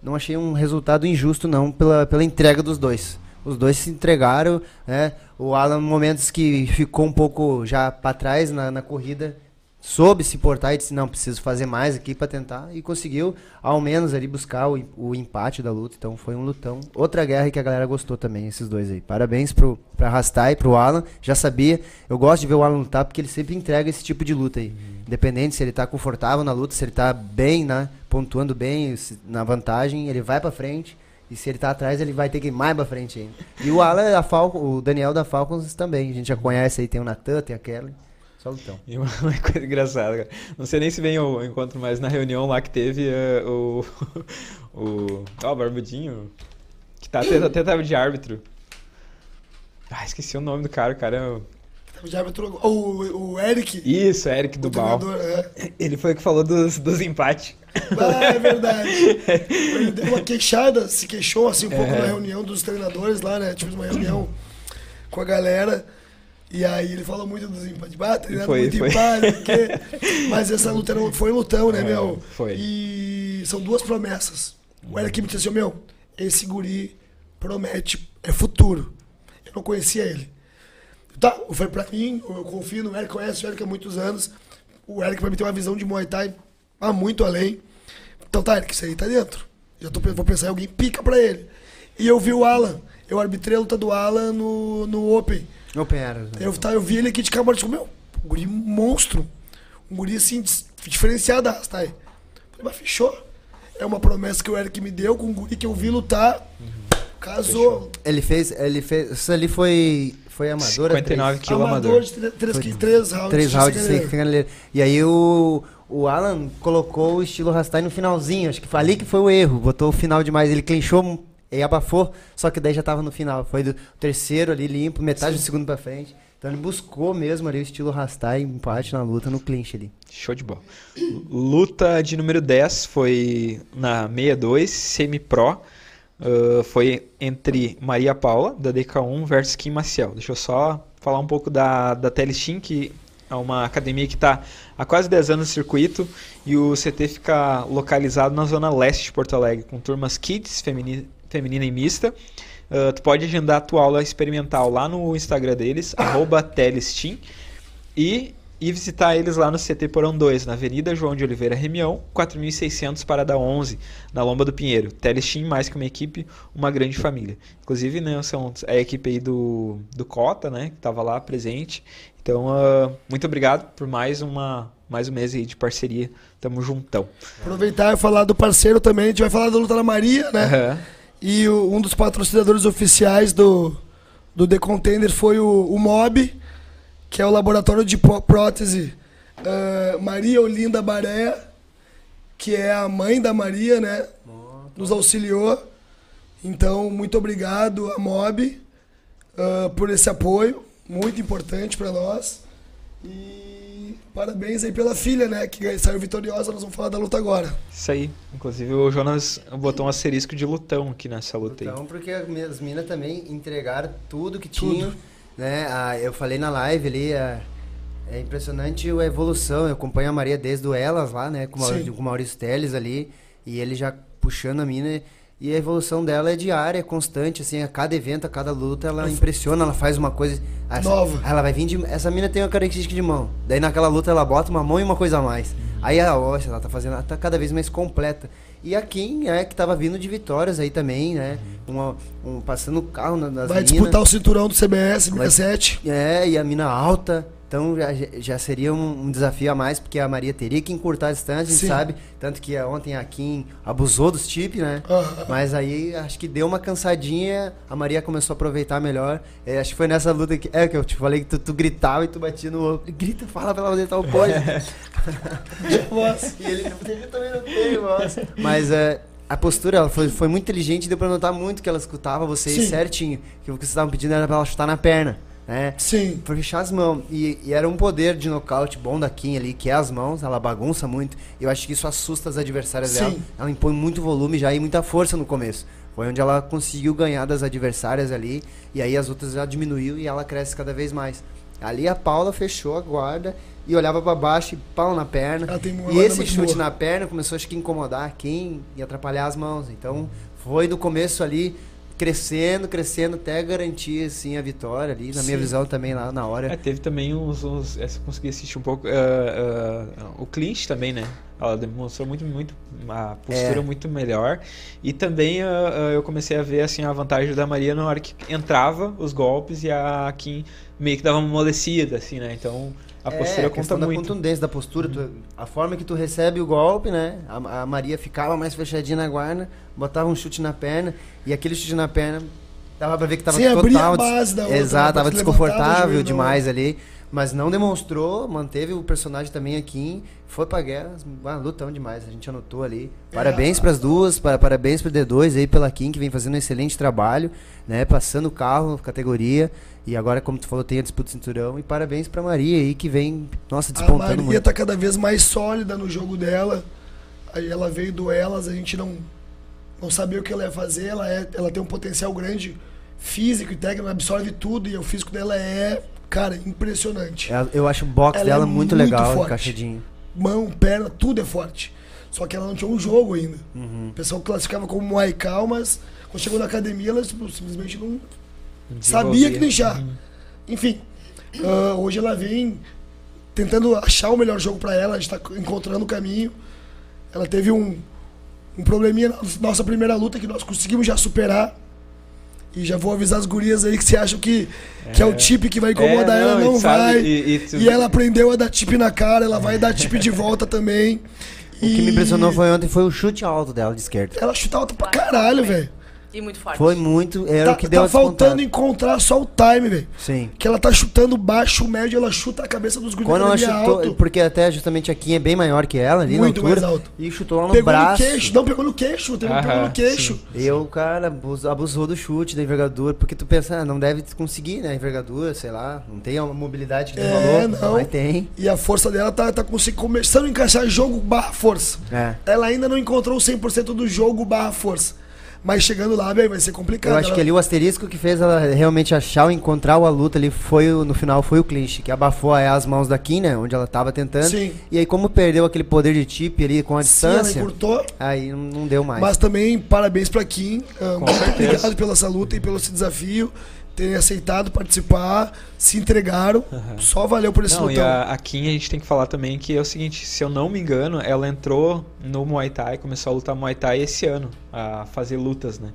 não achei um resultado injusto não pela, pela entrega dos dois. Os dois se entregaram, né? O Alan, momentos que ficou um pouco já para trás na, na corrida, soube se portar e disse não preciso fazer mais aqui para tentar e conseguiu ao menos ali buscar o, o empate da luta. Então foi um lutão. Outra guerra que a galera gostou também esses dois aí. Parabéns pro para Rastai, pro Alan. Já sabia. Eu gosto de ver o Alan lutar porque ele sempre entrega esse tipo de luta aí. Independente se ele tá confortável na luta, se ele tá bem, né, pontuando bem se- na vantagem, ele vai para frente. E se ele tá atrás, ele vai ter que ir mais pra frente ainda. E o Alan, a Falcon, o Daniel da Falcons também. A gente já conhece aí, tem o Natan, tem a Kelly. Só lutão. E uma, coisa engraçada, cara. Não sei nem se vem o encontro, mas na reunião lá que teve eh, o. o. Ó, o Barbudinho. Que tá até, até tava de árbitro. Ah, esqueci o nome do cara, o cara. é o- Já me trocou- o, o Eric, Isso, Eric o Dubal. treinador, é. Ele foi o que falou dos, dos empates. Ah, é verdade. Ele deu uma queixada, se queixou assim um pouco É. na reunião dos treinadores lá, né? Tivemos uma reunião com a galera. E aí ele falou muito dos empates. Ah, treinando Foi, muito foi. empate, porque... Mas essa luta não- foi lutão, né, É, meu? foi. E são duas promessas. O Eric me disse assim, meu, esse guri promete, é futuro. Eu não conhecia ele. Tá, foi pra mim, eu confio no Eric, conheço o Eric há muitos anos. O Eric pra mim tem uma visão de Muay Thai há muito além. Então tá, Eric, isso aí tá dentro. Já tô, vou pensar em alguém pica pra ele. E eu vi o Alan, eu arbitrei a luta do Alan no, no Open. Né? Eu, tá, eu vi ele aqui de Camarote, meu, um guri monstro. Um guri assim, diferenciar da Rastai. Falei, mas fechou. É uma promessa que o Eric me deu com o guri que eu vi lutar. Casou. Ele fez, ele fez. Isso ali foi. Foi amador. 59 três- quilos Amador amador. de três, três, Foi qui- três rounds. Três de rounds Chica sem caneleiro. E aí o, o Alan colocou o estilo Rastai no finalzinho. Acho que foi ali que foi o erro. Botou o final demais. Ele clinchou e abafou, só que daí já tava no final. Foi do terceiro ali limpo, metade do segundo pra frente. Então ele buscou mesmo ali o estilo Rastai, empate na luta, no clinch ali. Show de bola. Luta de número 10 foi na 62, semi-pro. Uh, foi entre Maria Paula, da DK1, versus Kim Maciel. Deixa eu só falar um pouco da, da Telestim, que é uma academia que está há quase 10 anos no circuito e o CT fica localizado na zona leste de Porto Alegre, com turmas kids, feminina, feminina e mista. Uh, tu pode agendar a tua aula experimental lá no Instagram deles, arroba Telestim, e, e visitar eles lá no CT Porão 2, na Avenida João de Oliveira Remião, 4600 Parada 11, na Lomba do Pinheiro. Telestim, mais que uma equipe, uma grande família. Inclusive, né, são é a equipe aí do, do Cota, né, que estava lá presente. Então, uh, muito obrigado por mais, uma, mais um mês aí de parceria. Tamo juntão. Aproveitar e falar do parceiro também. A gente vai falar da luta da Maria, né? Aham. E o- um dos patrocinadores oficiais do, do The Contender foi o, o MOB, que é o laboratório de pró- prótese ah, Maria Olinda Baré, que é a mãe da Maria, né? Nos auxiliou. Então, muito obrigado a MOB ah, por esse apoio, muito importante para nós. E parabéns aí pela filha, né? Que saiu vitoriosa. Nós vamos falar da luta agora. Isso aí. Inclusive, o Jonas botou um asterisco de lutão aqui nessa luta aí. Então, porque as mi- as minas também entregaram tudo que Tudo. tinham, né? Ah, eu falei na live ali, é, é impressionante a evolução. Eu acompanho a Maria desde o Elas lá, né? Com o Maurício, com o Maurício Teles ali, e ele já puxando a mina. E a evolução dela é diária, é constante, assim, a cada evento, a cada luta, ela impressiona, ela faz uma coisa. essa- Nova. Ela vai vir de. Essa mina tem uma característica de mão. Daí naquela luta ela bota uma mão e uma coisa a mais. Aí a Oxa, ela tá fazendo, ela tá cada vez mais completa. E a Kim, é, que tava vindo de vitórias aí também, né? Uma, um, passando o carro na- nas Vai minas. disputar o cinturão do CBS, Vai- 67. É, e a mina alta. Então já, já seria um, um desafio a mais, porque a Maria teria que encurtar a distância, a gente Sim. sabe. Tanto que ontem a Kim abusou dos chip, né? Aham. Mas aí acho que deu uma cansadinha, a Maria começou a aproveitar melhor. É, acho que foi nessa luta que. É que eu te falei que tu, tu gritava e tu batia no outro. Grita, fala pra ela onde tá o pode. E ele, também não voz. Mas é, a postura ela foi, foi muito inteligente, deu pra notar muito que ela escutava vocês Sim. certinho. Que o que vocês estavam pedindo era pra ela chutar na perna, né? Sim. Pra fechar as mãos. E, e era um poder de nocaute bom da Kim ali, que é as mãos, ela bagunça muito. E eu acho que isso assusta as adversárias Sim. dela. Ela impõe muito volume já e muita força no começo. Foi onde ela conseguiu ganhar das adversárias ali. E aí as outras já diminuiu e ela cresce cada vez mais. Ali a Paula fechou a guarda e olhava pra baixo e pau na perna. E esse chute boa. na perna começou acho que a incomodar quem e atrapalhar as mãos. Então foi do começo ali crescendo, crescendo até garantir assim a vitória ali, na minha Sim. visão também lá na hora. É, teve também uns. uns essa eu consegui assistir um pouco. ah, ah, o clinch também, né? Ela demonstrou muito, muito. Uma postura É. muito melhor. E também ah, eu comecei a ver assim, a vantagem da Maria na hora que entrava os golpes e a Kim meio que dava uma amolecida, assim, né? Então a postura é, a conta da muito. contundência da postura, tu- a forma que tu recebe o golpe, né? A, a Maria ficava mais fechadinha na guarda, botava um chute na perna e aquele chute na perna dava pra ver que tava Sim, abria a total base da outra, né? Exato, tava levantava o desconfortável demais ali, mas não demonstrou, manteve o personagem também aqui, foi pra guerra, ah, lutão demais, a gente anotou ali. Parabéns pras duas, para, parabéns pro D2 aí pela Kim que vem fazendo um excelente trabalho, né? Passando o carro, categoria. E agora, como tu falou, tem a disputa do cinturão. E parabéns pra Maria aí, que vem, nossa, A despontando Maria muito. tá cada vez mais sólida no jogo dela. Aí ela veio do Elas, a gente não, não sabia o que ela ia fazer. Ela, é, ela tem um potencial grande físico e técnico, absorve tudo. E o físico dela é, cara, impressionante. Ela- Eu acho o box Ela dela é muito, muito legal, forte. encaixadinho. Mão, perna, tudo é forte. Só que ela não tinha um jogo ainda. O pessoal classificava como Muay Thai, mas quando chegou na academia, ela tipo, simplesmente não sabia que deixar. Enfim, ah, hoje ela vem tentando achar o melhor jogo pra ela, a gente tá encontrando o caminho. Ela teve um, um probleminha na nossa primeira luta que nós conseguimos já superar. E já vou avisar as gurias aí que você acham que é, que é o tip que vai incomodar É, ela, não, não e sabe, vai. e- E, e tu- ela aprendeu a dar tip na cara, ela vai dar tip de volta também. O que me impressionou foi ontem foi o chute alto dela de esquerda. Ela chuta alto pra caralho, velho. E muito forte. Foi muito. Era Tá, o que deu tá a faltando encontrar só o time, velho. Sim. Que ela tá chutando baixo, médio, ela chuta a cabeça dos guris Quando ela ali chutou, alto. porque até justamente a Kim é bem maior que ela ali Muito na altura. mais alto. E chutou lá no Pegou braço. no queixo. Não, pegou no queixo. Teve Aham, pegou no queixo. sim. E eu, cara, abus- abusou do chute, da envergadura, porque tu pensa, ah, não deve conseguir, né? Envergadura, sei lá, não tem a mobilidade que É, falou, não. mas tem. E a força dela tá, tá começando a encaixar jogo barra força. É. Ela ainda não encontrou o 100% do jogo barra força. Mas chegando lá, velho, vai ser complicado. Eu acho Ela- que ali o asterisco que fez ela realmente achar ou encontrar a luta ali foi o- no final foi o clinch, que abafou aí as mãos da Kim, né? Onde ela tava tentando. Sim. E aí, como perdeu aquele poder de tip ali com a Sim, ela distância, encurtou. aí não, deu mais. Mas também parabéns pra Kim. ah, muito certeza. obrigado pela essa luta e pelo esse desafio. Terem aceitado participar, se entregaram. Só valeu por esse Não, e lutão. a, a Kim a gente tem que falar também que é o seguinte, se eu não me engano, ela entrou no Muay Thai, começou a lutar Muay Thai esse ano, a fazer lutas, né?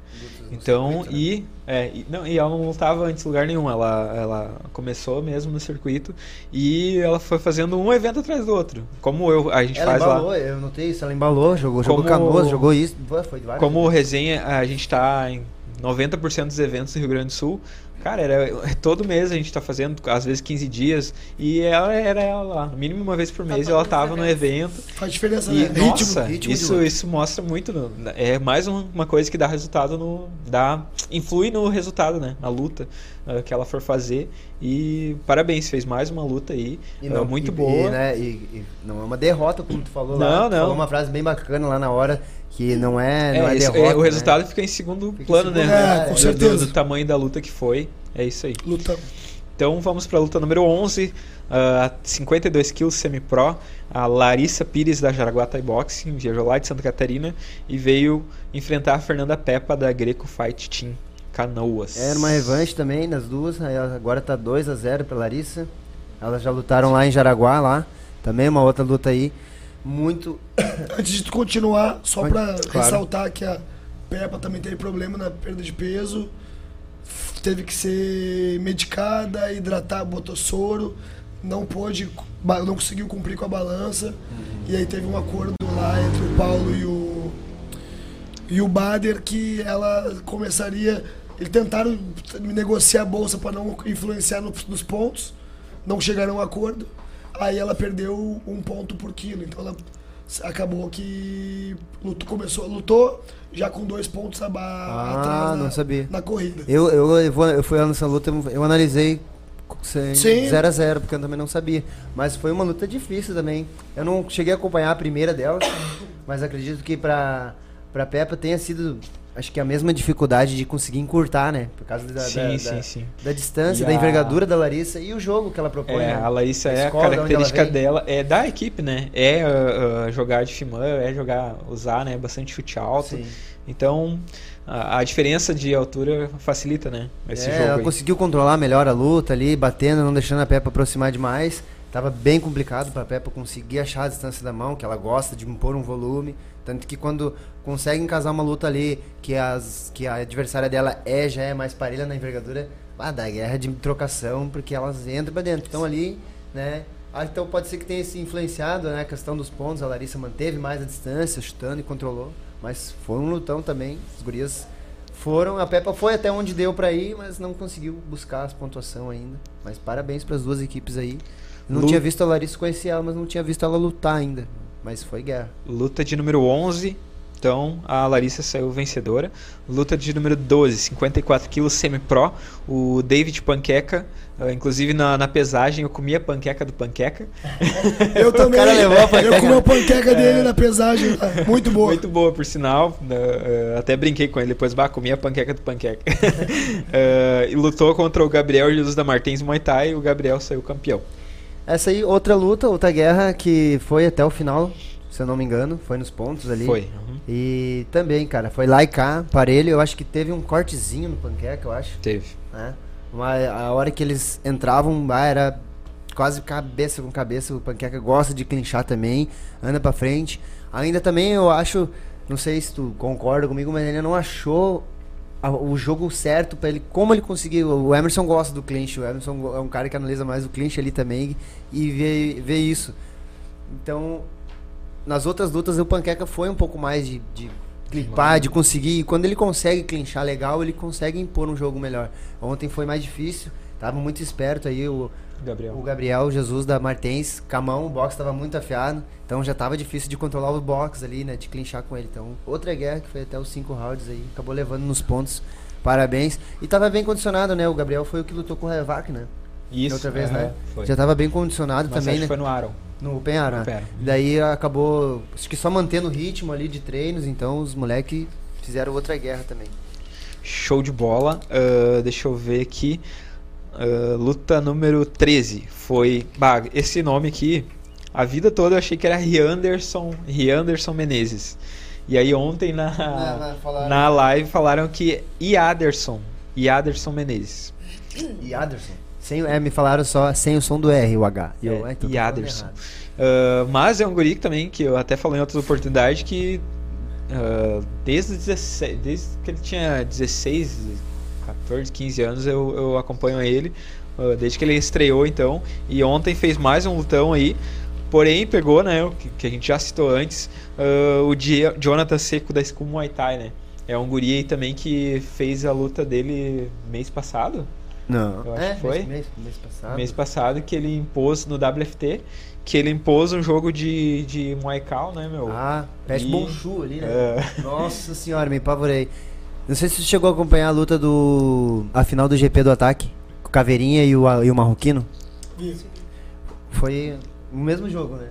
Então, e, é, e- não, e ela não lutava antes em lugar nenhum, ela, ela começou mesmo no circuito e ela foi fazendo um evento atrás do outro, como eu, a gente ela faz embalou, lá. eu notei isso, ela embalou, jogou, jogou canoas, jogou isso, foi de vários Como resenha, a gente tá em 90% dos eventos do Rio Grande do Sul. Cara, era, todo mês a gente tá fazendo, às vezes 15 dias, e ela era ela lá, no mínimo uma vez por mês, Tá ela todos tava os no evento. Faz diferença, E, né? nossa, ritmo isso, isso mostra muito. é mais um- uma coisa que dá resultado no. Dá, influi no resultado, né? Na luta ah, que ela for fazer. E parabéns, fez mais uma luta aí. E ah, muito e- boa. E, né, e- e não é uma derrota, como tu falou Não, lá. Tu não. Falou uma frase bem bacana lá na hora, que não é, não é, É, esse- é, derrota. o né? resultado fica em segundo Fica em plano, segundo né? é, com Do- certeza. Do, do tamanho da luta que foi. É isso aí. Luta. Então vamos para a luta número 11, ah, 52 quilos semi-pro. A Larissa Pires da Jaraguá Thai Boxing viajou lá de Santa Catarina e veio enfrentar a Fernanda Peppa da Greco Fight Team Canoas. Era uma revanche também nas duas, agora tá 2 a 0 pra Larissa. Elas já lutaram lá em Jaraguá, lá. Também uma outra luta aí. Muito. Antes de continuar, só pra claro. ressaltar que a Peppa também teve problema na perda de peso. Teve que ser medicada, hidratar, botou soro. Não pôde, não conseguiu cumprir com a balança. E aí teve um acordo lá entre o Paulo e o, e o Bader que ela começaria. Eles tentaram negociar a bolsa para não influenciar no- nos pontos. Não chegaram a um acordo. Aí ela perdeu um ponto por quilo. Então ela acabou que lutou, começou, lutou já com dois pontos aba Ah, atrás não na, sabia. na corrida. Eu, eu, eu, eu fui lá nessa luta, eu analisei Sim. 0 a 0 porque eu também não sabia. Mas foi uma luta difícil também. Eu não cheguei a acompanhar a primeira delas, mas acredito que pra, pra Peppa tenha sido, acho que a mesma dificuldade de conseguir encurtar, né? Por causa da, Sim, da, sim, da- sim. da distância, E da a- envergadura da Larissa e o jogo que ela propõe. É, né? a Larissa A é a de característica dela, é da equipe, né? É ah, ah, jogar de Fimã, é jogar, usar, né? Bastante chute alto. Então, a, a diferença de altura facilita, né? Esse É, jogo ela aí. conseguiu controlar melhor a luta ali, batendo, não deixando a Peppa aproximar demais. Tava bem complicado pra Peppa conseguir achar a distância da mão, que ela gosta de impor um volume. Tanto que quando consegue casar uma luta ali, que, as, que a adversária dela é, já é mais parelha na envergadura, ah, dá guerra de trocação, porque elas entram pra dentro. Então ali, né? Ah, então pode ser que tenha se influenciado, né? A questão dos pontos, a Larissa manteve mais a distância, chutando e controlou. Mas foi um lutão também. As gurias foram, a Peppa foi até onde deu pra ir, mas não conseguiu buscar as pontuação ainda. Mas parabéns pras duas equipes aí. Não Lu- tinha visto a Larissa, conhecia ela, mas não tinha visto ela lutar ainda. Mas foi guerra. Luta de número 11, então a Larissa saiu vencedora. Luta de número 12, 54 quilos semi-pro. O David Panqueca, ah, inclusive na, na pesagem eu comi a panqueca do Panqueca. Eu também. cara levou a panqueca. Eu comi a panqueca dele na pesagem. lá. Muito boa. Muito boa, por sinal. né, eh, até brinquei com ele depois, bah, comi a panqueca do Panqueca. E lutou contra o Gabriel Jesus da Martins Muay Thai e o Gabriel saiu campeão. Essa aí, outra luta, outra guerra que foi até o final, se eu não me engano. Foi nos pontos ali. Foi. uhum, E também, cara, foi lá e cá, parelho. Eu acho que teve um cortezinho no panqueca, eu acho. Teve. né? Uma, a hora que eles entravam, ah, era quase cabeça com cabeça. O Panqueca gosta de clinchar também, anda pra frente. Ainda também eu acho, não sei se tu concorda comigo, mas ele não achou o jogo certo pra ele, como ele conseguiu. O Emerson gosta do clinch, o Emerson é um cara que analisa mais o clinch ali também e vê, vê isso. Então, nas outras lutas, o Panqueca foi um pouco mais de, de clipar, de conseguir. E quando ele consegue clinchar legal, ele consegue impor um jogo melhor. Ontem foi mais difícil, tava muito esperto aí o, Gabriel. o Gabriel Jesus da Martens, Camão, o box tava muito afiado, então já tava difícil de controlar o box ali, né, de clinchar com ele. Então, outra guerra que foi até os cinco rounds aí, acabou levando nos pontos. Parabéns. E tava bem condicionado, né? O Gabriel foi o que lutou com o Revac, né? Isso. outra vez, né? Foi. Já tava bem condicionado Mas também, acho né? que foi no Aaron. No Penhará. No Penha. Daí acabou, acho que só mantendo o ritmo ali de treinos, então os moleques fizeram outra guerra também. Show de bola. Ah, deixa eu ver aqui. Ah, luta número 13. Foi. Bah, esse nome aqui. A vida toda eu achei que era Rianderson, Rianderson Menezes. E aí ontem na, Na- falaram- na live falaram que Iaderson. Iaderson Menezes. E Aderson? Sem, é, me falaram só sem o som do R, o H. E eu, É, é, então e Aderson. Ah, mas é um guri que também, que eu até falei em outras oportunidades, que ah, desde, os 16, desde que ele tinha 16, 14, 15 anos eu, eu acompanho ele, ah, desde que ele estreou então, e ontem fez mais um lutão aí, porém pegou, né, o que, que a gente já citou antes, o Di- Jonathan Seco da School Muay Thai, né, é um guri aí também que fez a luta dele mês passado, Não, Eu acho é, que foi. Mês, mês, mês passado. mês passado, que ele impôs no WFT, que ele impôs um jogo de, de Muay Thai, né, meu? Ah, peste E- Bonchu ali, né? É. Nossa senhora, me apavorei. Não sei se você chegou a acompanhar a luta do. a final do GP do ataque. Com o Caveirinha e o, e o Marroquino. Isso. Foi o mesmo jogo, né?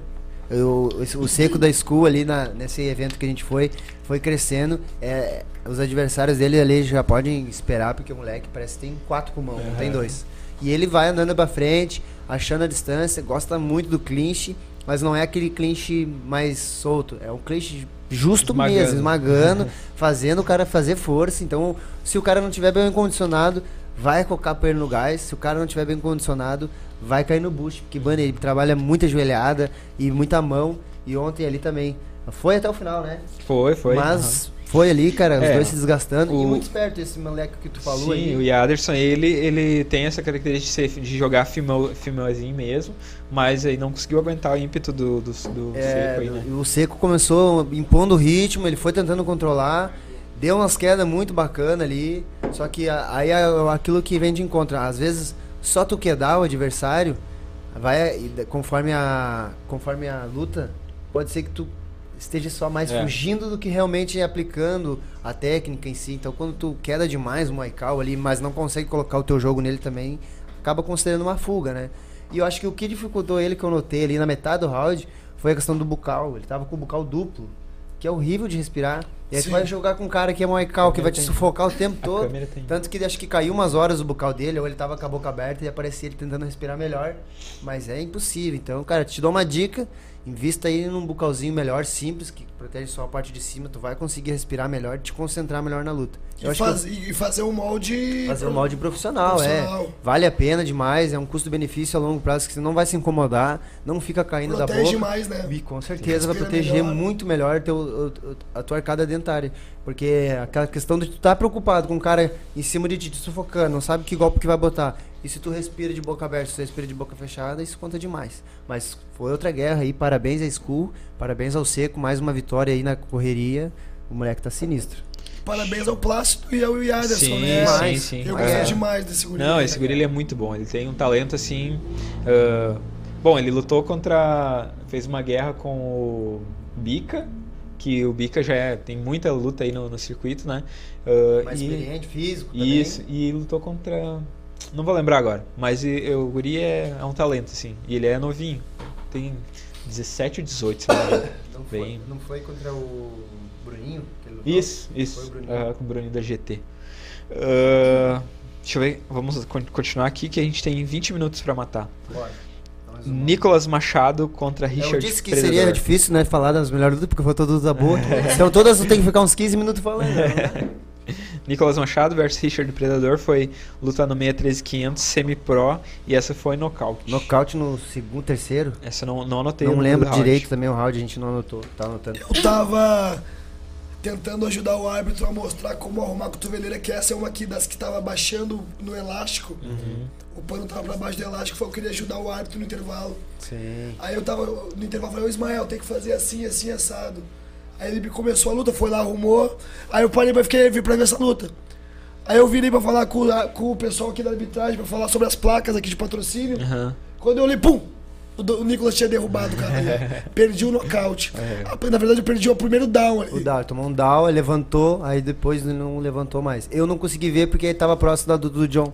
Eu- o seco da School ali na, nesse evento que a gente foi, foi crescendo. É, os adversários dele ali já podem esperar, porque o moleque parece que tem quatro pulmão, não tem dois. E ele vai andando pra frente, achando a distância, gosta muito do clinch, mas não é aquele clinch mais solto. É um clinch justo Esmagando. mesmo, esmagando, fazendo o cara fazer força. Então, se o cara não tiver bem condicionado, vai colocar ele no gás. Se o cara não tiver bem condicionado, vai cair no bush. Porque, mano, ele trabalha muita joelhada e muita mão. E ontem ali também. Foi até o final, né? Foi, foi. Mas foi ali, cara, os É, dois se desgastando. E o- muito esperto esse moleque que tu falou Sim, aí. o Yaderson, ele, ele tem essa característica de, de jogar filmãozinho mesmo, mas aí não conseguiu aguentar o ímpeto do, do, do É, seco aí, né? O Seco começou impondo o ritmo, ele foi tentando controlar, deu umas quedas muito bacana ali, só que aí é aquilo que vem de encontro, às vezes só tu quedar o adversário, vai conforme a conforme a luta, pode ser que tu esteja só mais É. fugindo do que realmente aplicando a técnica em si. Então quando tu queda demais o Maikau ali, mas não consegue colocar o teu jogo nele também, acaba considerando uma fuga, né? E eu acho que o que dificultou ele, que eu notei ali na metade do round, foi a questão do bucal. Ele tava com o bucal duplo, que é horrível de respirar. E aí tu Sim. vai jogar com um cara que é moical, que vai te tem. sufocar o tempo todo. Tanto que acho que caiu umas horas o bucal dele, ou ele tava com a boca aberta e aparecia ele tentando respirar melhor. Mas é impossível. Então, cara, te dou uma dica. Invista aí num bucalzinho melhor, simples, que protege só a parte de cima. Tu vai conseguir respirar melhor, te concentrar melhor na luta. Eu E, faz- e fazer um molde. Fazer um molde profissional, Profissional. é. Vale a pena demais, é um custo-benefício a longo prazo que você não vai se incomodar, não fica caindo da Protege boca. mais, né? E com certeza vai proteger melhor. muito melhor teu, a tua arcada dentária. Porque aquela questão de tu estar preocupado com o cara em cima de ti, te sufocando, não sabe que golpe que vai botar. E se tu respira de boca aberta, se tu respira de boca fechada, isso conta demais. Mas foi outra guerra aí, parabéns à School, parabéns ao Seco, mais uma vitória aí na correria. O moleque tá sinistro. Parabéns ao Plácido e ao Yaderson, Sim, né? sim, sim. Eu É. gosto demais desse guri. Não, esse guri ele é muito bom. Ele tem um talento assim. ah, bom, ele lutou contra. Fez uma guerra com o Bica, que o Bica já é- tem muita luta aí no, no circuito, né? Ah, Mais e- experiente, físico também. Isso, e lutou contra. Não vou lembrar agora, mas e- o Guri é, é um talento, assim. E ele é novinho. Tem 17 ou 18, se não me engano. Não foi, Bem- não foi contra o Bruninho? lutou? Isso, Foi isso. o Bruninho. aham, com o Bruninho da GT. Ah, deixa eu ver, vamos con- continuar aqui que a gente tem 20 minutos pra matar. Bora. Uma. Nicolas Machado contra Richard Eu disse que Predador. seria difícil, né, falar das melhores lutas, porque foi toda luta boa. então todas tem que ficar uns 15 minutos falando. né? Nicolas Machado versus Richard Predador foi luta no 63500 semi-pro e essa foi nocaute. Nocaute no segundo, terceiro. Essa eu não, não anotei. Não lembro direito também o round, a gente não anotou. Tá anotando. Eu tava tentando ajudar o árbitro a mostrar como arrumar a cotoveleira, que essa é uma aqui das que tava baixando no elástico. O pano tava pra baixo do elástico, foi eu queria ajudar o árbitro no intervalo. Sim. Aí eu tava no intervalo, falei, ô Ismael, tem que fazer assim, assim, assado. Aí ele começou a luta, foi lá, arrumou. Aí eu parei pra ficar vir pra ver essa luta. Aí eu virei pra falar com, a- com o pessoal aqui da arbitragem, pra falar sobre as placas aqui de patrocínio. Aham. Quando eu olhei, pum! O, o Nicolas tinha derrubado o cara. ali. perdi o nocaute. Ah, Na verdade, eu perdi o primeiro down ali. O Dow, ele tomou um down, ele levantou, aí depois ele não levantou mais. Eu não consegui ver porque ele tava próximo da do, do John.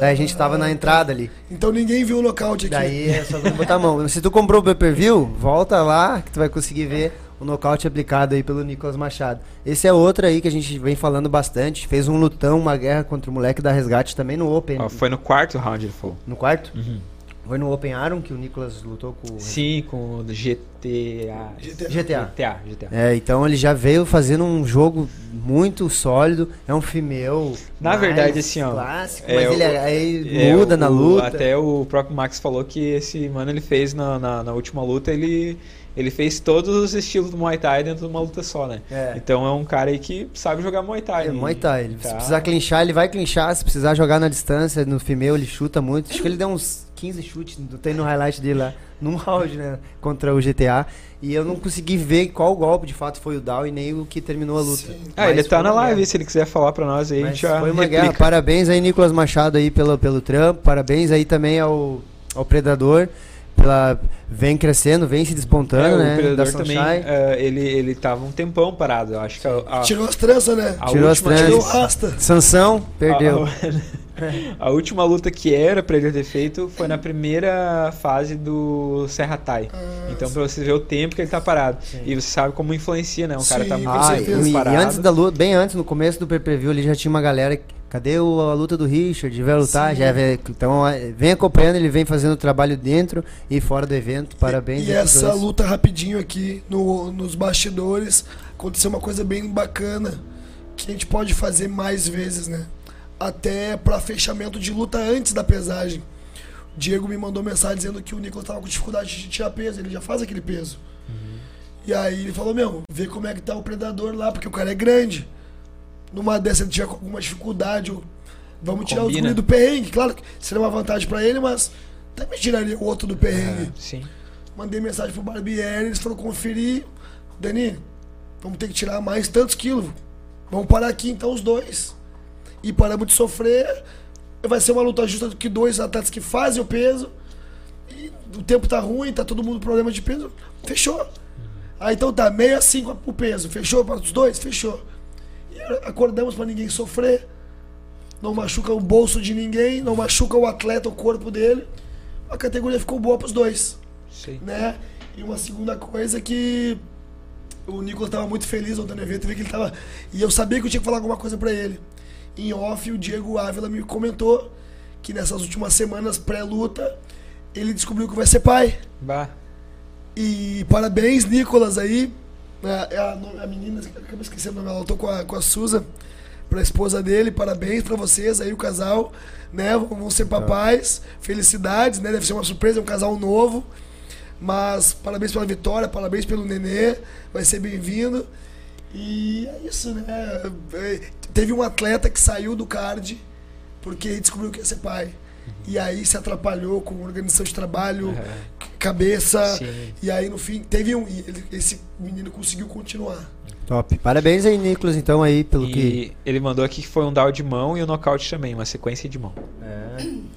Daí a gente tava na entrada ali. Então ninguém viu o nocaute aqui. Daí é só botar a mão. Se tu comprou o pay-per-view, volta lá que tu vai conseguir ver o nocaute aplicado aí pelo Nicolas Machado. Esse é outro aí que a gente vem falando bastante. Fez um lutão, uma guerra contra o moleque da Resgate também no Open. Foi no quarto round, ele falou. No quarto? Uhum. Foi no Open Aron que o Nicolas lutou com o Sim, com o GTA. GTA. GTA. GTA, GTA. É, então ele já veio fazendo um jogo muito sólido. É um female. Na mais verdade, assim, ó, Clássico, é, mas o- ele é- aí É, muda o- na luta. Até o próprio Max falou que esse mano ele fez na, na, na última luta, ele, ele fez todos os estilos do Muay Thai dentro de uma luta só, né? É. Então é um cara aí que sabe jogar Muay Thai. É? Muay Thai. Ele- Se Tá. precisar clinchar, ele vai clinchar. Se precisar jogar na distância, no female, ele chuta muito. Acho que ele deu uns 15 chutes, tem no highlight dele lá, num round, né? Contra o GTA. E eu não consegui ver qual golpe de fato foi o down e nem o que terminou a luta. Ah, ele tá na live, guerra. se ele quiser falar pra nós aí, a Mas gente já foi uma replica. guerra. Parabéns aí, Nicolas Machado, aí pelo, pelo trampo. Parabéns aí também ao, ao Predador. Pela, vem crescendo, vem se É, despontando, o né? Predador da também, é, ele, ele tava um tempão parado, eu acho que a, a, Tirou as tranças, né? a Tirou as última, Tirou o tranças. rasta. Sansão, perdeu. A, a última luta que era pra ele ter feito foi na primeira fase do Serra Tai. Ah, Então pra você ver o tempo que ele tá parado. E você sabe como influencia, né? Um cara tá Sim, muito com Ah, e, e antes da luta, bem antes, no começo do pay-per-view, ali já tinha uma galera. Cadê o- a luta do Richard? Vai lutar? Sim. Já vê- então, é, vem acompanhando, ele vem fazendo trabalho dentro e fora do evento. Parabéns. E pros essa dois. luta rapidinho aqui no, nos bastidores aconteceu uma coisa bem bacana que a gente pode fazer mais vezes, né? Até pra fechamento de luta antes da pesagem. O Diego me mandou mensagem dizendo que o Nicolas tava com dificuldade de tirar peso, ele já faz aquele peso. E aí ele falou, meu, vê como é que tá o predador lá, porque o cara é grande. Numa dessa ele tiver com alguma dificuldade, vamos tirar Combina. guri do perrengue. Claro que seria uma vantagem pra ele, mas também tiraria o outro do perrengue. É, sim. Mandei mensagem pro Barbieri, eles foram conferir. Dani, vamos ter que tirar mais tantos quilos. Vamos parar aqui então os dois. E paramos de sofrer. Vai ser uma luta justa do que dois atletas que fazem o peso. E o tempo tá ruim, tá todo mundo com problema de peso. Fechou. Ah, então tá, 65 o peso. Fechou para os dois? Fechou. Acordamos para ninguém sofrer. Não machuca o bolso de ninguém, não machuca o atleta, o corpo dele. A categoria ficou boa pros dois Sei. né? E uma segunda coisa é que o Nicolas estava muito feliz ontem no evento, vi que ele tava. E eu sabia que eu tinha que falar alguma coisa pra ele. Em off, o Diego Ávila me comentou que nessas últimas semanas pré-luta, ele descobriu que vai ser pai. Bah. E parabéns, Nicolas, aí. A, a, a menina, acabei esquecendo o nome, ela lutou com a, com a Suza, pra esposa dele. Parabéns pra vocês aí, o casal, né? Vão ser papais. Felicidades, né? Deve ser uma surpresa, é um casal novo. Mas parabéns pela vitória, parabéns pelo nenê. Vai ser bem-vindo. E é isso, né? É, Teve um atleta que saiu do card porque descobriu que ia ser pai. E aí se atrapalhou com organização de trabalho, cabeça. Sim. E aí no fim teve um. e ele- esse menino conseguiu continuar. Top. Parabéns aí, Nicolas, então, aí, pelo E que. ele mandou aqui que foi um down de mão e um nocaute também, uma sequência de mão.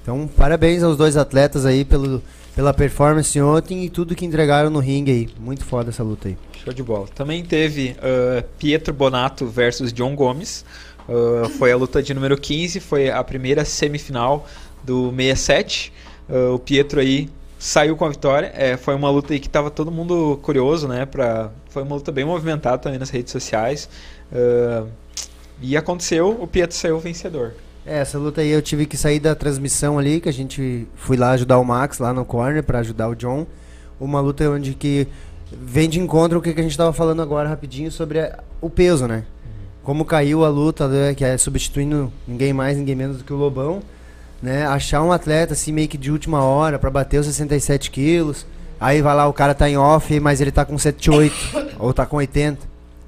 Então, parabéns aos dois atletas aí pelo, pela performance ontem e tudo que entregaram no ringue aí. Muito foda essa luta aí. Show de bola. Também teve ah, Pietro Bonato versus John Gomes. Ah, foi a luta de número 15, foi a primeira semifinal do 67. Ah, o Pietro aí saiu com a vitória. É, foi uma luta aí que tava todo mundo curioso, né? Pra... Foi uma luta bem movimentada também nas redes sociais. Ah, e aconteceu, o Pietro saiu vencedor. É, essa luta aí eu tive que sair da transmissão ali, que a gente fui lá ajudar o Max lá no corner pra ajudar o John. Uma luta onde que vem de encontro o que que a gente tava falando agora rapidinho sobre a- o peso, né? Como caiu a luta, né, que é substituindo ninguém mais, ninguém menos do que o Lobão, né? Achar um atleta assim meio que de última hora pra bater os 67 quilos. Aí vai lá, o cara tá em off, mas ele tá com 78 ou tá com 80.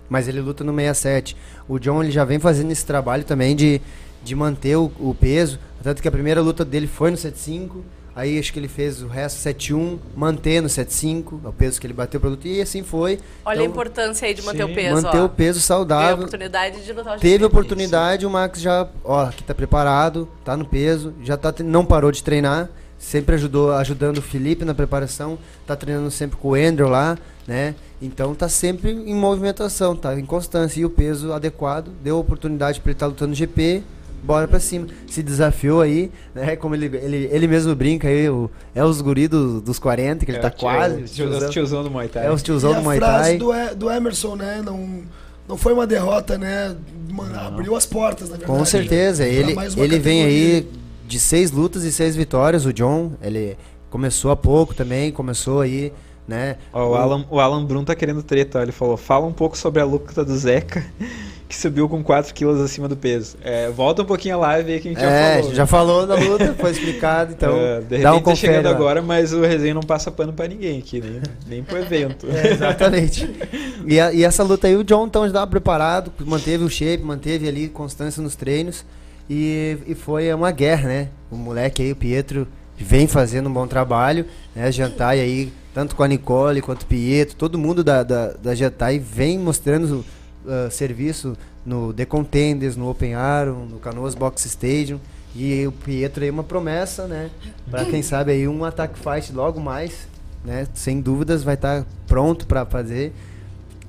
mas ele luta no 67. O John ele já vem fazendo esse trabalho também de, de manter o, o peso, tanto que a primeira luta dele foi no 75, aí acho que ele fez o resto 71, manter no 75, é o peso que ele bateu pra luta, e assim foi. Olha a Então, importância aí de manter sim, o peso, manter ó. o peso Teve a saudável. oportunidade de lutar o Teve oportunidade, o Max já, ó, aqui tá preparado, tá no peso, já tá, não parou de treinar, sempre ajudou, ajudando o Felipe na preparação, tá treinando sempre com o Andrew lá, né? Então tá sempre em movimentação, tá em constância e o peso adequado, deu oportunidade para ele estar lutando no GP, bora pra cima. Se desafiou aí, né? Como ele, ele, ele mesmo brinca aí, o, é os guri do- dos 40, que ele É tá tio- quase, os tio- tiozão, os tiozão do Muay Thai. é os tiozão e do a Muay frase Thai. do, E- do Emerson, né? Não, não foi uma derrota, né? Mano, abriu as portas, na verdade. Com certeza, Pra ele, ele vem aí de seis lutas e seis vitórias, o John, ele começou há pouco também, começou aí, né? Ó, o, Alan, o Alan Brum tá querendo treta, ó. Ele falou: fala um pouco sobre a luta do Zeca, que subiu com 4 quilos acima do peso. É, volta um pouquinho a live aí que a gente É, já falou. já falou da luta, foi explicado, então É, de repente dá um tá confere chegando lá. agora, mas o resenha não passa pano pra ninguém aqui, nem, nem pro evento. É, exatamente. E, a- e essa luta aí, o John então já estava preparado, manteve o shape, manteve ali constância nos treinos e, e foi uma guerra, né? O moleque aí, o Pietro, vem fazendo um bom trabalho, né? Jantai aí, tanto com a Nicole quanto o Pietro, todo mundo da, da, da Jantai vem mostrando ah, serviço no The Contenders, no Open Iron, no Canoas Box Stadium. E o Pietro aí é uma promessa, né? Pra quem sabe aí um Attack Fight logo mais, né? Sem dúvidas vai estar pronto pra fazer.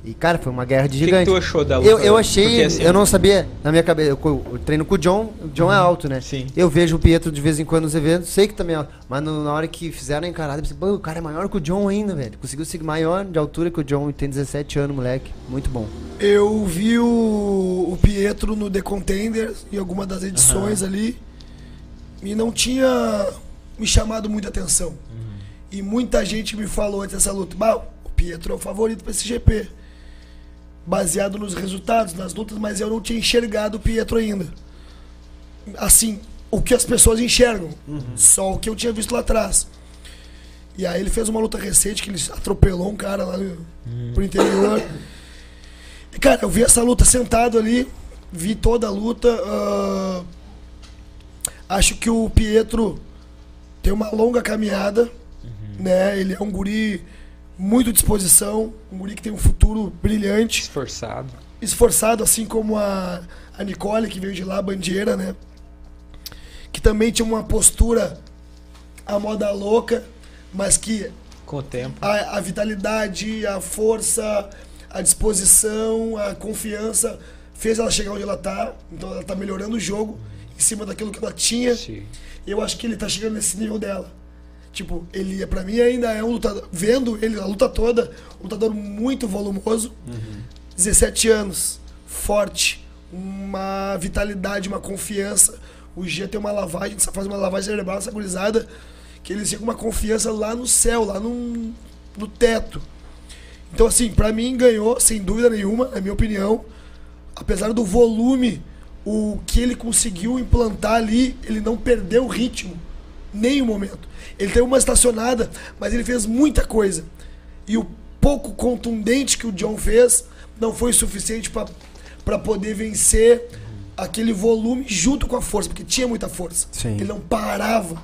E cara, foi uma guerra de O que, que gigante. tu achou da luta? Eu, eu achei, Porque, assim, eu não sabia, na minha cabeça, eu, eu treino com o John, o John é alto, né? Sim. Eu vejo o Pietro de vez em quando nos eventos, sei que também é alto, mas no- na hora que fizeram a encarada, eu pensei, pô, o cara é maior que o John ainda, velho. Conseguiu ser maior de altura que o John, e tem 17 anos, moleque. Muito bom. Eu vi o, o Pietro no The Contenders, em alguma das edições ali, e não tinha me chamado muita atenção. E muita gente me falou antes dessa luta, bah, o Pietro é o favorito para esse GP. Baseado nos resultados, nas lutas, mas eu não tinha enxergado o Pietro ainda. Assim, o que as pessoas enxergam, só o que eu tinha visto lá atrás. E aí ele fez uma luta recente que ele atropelou um cara lá no, pro interior. E, cara, eu vi essa luta sentado ali, vi toda a luta. ah, acho que o Pietro tem uma longa caminhada, né? Ele é um guri muito disposição, um guri que tem um futuro brilhante, Esforçado. esforçado, assim como a, a Nicole, que veio de lá, bandeira, né? Que também tinha uma postura à moda louca, mas que Com o tempo. a, a vitalidade, a força, a disposição, a confiança fez ela chegar onde ela tá. Então ela tá melhorando o jogo em cima daquilo que ela tinha. Sim. Eu acho que ele tá chegando nesse nível dela. Tipo, ele para mim ainda é um lutador, vendo ele a luta toda, um lutador muito volumoso. 17 anos, forte, uma vitalidade, uma confiança. O Gia tem uma lavagem, faz uma lavagem cerebral, essa gurizada, que eles têm uma confiança lá no céu, lá no, no teto. Então, assim, pra mim ganhou, sem dúvida nenhuma, na minha opinião. Apesar do volume, o que ele conseguiu implantar ali, ele não perdeu o ritmo. Nem um momento. Ele teve uma estacionada, mas ele fez muita coisa. E o pouco contundente que o John fez não foi suficiente para poder vencer aquele volume junto com a força, porque tinha muita força. Sim. Ele não parava.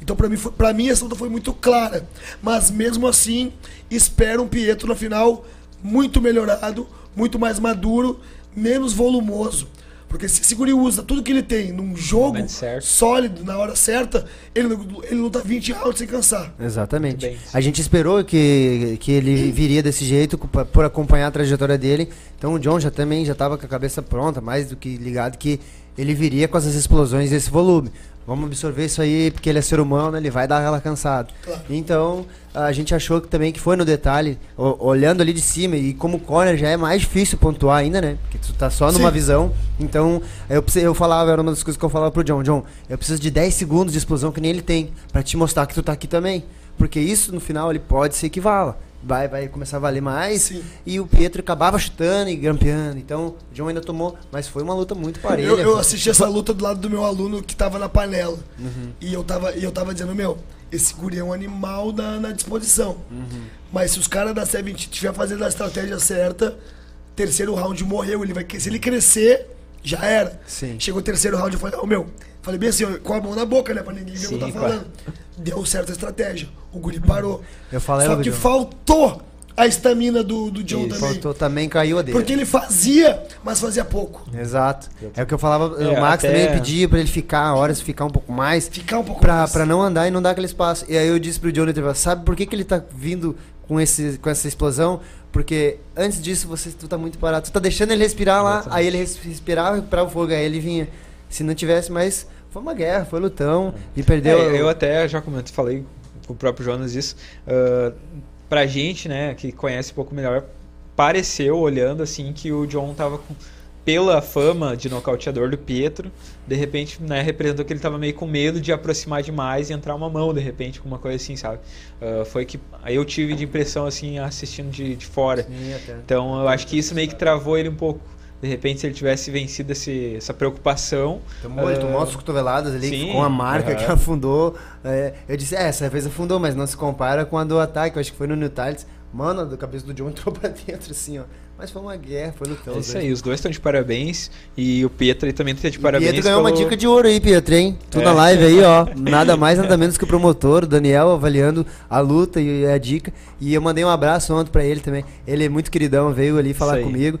Então, pra mim, pra mim, essa luta foi muito clara. Mas, mesmo assim, espero um Pietro na final muito melhorado, muito mais maduro, menos volumoso. Porque se esse guri usa tudo que ele tem num jogo sólido, na hora certa, ele, ele luta 20 rounds sem cansar. Exatamente. A gente esperou que, que ele viria desse jeito por acompanhar a trajetória dele. Então o John já também já estava com a cabeça pronta, mais do que ligado que ele viria com essas explosões desse volume. Vamos absorver isso aí, porque ele é ser humano, ele vai dar ela cansado. Claro. Então, a gente achou que também que foi no detalhe, olhando ali de cima, e como corner já é mais difícil pontuar ainda, né? Porque tu tá só numa Sim. visão. Então, eu, eu falava, era uma das coisas que eu falava pro John, John, eu preciso de 10 segundos de explosão que nem ele tem, pra te mostrar que tu tá aqui também. Porque isso, no final, ele pode se equivala. Vai, vai começar a valer mais. Sim. E o Pietro acabava chutando e grampeando. Então, o John ainda tomou. Mas foi uma luta muito parelha. Eu, eu assisti essa luta do lado do meu aluno que tava na panela. Uhum. E, eu tava, eu tava dizendo, meu, esse guri é um animal na, na disposição. Uhum. Mas se os caras da 70 estiver fazendo a estratégia certa, terceiro round morreu, ele vai, se ele crescer, já era. Sim. Chegou o terceiro round, eu falei, ô meu, falei bem assim, ó, com a mão na boca, né, pra ninguém ver o que eu tô falando. Deu certa estratégia, o guri parou. Eu falei, Só que John. faltou a estamina do, do John também. faltou também caiu a dele. Porque ele fazia, mas fazia pouco. Exato. É o que eu falava, É, o Max até- também pedia pra ele ficar horas, ficar um pouco mais. Ficar um pouco Pra, mais. pra não andar e não dar aquele espaço. E aí eu disse pro Jonathan, sabe por que, que ele tá vindo com, esse, com essa explosão? Porque antes disso você, tu tá muito parado. Tu tá deixando ele respirar lá, Exatamente. aí ele res- respirava, recuperava o fogo, aí ele vinha. Se não tivesse mais, foi uma guerra, foi lutão. E perdeu. É, eu até já comentei, falei com o próprio Jonas isso. ah, pra gente, né, que conhece um pouco melhor, pareceu, olhando assim, que o John tava com. Pela fama de nocauteador do Pietro, de repente, né, representou que ele tava meio com medo de aproximar demais e entrar uma mão, de repente, com uma coisa assim, sabe? Ah, foi que eu tive de impressão, assim, assistindo de, de fora. Sim. Então eu acho que isso meio que travou ele um pouco. De repente, se ele tivesse vencido esse, essa preocupação. Tomou, ele ah, tomou as cotoveladas ali, sim, com a marca que afundou. É, eu disse, é, essa vez afundou, mas não se compara com a do ataque. Eu acho que foi no New Titans. Mano, a cabeça do John entrou pra dentro, assim, ó. Mas foi uma guerra, foi lutão. É isso dois. aí, os dois estão de parabéns. E o Pietro aí também tá de E parabéns. Pietro ganhou uma dica de ouro aí, Pietro, hein? Tu É. na live aí, ó. Nada mais, nada menos que o promotor, o Daniel, avaliando a luta e a dica. E eu mandei um abraço ontem pra ele também. Ele é muito queridão, veio ali falar comigo.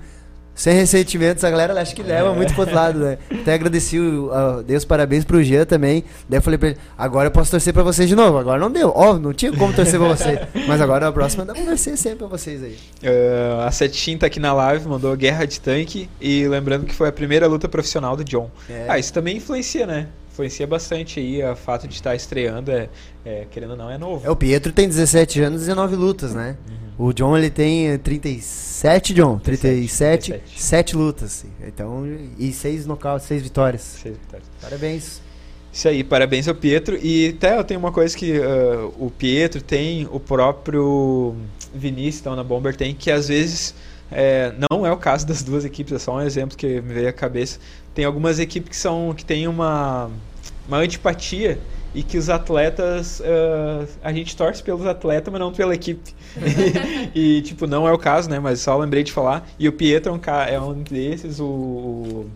Sem ressentimentos, a galera acho que leva É. muito pro outro lado, né? Até agradeci, o, a- dei os parabéns pro Jean também. Daí eu falei pra ele, agora eu posso torcer pra vocês de novo. Agora não deu, ó, não tinha como torcer pra vocês. Mas agora a próxima dá pra torcer sempre pra vocês aí. Ah, a Setin tá aqui na live, mandou Guerra de Tanque. E lembrando que foi a primeira luta profissional do John. É. Ah, isso também influencia, né? Influencia bastante aí. O fato de estar estreando, é, é, querendo ou não, é novo. É, o Pietro tem 17 anos e 19 lutas, né? O John, ele tem eh, 37, John. 37, 37. 7 lutas. Então, e 6 nocautes, 6 vitórias. Seis vitórias. Parabéns. Isso aí, parabéns ao Pietro. E até eu tenho uma coisa que ah, o Pietro tem, o próprio Vinícius, então, na Bomber tem, que às vezes é, não é o caso das duas equipes, é só um exemplo que me veio à cabeça. Tem algumas equipes que são que têm uma, uma antipatia e que os atletas ah, a gente torce pelos atletas, mas não pela equipe. e, tipo, não é o caso, né? Mas só lembrei de falar. E o Pietro é um, é um desses, o-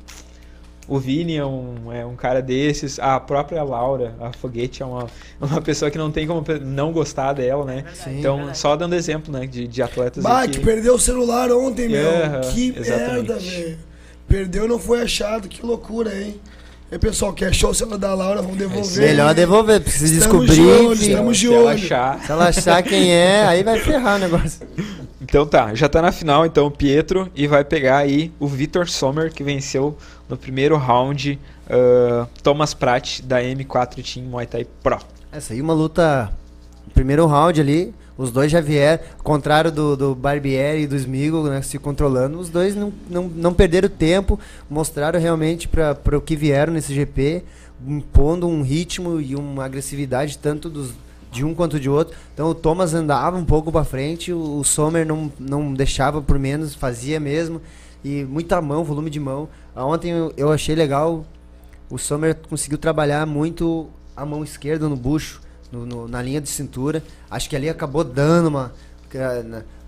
o Vini é um, é um cara desses, a própria Laura, a Foguete, é uma, uma pessoa que não tem como não gostar dela, né? Sim. então, verdade. só dando exemplo, né, de, de atletas Bah, aí que perdeu o celular ontem, meu. Que exatamente. merda, velho. Perdeu não foi achado, que loucura, hein? E pessoal, que achou o celular da Laura, vamos devolver. Melhor devolver, precisa Estamos descobrir. de olho, se- estamos de se ela olho. achar. Se ela achar quem é, aí vai ferrar o negócio. Então tá, já tá na final então o Pietro e vai pegar aí o Vitor Sommer que venceu no primeiro round ah, Thomas Pratt da M4 Team Muay Thai Pro. Essa aí uma luta. Primeiro round ali, os dois já vieram. Contrário do, do Barbieri e do Smigol, né? Se controlando, os dois não, não, não perderam tempo, mostraram realmente para o que vieram nesse GP, impondo um ritmo e uma agressividade tanto dos, de um quanto de outro. Então o Thomas andava um pouco para frente, o, o Sommer não, não deixava por menos, fazia mesmo. E muita mão, volume de mão. Ontem eu, eu achei legal o Sommer conseguiu trabalhar muito a mão esquerda no bucho, no- no- na linha de cintura. Acho que ali acabou dando uma,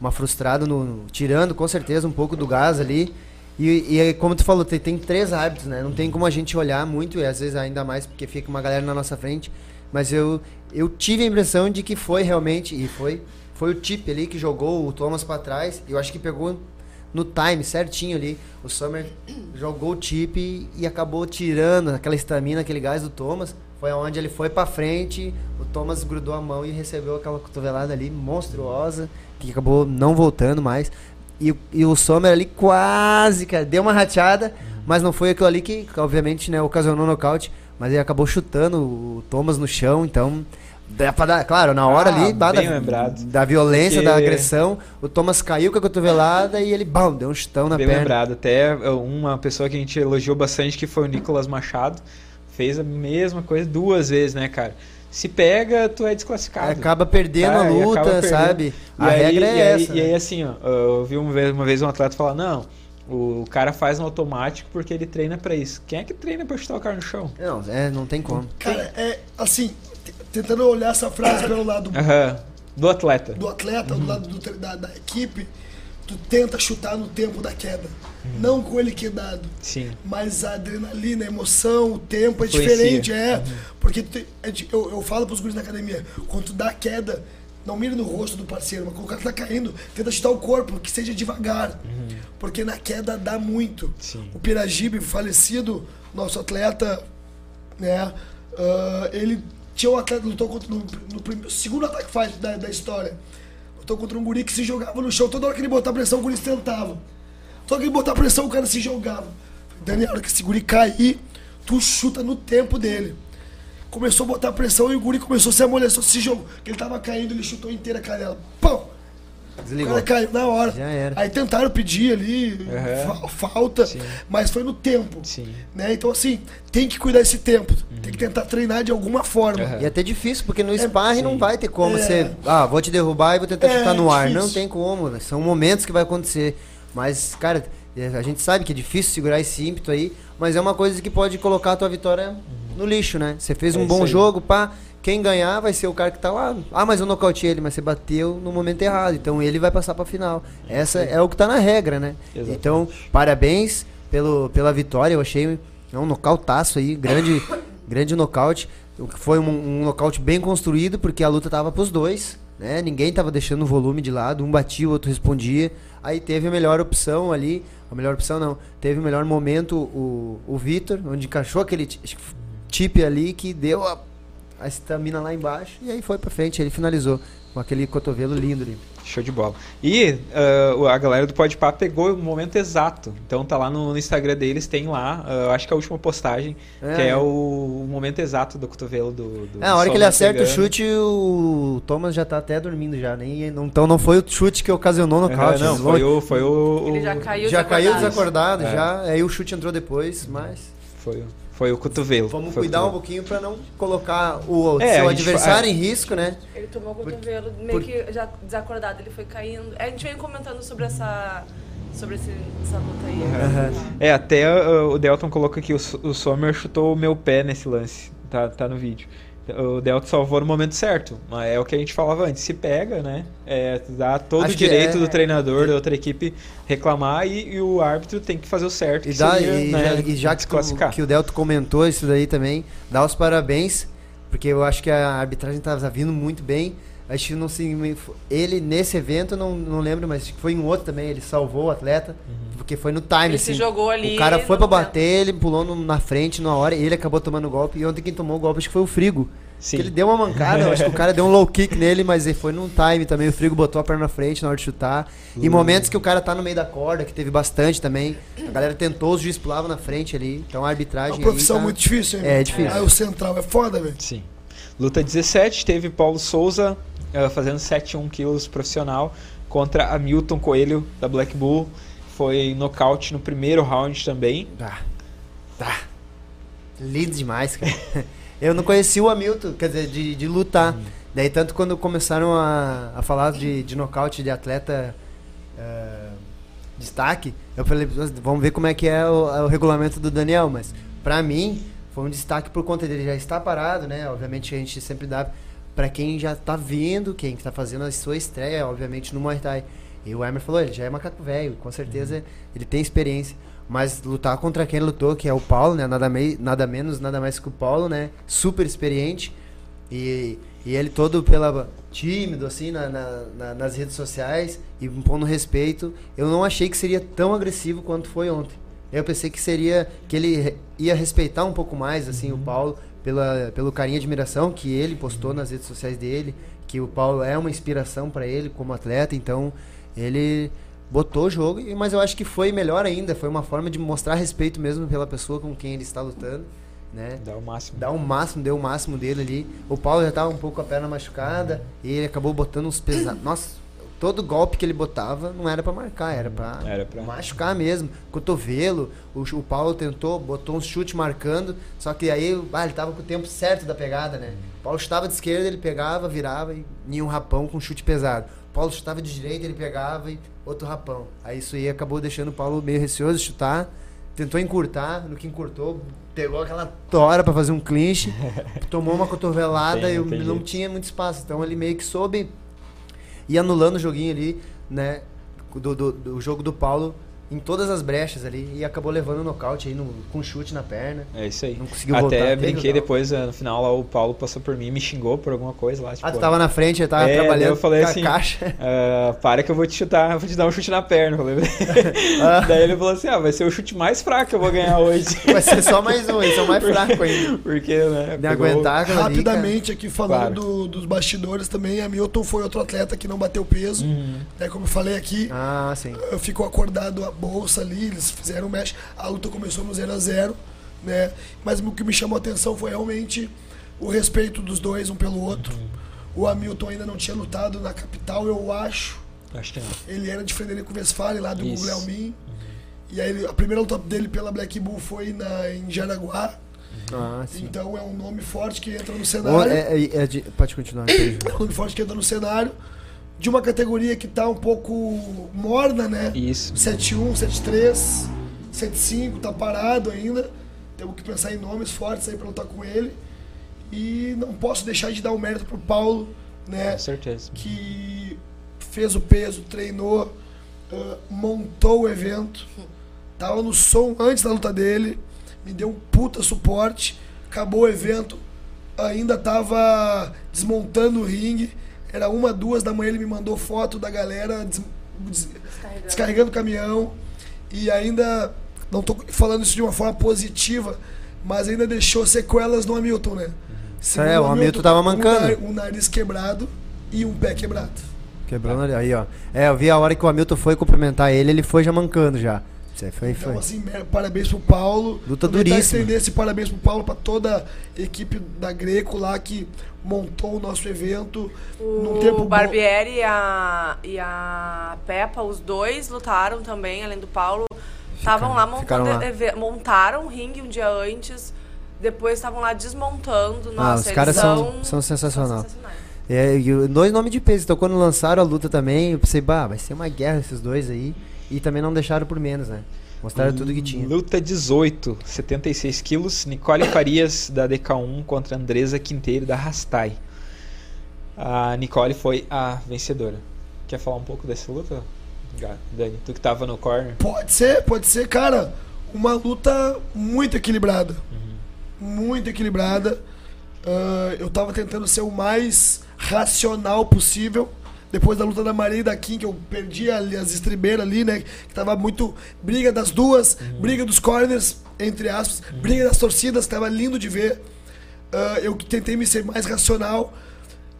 uma frustrada, no, tirando com certeza um pouco do gás ali. E, e como tu falou, tem, tem três árbitros, né? Não tem como a gente olhar muito, e às vezes ainda mais porque fica uma galera na nossa frente. Mas eu, eu tive a impressão de que foi realmente, e foi, foi o Tip ali que jogou o Thomas pra trás. E eu acho que pegou no time certinho ali. O Summer jogou o Tip e, e acabou tirando aquela estamina, aquele gás do Thomas. Foi onde ele foi pra frente, o Thomas grudou a mão e recebeu aquela cotovelada ali monstruosa, que acabou não voltando mais. E, o- e o Sommer ali quase, cara, deu uma rateada, mas não foi aquilo ali que, obviamente, né, ocasionou nocaute. Mas ele acabou chutando o Thomas no chão, então. Dá pra dar, claro, na hora Ah, ali, bem da, lembrado. da violência, Porque- da agressão, o Thomas caiu com a cotovelada e ele, bam, deu um chutão na Bem perna. lembrado. Até uh, uma pessoa que a gente elogiou bastante, que foi o Nicolas Machado, fez a mesma coisa duas vezes, né, cara? Se pega, tu é desclassificado. Acaba perdendo Tá, a luta, perdendo. sabe? E A aí- regra é e aí, essa. E aí, né? assim, ó, eu vi uma vez, uma vez um atleta falar, não, o cara faz no automático porque ele treina pra isso. Quem é que treina pra chutar o cara no chão? Não, é, não tem como. Cara, é assim, tentando olhar essa frase pelo lado. Do atleta. do atleta, do lado do da, da equipe, tu tenta chutar no tempo da queda. Não com ele quedado. Sim. Mas a adrenalina, a emoção, o tempo é Influencia. diferente, é. Porque é de- eu, eu falo pros guris na academia, quando tu dá a queda, não mira no rosto do parceiro, mas quando o cara tá caindo, tenta chutar o corpo, que seja devagar. Porque na queda dá muito. Sim. O Piragibe, falecido, nosso atleta, né? ah, ele tinha um atleta, lutou contra no, no prim- segundo ataque fight da, da história. Lutou contra um guri que se jogava no chão. Toda hora que ele botava pressão, o guri tentava. Hora que botava pressão, o cara se jogava. Daniel, a hora que esse guri cair, tu chuta no tempo dele. Começou a botar pressão e o guri começou a se amolecer, se jogou. Que ele tava caindo, ele chutou inteira a canela. Pão! O Desligou. cara caiu na hora. Já era. Aí tentaram pedir ali fa- falta, Sim. mas foi no tempo. Sim. Né? Então, assim, tem que cuidar desse tempo. Tem que tentar treinar de alguma forma. Aham. E é até difícil, porque no sparring não vai ter como É. você. Ah, vou te derrubar e vou tentar É, chutar no ar. difícil. Não tem como. né? São momentos que vai acontecer. Mas, cara, é, a gente sabe que é difícil segurar esse ímpeto aí, mas é uma coisa que pode colocar a tua vitória no lixo, né? Você fez É um bom aí. jogo, pá. Quem ganhar vai ser o cara que tá lá. Ah, mas eu nocauteei ele, mas você bateu no momento errado. Então ele vai passar pra final. Essa é o que tá na regra, né? Exatamente. Então, parabéns pelo, pela vitória. Eu achei é um nocautaço aí, grande, grande nocaute. Foi um, um nocaute bem construído, porque a luta tava pros dois, né? Ninguém tava deixando o volume de lado, um batia, o outro respondia. Aí teve a melhor opção ali, a melhor opção não, teve o melhor momento o, o Vitor, onde encaixou aquele tip ali que deu a, a estamina lá embaixo, e aí foi pra frente, ele finalizou com aquele cotovelo lindo ali. Show de bola. E ah, a galera do Podpah pegou o momento exato. Então tá lá no, no Instagram deles, tem lá, ah, acho que é a última postagem, É. que é o, o momento exato do cotovelo do. do É, a hora que ele acerta o pegando. chute, o Thomas já tá até dormindo já. Nem, não, então não foi o chute que ocasionou no nocaute. não, foi o. Foi o Ele já caiu já caiu desacordado. desacordado, É. já. Aí o chute entrou depois, mas. Foi, o- foi o cotovelo. Vamos Foi cuidar um pouquinho pra não colocar o É, seu gente adversário fa- em risco, né? Ele tomou o cotovelo, meio que já desacordado, ele foi caindo. A gente vem comentando sobre essa. sobre esse- essa luta aí. É, até ah, o Delton colocou aqui, o, o Sommer chutou o meu pé nesse lance. Tá, tá no vídeo. O Delton salvou no momento certo. Mas é o que a gente falava antes. Se pega, né? É, dá todo Acho o direito é- do treinador da outra equipe reclamar e, e o árbitro tem que fazer o certo. E, dá, seria, e, né, já, e já que, desclassificar. que o Delto comentou isso daí também, dá os parabéns, porque eu acho que a arbitragem tava vindo muito bem. Acho que não se. Ele, nesse evento, não, não lembro, mas acho que foi em outro também, ele salvou o atleta, Uhum. porque foi no time. Ele assim. se jogou ali. O cara foi pra bater, ele pulou no- na frente na hora, e ele acabou tomando o golpe. E ontem quem tomou o golpe acho que foi o Frigo. Sim. Que ele deu uma mancada, acho que o cara deu um low kick nele, mas ele foi num time também. O Frigo botou a perna na frente na hora de chutar. Uhum. E momentos que o cara tá no meio da corda, que teve bastante também. A galera tentou, os juiz pulavam na frente ali. Então a É arbitragem. uma profissão aí tá- muito difícil, hein? É, é difícil. Aí o central é foda, velho. Sim. Luta 17, teve Paulo Souza eh, fazendo 7-1 quilos profissional contra Hamilton Coelho da Black Bull. Foi nocaute no primeiro round também. Tá. Tá. Lindo demais, cara. Eu não conheci o Hamilton, quer dizer, de, de lutar. Daí, tanto quando começaram a, a falar de, de nocaute de atleta eh, destaque, eu falei, vamos ver como é que é o, o regulamento do Daniel. Mas, pra mim, foi um destaque por conta dele já estar parado, né? Obviamente, a gente sempre dá pra quem já tá vindo, quem tá fazendo a sua estreia, obviamente, no Muay Thai. E o Emer falou, ele já é macaco velho, com certeza ele tem experiência. Mas lutar contra quem lutou, que é o Paulo, né? Nada, mei, nada menos, nada mais que o Paulo, né? Super experiente. E, e ele todo pela tímido, assim, na, na- na- nas redes sociais e impondo respeito. Eu não achei que seria tão agressivo quanto foi ontem. Eu pensei que seria que ele ia respeitar um pouco mais, assim, o Paulo, pela, pelo carinho e admiração que ele postou nas redes sociais dele, que o Paulo é uma inspiração para ele como atleta, então ele botou o jogo, mas eu acho que foi melhor ainda, foi uma forma de mostrar respeito mesmo pela pessoa com quem ele está lutando, né? Dá o máximo. Dá o máximo, deu o máximo dele ali. O Paulo já tava um pouco com a perna machucada e ele acabou botando uns pesados. Nossa, todo golpe que ele botava não era pra marcar, era pra, Era pra- machucar mesmo. Cotovelo, o, o Paulo tentou, botou um chute marcando, só que aí ah, ele tava com o tempo certo da pegada, né? O Paulo chutava de esquerda, ele pegava, virava e ia um rapão com chute pesado. O Paulo chutava de direita, ele pegava e outro rapão. Aí isso aí acabou deixando o Paulo meio receoso de chutar. Tentou encurtar, no que encurtou, pegou aquela tora pra fazer um clinch, tomou uma cotovelada Tem, e não tinha muito espaço. Então ele meio que soube ir anulando o joguinho ali, né? do, do, do jogo do Paulo em todas as brechas ali e acabou levando o nocaute aí no, com chute na perna. É isso aí. Não conseguiu voltar. Até Terrível, brinquei depois, eh, no final lá, o Paulo passou por mim e me xingou por alguma coisa lá. Tipo, Ah, tu tava na frente, eu tava É, trabalhando eu falei com a assim, caixa. "Ah, para que eu vou te chutar, eu vou te dar um chute na perna. Eu Ah. Daí ele falou assim: ah, vai ser o chute mais fraco que eu vou ganhar hoje. Vai ser só mais um, esse é o mais fraco ainda. Porque, né? De aguentar ali, Rapidamente aqui falando Claro. do- dos bastidores também, a Milton foi outro atleta que não bateu peso. Uhum. né, como eu falei aqui. Ah, sim. ficou acordado a bolsa ali, eles fizeram mesh. A luta começou no 0 a 0 né? Mas o que me chamou a atenção foi realmente o respeito dos dois um pelo outro. O Hamilton ainda não tinha lutado na capital, eu acho. Acho que não. Ele era de Frederico Westphalen, lá do Isso. Guglielmin. E aí a primeira luta dele pela Black Bull foi na, em Jaraguá. Ah, sim. Então é um nome forte que entra no cenário. é- é- é de- pode continuar. É um nome forte que entra no cenário. De uma categoria que tá um pouco morna, né? Isso. 7-1, 7-3, 7-5, tá parado ainda. Temos que pensar em nomes fortes aí pra lutar com ele. E não posso deixar de dar o mérito pro Paulo, né? Com certeza. Que fez o peso, treinou, ah, montou o evento. Tava no som antes da luta dele. Me deu um puta suporte. Acabou o evento. Ainda tava desmontando o ringue. Era uma, duas da manhã ele me mandou foto da galera des- des- Descarregando. descarregando o caminhão e ainda não tô falando isso de uma forma positiva, mas ainda deixou sequelas no Hamilton, né? Segundo É, o Hamilton tava um mancando. nari- Um, nariz quebrado e um pé quebrado. Quebrando ali. Aí, ó. É, eu vi a hora que o Hamilton foi cumprimentar ele, ele foi já mancando já. Isso aí foi, Então, foi. assim, parabéns pro Paulo. Luta Aproveitar e duríssima. estender esse parabéns pro Paulo, pra toda a equipe da Greco lá que montou o nosso evento num tempo O bom. Barbieri e a, e a Peppa, os dois lutaram também, além do Paulo. Estavam lá montando. lá. Montaram o ringue um dia antes. Depois estavam lá desmontando. Nossa, Ah, os caras são- são, são sensacional. sensacionais. É, e dois nomes de peso. Então quando lançaram a luta também, eu pensei, bah, vai ser uma guerra esses dois aí. E também não deixaram por menos, né? Mostraram tudo que tinha. Luta 18, 76 quilos. Nicole Farias, da DK1, contra Andresa Quinteiro, da Rastai. A Nicole foi a vencedora. Quer falar um pouco dessa luta, Dani? Tu que tava no corner. Pode ser, pode ser, cara. Uma luta muito equilibrada. Muito equilibrada. Ah, eu tava tentando ser o mais racional possível. Depois da luta da Maria e da Kim, que eu perdi ali as estribeiras ali, né? Que tava muito briga das duas, briga dos corners, entre aspas, briga das torcidas, tava lindo de ver. Ah, eu tentei me ser mais racional.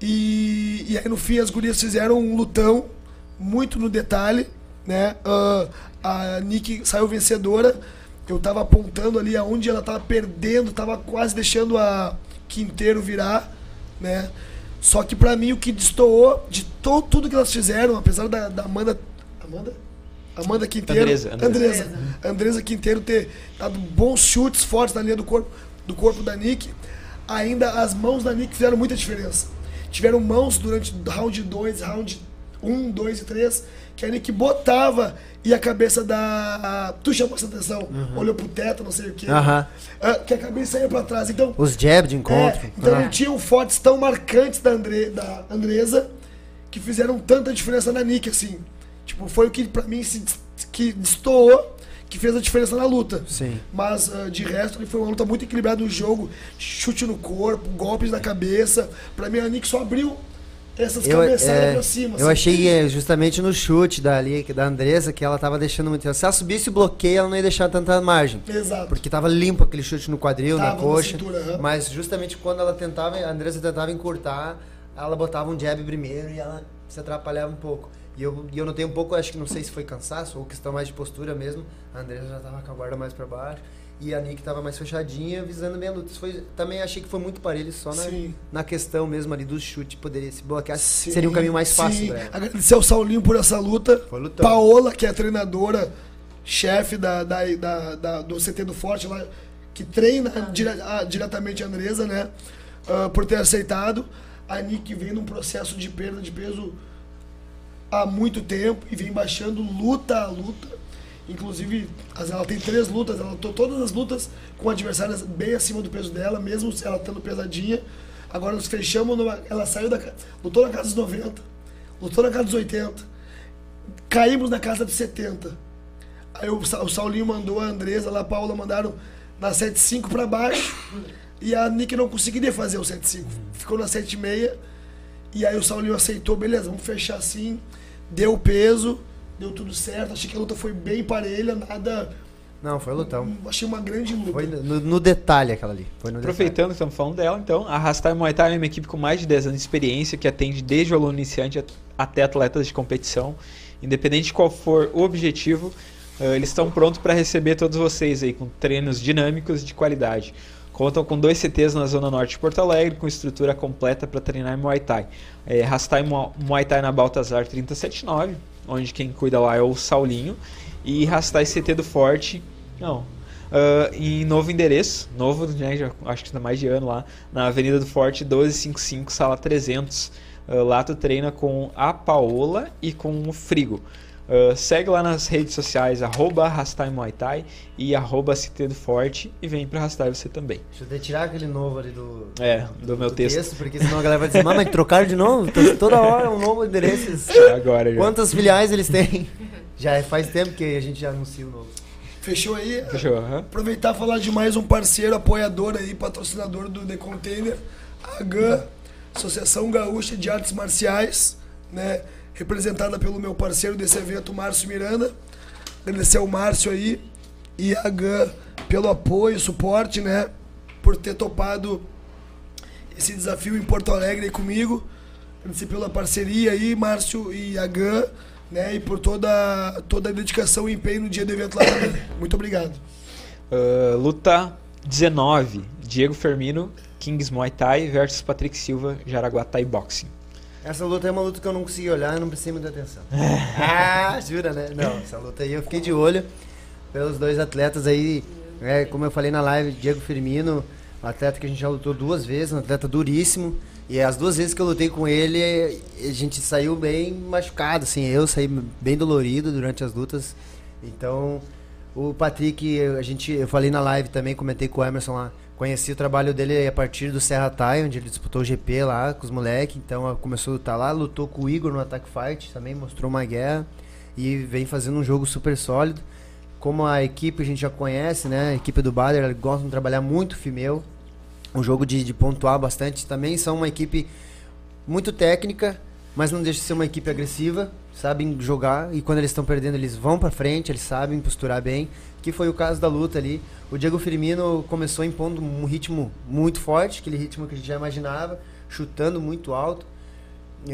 E, e aí no fim as gurias fizeram um lutão muito no detalhe, né? Ah, a Nick saiu vencedora. Eu tava apontando ali aonde ela tava perdendo, tava quase deixando a Quinteiro virar, né? Só que pra mim o que destoou de to, tudo que elas fizeram, apesar da, da Amanda. Amanda? Amanda Quinteiro. Andresa, Andresa. Andresa. Andresa Quinteiro ter dado bons chutes fortes na linha do corpo, do corpo da Nick. Ainda as mãos da Nick fizeram muita diferença. Tiveram mãos durante round 2, round 1, 2 e 3, que a Nick botava e a cabeça da. Tu chamou essa atenção, olhou pro teto, não sei o quê. Uhum. Que a cabeça ia pra trás. Então, Os jab de encontro. é, então Ah. não tinham fortes tão marcantes da, Andre, da Andresa que fizeram tanta diferença na Nick, assim. Tipo, foi o que pra mim se, que destoou, que fez a diferença na luta. Sim. Mas ah, de resto, ele foi uma luta muito equilibrada no jogo, chute no corpo, golpes na cabeça. Pra mim, a Nick só abriu essas Eu, cabeçadas é, pra cima. eu assim. achei é, justamente no chute da, ali, da Andresa que ela tava deixando muito. Se ela subisse o bloqueio, ela não ia deixar tanta margem. Exato. Porque tava limpo aquele chute no quadril, na Tava na coxa. cintura, aham. Mas justamente quando ela tentava, a Andressa tentava encurtar, ela botava um jab primeiro e ela se atrapalhava um pouco. E eu, e eu notei um pouco, acho que não sei se foi cansaço ou questão mais de postura mesmo. A Andressa já tava com a guarda mais pra baixo. E a Nick tava mais fechadinha, visando bem a luta. Isso foi, também achei que foi muito parelho, só na, Sim. na questão mesmo ali do chute. Poderia se bloquear, Sim, seria um caminho mais fácil sim. Agradecer ao Saulinho por essa luta. Foi lutão. Paola, que é a treinadora, chefe da, da, da- da- do CT do Forte, lá, que treina dire- a- diretamente a Andresa, né? ah, por ter aceitado. A Nick vem num processo de perda de peso há muito tempo e vem baixando luta a luta. Inclusive, ela tem três lutas, ela lutou todas as lutas com adversárias bem acima do peso dela, mesmo ela estando pesadinha. Agora nós fechamos, numa- ela saiu da. lutou na casa dos 90, lutou na casa dos 80. caímos na casa dos 70. Aí o, o Saulinho mandou a Andresa lá, a Paula mandaram na 75 pra baixo. E a Nick não conseguiria fazer o 75. Ficou na 76. E aí o Saulinho aceitou, beleza, vamos fechar assim. Deu peso, deu tudo certo. Achei que a luta foi bem parelha, nada. Não, foi lutão. Achei uma grande luta. Foi no, no detalhe aquela ali. Foi no Aproveitando que estamos falando dela, então, a Rastai Muay Thai é uma equipe com mais de 10 anos de experiência que atende desde o aluno iniciante at- até atletas de competição. Independente de qual for o objetivo, eh, eles estão prontos para receber todos vocês aí com treinos dinâmicos e de qualidade. Contam com dois CTs na Zona Norte de Porto Alegre, com estrutura completa para treinar Muay Thai. É, Rastai Mu- Muay Thai na Baltazar 379, onde quem cuida lá é o Saulinho. E Rastai CT do Forte, não, ah, em novo endereço, novo, né, já, acho que está mais de ano lá, na Avenida do Forte 1255, sala 300. Ah, lá tu treina com a Paola e com o Frigo. Ah, segue lá nas redes sociais, arroba Rastai Muay Thai e arroba CT do Forte e vem pra Rastai você também. Deixa eu até tirar aquele novo ali do. É, do meu texto. Porque senão a galera vai dizer, "Mas, trocaram de novo? Tô- Toda hora um novo endereço. Agora já. Quantas filiais eles têm? Já faz tempo que a gente já anuncia o novo. Fechou aí? Fechou? Aproveitar e falar de mais um parceiro, apoiador aí, patrocinador do The Container, a GAN, Associação Gaúcha de Artes Marciais, né? Representada pelo meu parceiro desse evento, Márcio Miranda. Agradecer ao Márcio aí e a GAN pelo apoio, suporte, né? Por ter topado esse desafio em Porto Alegre comigo. Agradecer pela parceria aí, Márcio e a GAN, né? E por toda, toda a dedicação e empenho no dia do evento lá também. Muito obrigado. Ah, luta 19, Diego Fermino, Kings Muay Thai versus Patrick Silva, Jaraguá Thai Boxing. Essa luta é uma luta que eu não consegui olhar e não prestei muita atenção. ah, jura, né? Não, essa luta aí eu fiquei de olho pelos dois atletas aí. É, como eu falei na live, Diego Firmino, um atleta que a gente já lutou duas vezes, um atleta duríssimo. E as duas vezes que eu lutei com ele, a gente saiu bem machucado, assim. Eu saí bem dolorido durante as lutas. Então, o Patrick, a gente, eu falei na live também, comentei com o Emerson lá. Conheci o trabalho dele a partir do Serra Thai, onde ele disputou o GP lá com os moleques. Então começou a lutar lá, lutou com o Igor no Attack Fight, também mostrou uma guerra. E vem fazendo um jogo super sólido. Como a equipe a gente já conhece, né? A equipe do Bader, eles gostam de trabalhar muito Fimeu. Um jogo de, de pontuar bastante. Também são uma equipe muito técnica, mas não deixa de ser uma equipe agressiva, sabem jogar e quando eles estão perdendo eles vão pra frente, eles sabem posturar bem, que foi o caso da luta ali. O Diego Firmino começou impondo um ritmo muito forte, aquele ritmo que a gente já imaginava, chutando muito alto.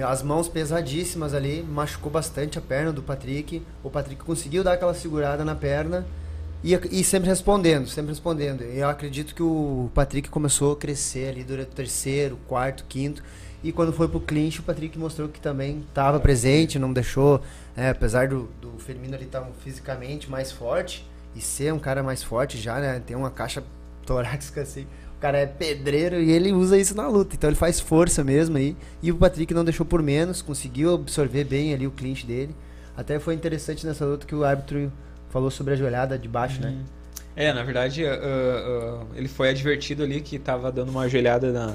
As mãos pesadíssimas ali, machucou bastante a perna do Patrick. O Patrick conseguiu dar aquela segurada na perna e, e sempre respondendo, sempre respondendo. Eu acredito que o Patrick começou a crescer ali durante o terceiro, quarto, quinto. E quando foi pro clinch, o Patrick mostrou que também estava presente, não deixou, é, apesar do, do Firmino ali estar fisicamente mais forte e ser um cara mais forte já, né? Tem uma caixa torácica assim. O cara é pedreiro e ele usa isso na luta. Então ele faz força mesmo aí. E o Patrick não deixou por menos, conseguiu absorver bem ali o clinch dele. Até foi interessante nessa luta que o árbitro falou sobre a joelhada de baixo, né? É, na verdade, ah, ah, ele foi advertido ali que tava dando uma joelhada na,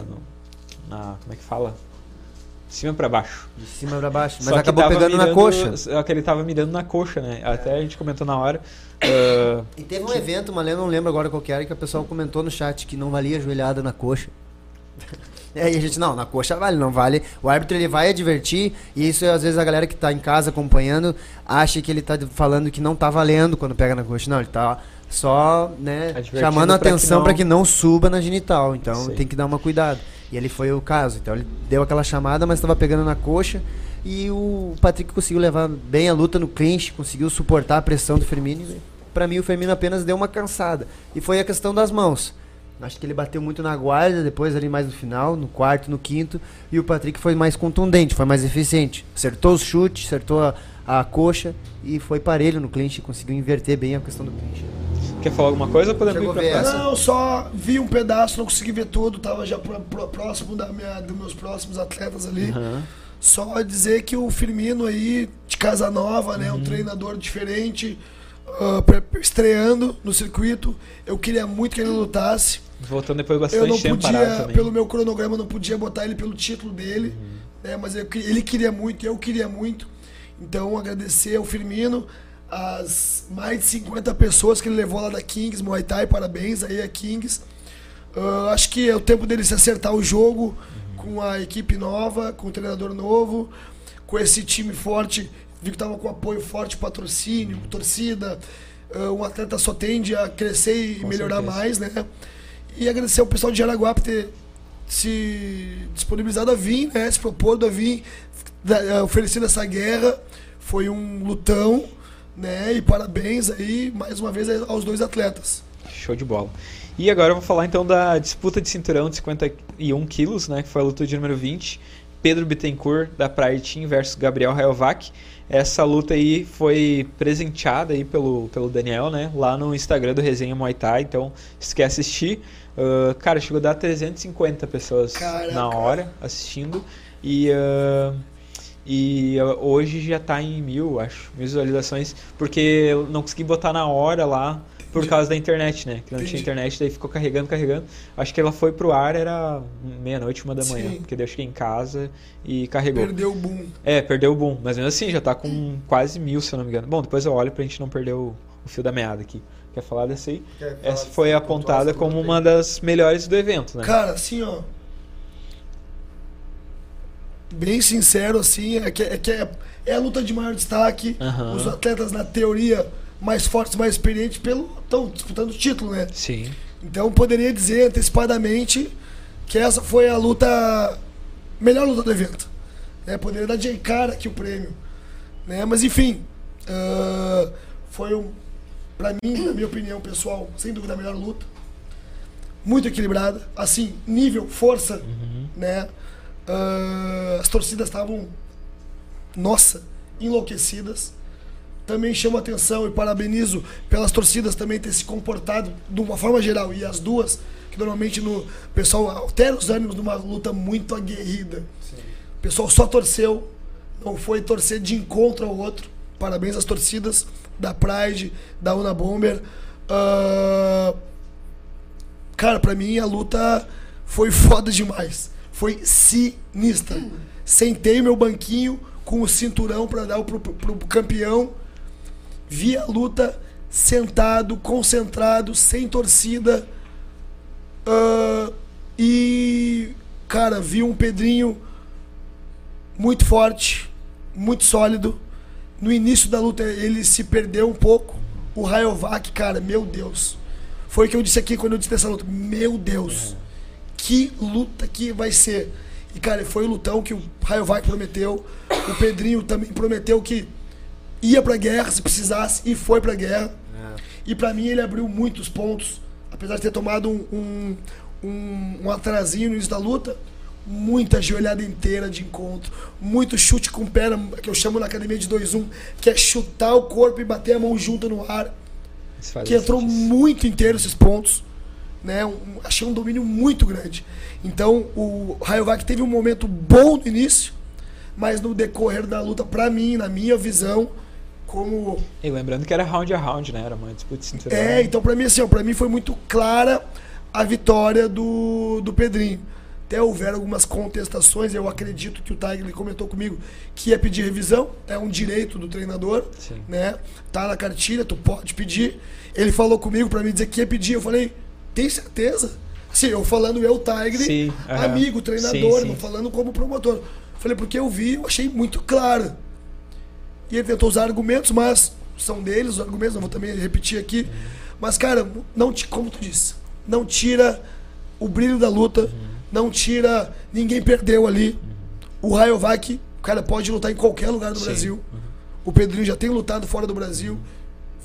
na- Como é que fala? De cima pra baixo. De cima pra baixo. Mas Só que acabou pegando na mirando- coxa. Só que ele tava mirando na coxa, né? Até a gente comentou na hora. ah, E teve um evento, mas eu não lembro agora qual que era, que o pessoal comentou no chat que não valia joelhada na coxa. E aí a gente, não, na coxa vale, não vale. O árbitro ele vai advertir, e isso às vezes a galera que tá em casa acompanhando acha que ele tá falando que não tá valendo quando pega na coxa. Não, ele tá só, né, chamando a pra que atenção não- para que não suba na genital. Então tem que dar uma cuidado. E ele foi o caso. Então ele deu aquela chamada, mas estava pegando na coxa. E o Patrick conseguiu levar bem a luta no clinch, conseguiu suportar a pressão do Firmino. Pra mim, o Firmino apenas deu uma cansada. E foi a questão das mãos. Acho que ele bateu muito na guarda, depois ali mais no final, no quarto, no quinto. E o Patrick foi mais contundente, foi mais eficiente. Acertou os chutes, acertou a, a coxa e foi parelho no clinch. Conseguiu inverter bem a questão do clinch. quer falar alguma coisa ou podemos Chegou ir pra a ver próxima? Não, só vi um pedaço, não consegui ver tudo, tava já pro- pro- próximo da minha, dos meus próximos atletas ali. Aham. Só dizer que o Firmino aí, de Casa Nova, né? Um treinador diferente, pre- estreando no circuito. Eu queria muito que ele lutasse. Voltando depois de Eu bastante não tempo podia, pelo meu cronograma, eu não podia botar ele pelo título dele. né, mas eu ele queria muito, eu queria muito. Então, agradecer ao Firmino, as mais de 50 pessoas que ele levou lá da Kings, Muay Thai, parabéns aí a Kings. Uh, acho que é o tempo dele se acertar o jogo com a equipe nova, com o treinador novo, com esse time forte. Vi que tava com apoio forte, patrocínio, torcida. Uh, um atleta só tende a crescer e Com melhorar certeza. mais, né? E agradecer ao pessoal de Jaraguá por ter se disponibilizado a vir, né? Se propondo a vir, eh, oferecendo essa guerra. Foi um lutão, né? E parabéns aí, mais uma vez, aos dois atletas. Show de bola. E agora eu vou falar então da disputa de cinturão de 51 quilos, né? Que foi a luta de número 20. Pedro Bittencourt, da Pride Team, versus Gabriel Rayovac. Essa luta aí foi presenteada aí pelo, pelo Daniel, né? Lá no Instagram do Resenha Muay Thai. Então, se quer assistir, ah, cara, chegou a dar 350 pessoas Caraca. na hora assistindo. E, ah, e ah, hoje já tá em mil, acho, visualizações. Porque eu não consegui botar na hora lá por causa da internet, né? Que não tinha internet, daí ficou carregando, carregando. Acho que ela foi pro ar, era meia-noite, uma da manhã. Sim. Porque daí eu cheguei em casa e carregou. Perdeu o boom. É, perdeu o boom. Mas mesmo assim, já tá com quase mil, se eu não me engano. Bom, depois eu olho pra gente não perder o, o fio da meada aqui. Quer falar dessa aí? Essa foi apontada como uma das melhores do evento, né? Cara, assim, ó. Bem sincero, assim, é que é, que é, é a luta de maior destaque. Aham. Os atletas, na teoria, mais fortes, mais experientes, pelo estão disputando o título, né? Sim. Então poderia dizer antecipadamente que essa foi a luta. melhor luta do evento. Né? Poderia dar de cara aqui o prêmio. Né? Mas enfim. ah, foi um. Pra mim, na minha opinião pessoal, sem dúvida a melhor luta. Muito equilibrada. Assim, nível, força. Né? Ah, as torcidas estavam. Nossa, enlouquecidas também chamo a atenção e parabenizo pelas torcidas também ter se comportado de uma forma geral e as duas que normalmente no o pessoal altera os ânimos numa luta muito aguerrida. O pessoal só torceu, não foi torcer de encontro ao outro. Parabéns às torcidas da Pride, da Una Bomber. Ah, cara, pra mim a luta foi foda demais. Foi sinistra. Sentei meu banquinho com o cinturão pra dar pro, pro, pro campeão. Vi a luta sentado, concentrado, sem torcida. Ah, e, cara, vi um Pedrinho muito forte, muito sólido. No início da luta ele se perdeu um pouco. O Rayovac, cara, meu Deus. Foi o que eu disse aqui quando eu disse dessa luta. Meu Deus. Que luta que vai ser. E, cara, foi o lutão que o Rayovac prometeu. O Pedrinho também prometeu que ia pra guerra se precisasse e foi pra guerra. E pra mim ele abriu muitos pontos. Apesar de ter tomado um, um, um, um atrasinho no início da luta, muita joelhada inteira de encontro, muito chute com perna, que eu chamo na academia de 2-1, que é chutar o corpo e bater a mão junto no ar que entrou muito inteiro esses pontos. Né? Um- achei um domínio muito grande. Então o Rayovac teve um momento bom no início, mas no decorrer da luta, pra mim, na minha visão, como. E lembrando que era round a round, né? Era uma disputa de cinturão. É, então pra mim, assim, ó, pra mim foi muito clara a vitória do, do Pedrinho. Até houveram algumas contestações, eu acredito que o Tiger comentou comigo que ia pedir revisão, é um direito do treinador, Sim. né? Tá na cartilha, tu pode pedir. Ele falou comigo pra me dizer que ia pedir, eu falei, tem certeza? Sim, eu falando eu, Tiger, Sim, aham. amigo, treinador, Sim, sim. não falando como promotor. Falei, porque eu vi, eu achei muito claro. E ele tentou usar argumentos, mas são deles os argumentos, não vou também repetir aqui. Mas, cara, não te, como tu disse, não tira o brilho da luta, não tira. Ninguém perdeu ali. O Rayovac, cara, pode lutar em qualquer lugar do Sim. Brasil. O Pedrinho já tem lutado fora do Brasil,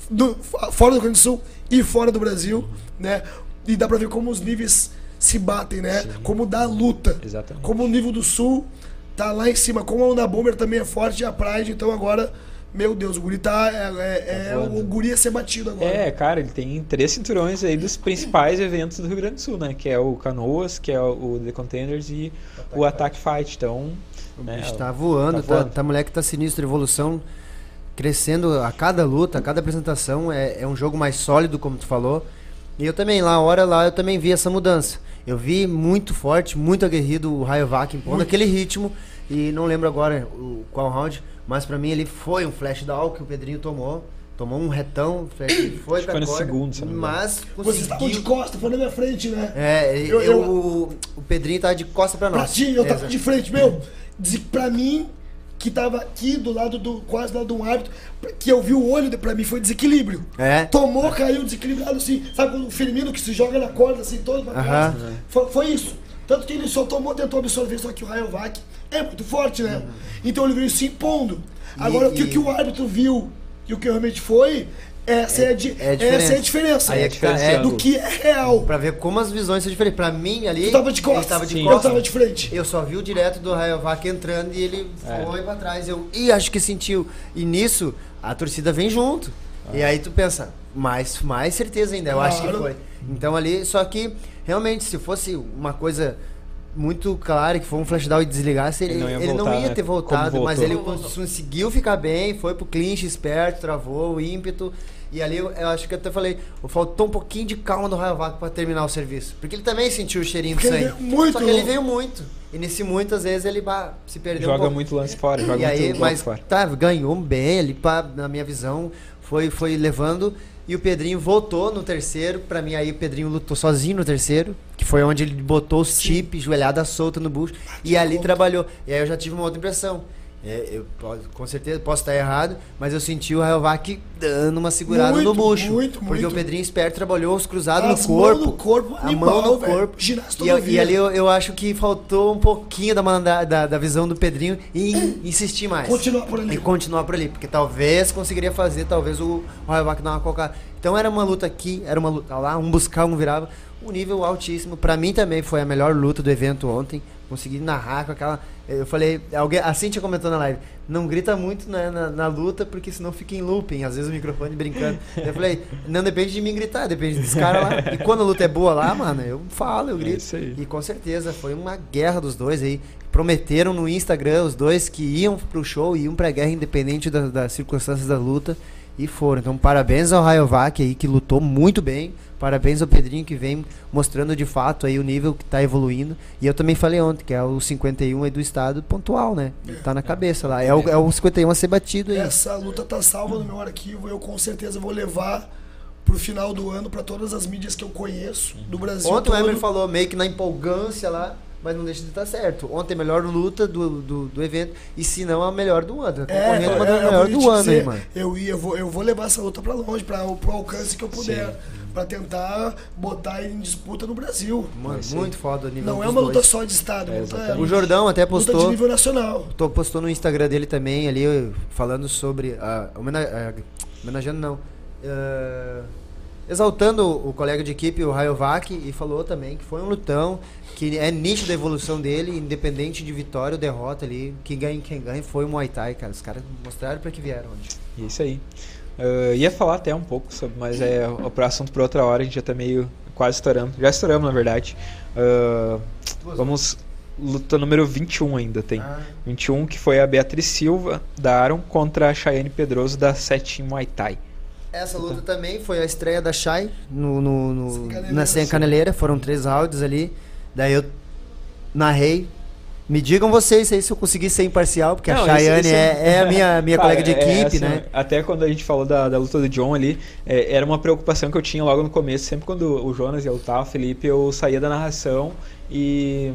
do- fora do Rio Grande do Sul e fora do Brasil, né? E dá pra ver como os níveis se batem, né? Como dá luta. Exatamente. Como o nível do Sul tá lá em cima, como a Onda Bomber também é forte e a Pride, então agora, meu Deus, o Guri tá. É, é- é voando. o Guri a ser batido agora. É, cara, ele tem três cinturões aí dos principais eventos do Rio Grande do Sul, né? Que é o Canoas, que é o The Contenders e o Attack Fight. Então, O né, bicho tá voando, tá tá, voando. tá moleque tá sinistro, evolução crescendo a cada luta, a cada apresentação, é, é um jogo mais sólido, como tu falou. E eu também, lá, a hora lá, eu também vi essa mudança. Eu vi muito forte, muito aguerrido o Rayovac impondo aquele ritmo. E não lembro agora o, qual round, mas pra mim ele foi um flash down que o Pedrinho tomou. Tomou um retão, flash, foi Acho foi corda, segundo, mas Vocês estavam de conseguiu... costa, foi na minha frente, né? É, Eu- eu, eu- o, o Pedrinho tava de costa pra Pra nós. ti, eu tava de frente, meu. Pra mim, que tava aqui do lado do. quase do lado de um árbitro, que eu vi o olho, pra mim foi desequilíbrio. É. Tomou, caiu desequilibrado assim. Sabe quando o Firmino que se joga na corda assim, todo pra trás? Aham. Foi, foi isso. Tanto que ele só tomou, tentou absorver, só que o Rayovac é muito forte, né? Então ele veio se impondo. Agora, o que, e- que o árbitro viu e o que realmente foi, essa é, a, di- é a essa é a diferença. diferença. Aí é tá, é. do que é real. Pra ver como as visões são diferentes. Pra mim ali. Tu tava de ele costas, tava de Sim. eu costas. tava de frente. Eu só vi o direto do Rayovac entrando e ele É. foi pra trás. Eu, e acho que sentiu. E nisso, a torcida vem junto. E aí tu pensa, mais, mais certeza ainda. Eu acho que Claro. foi. Então ali, só que realmente, se fosse uma coisa muito clara, que foi um flash down e desligasse, ele, Ele não ia ele não voltar, ia né? ter voltado, mas ele conseguiu ficar bem, foi pro clinch esperto, travou o ímpeto. E ali eu, eu acho que eu até falei, faltou um pouquinho de calma do Rayovac pra terminar o serviço. Porque ele também sentiu o cheirinho Porque do sangue. muito Só que ele veio muito. E nesse muito, às vezes, ele bah, se perdeu um Joga pouco. muito lance fora, joga e aí, muito mas fora. tá, ganhou bem ali, pá, na minha visão, foi, foi levando. E o Pedrinho voltou no terceiro. Pra mim, aí o Pedrinho lutou sozinho no terceiro, que foi onde ele botou os chips, joelhada solta no bucho. e ali trabalhou. E aí eu já tive uma outra impressão. É, eu po- com certeza posso estar errado, mas eu senti o Rayovac dando uma segurada Muito, no bucho. muito, porque muito. o Pedrinho esperto trabalhou os cruzados As no corpo. no corpo, a animal, mão no velho. corpo. E, eu- e ali eu, eu acho que faltou um pouquinho da, manda- da, da visão do Pedrinho em insistir mais. Continuar por ali. E continuar por ali, porque talvez conseguiria fazer, talvez o Rayovac dar uma colocada. Então era uma luta aqui, era uma luta lá, um buscar, um virava. Um nível altíssimo. Pra mim também foi a melhor luta do evento ontem. Consegui narrar com aquela. Eu falei, alguém, a Cintia comentou na live, não grita muito né, na, na luta, porque senão fica em looping, às vezes o microfone brincando. eu falei, não depende de mim gritar, depende dos caras lá. E quando a luta é boa lá, mano, eu falo, eu grito. isso aí. E com certeza foi uma guerra dos dois aí. Prometeram no Instagram os dois que iam pro show, iam pra guerra independente da- das circunstâncias da luta. E foram. Então, parabéns ao Rayovac aí, que lutou muito bem. Parabéns ao Pedrinho, que vem mostrando de fato aí o nível que tá evoluindo. E eu também falei ontem, que é o 51 aí do estado pontual, né? Tá na cabeça lá. É o, é o 51 a ser batido aí. Essa luta tá salva no meu arquivo. Eu com certeza vou levar pro final do ano pra todas as mídias que eu conheço do Brasil. Ontem o todo. Emer falou meio que na empolgância lá, mas não deixa de estar certo. Ontem a melhor luta do, do, do evento, e se não a melhor do ano. Tá É, concorrendo uma é, das eu melhores do ano dizer, aí, mano. Eu, ia, eu, vou, eu vou levar essa luta pra longe, pra, pro alcance que eu puder. Pra tentar botar ele em disputa no Brasil. Mano, Sim. muito foda o nível Não é uma luta dois. só de estado, é É, uma luta, exatamente. O Jordão até luta de postou, nível nacional. tô- postou no Instagram dele também, ali, falando sobre. A, homena- a- homenageando, não. eh, exaltando o colega de equipe, o Rayovac, e falou também que foi um lutão, que é nítido a evolução dele, independente de vitória ou derrota ali. Quem ganha, quem ganha foi o Muay Thai, cara. Os caras mostraram pra que vieram hoje. Isso aí. Ah, ia falar até um pouco sobre, mas é o assunto para outra hora, a gente já tá meio quase estourando. Já estouramos, na verdade. Ah, vamos luta número 21 ainda tem. Ah. 21 que foi a Beatriz Silva da Aron contra a Chayane Pedroso da Setim Muay Thai. Essa luta também foi a estreia da Shai no, no, no- Sem caneleira, na sim. Caneleira. Foram três rounds ali. Daí eu narrei. Me digam vocês aí se eu consegui ser imparcial, porque Não, a Chayane é, é a minha, minha Cara, colega de é, equipe, assim, né? Até quando a gente falou da, da luta do John ali, é, era uma preocupação que eu tinha logo no começo. Sempre quando o Jonas ia lutar, o Felipe, eu saía da narração e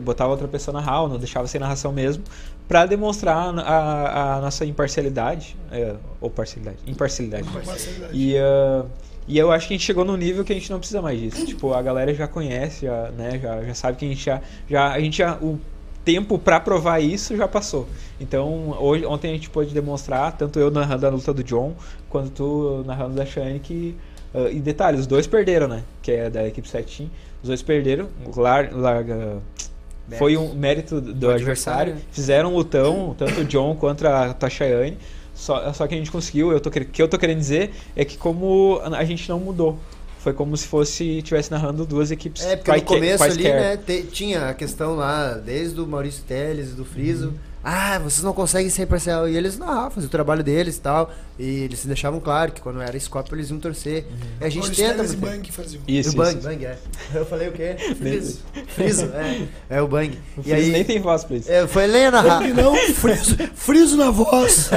botava outra pessoa narrar, ou não deixava sem narração mesmo, pra demonstrar a, a nossa imparcialidade. é, ou parcialidade. Imparcialidade. Parcialidade. E, ah, e eu acho que a gente chegou num nível que a gente não precisa mais disso. Tipo, a galera já conhece, já, né, já, já sabe que a gente já, já, a gente já, o tempo pra provar isso já passou. Então, hoje, ontem a gente pôde demonstrar, tanto eu narrando a luta do John, quanto tu narrando da Shane, que, ah, e detalhe, os dois perderam, né, que é da equipe 7 os dois perderam, lar, larga, foi um mérito do, Do adversário. adversário. Fizeram um lutão, tanto o John quanto a Tachayane. Só, só que a gente conseguiu. Eu tô, o que eu tô querendo dizer é que como a gente não mudou. Foi como se fosse tivesse narrando duas equipes. É, porque no quaisquer- começo ali, né, te- tinha a questão lá, desde o Maurício Teles, do Friso, ah, vocês não conseguem ser imparcial. E eles narravam, faziam o trabalho deles e tal. E eles deixavam claro que quando era Scope eles iam torcer. E a gente Os tenta. Manter- Bang faziam. Isso, o Bang, isso. Bang, é. Eu falei o quê? Friso. Friso, é. É o Bang. O E aí, nem tem voz pra isso. é, foi. Bang não, friso, friso na voz.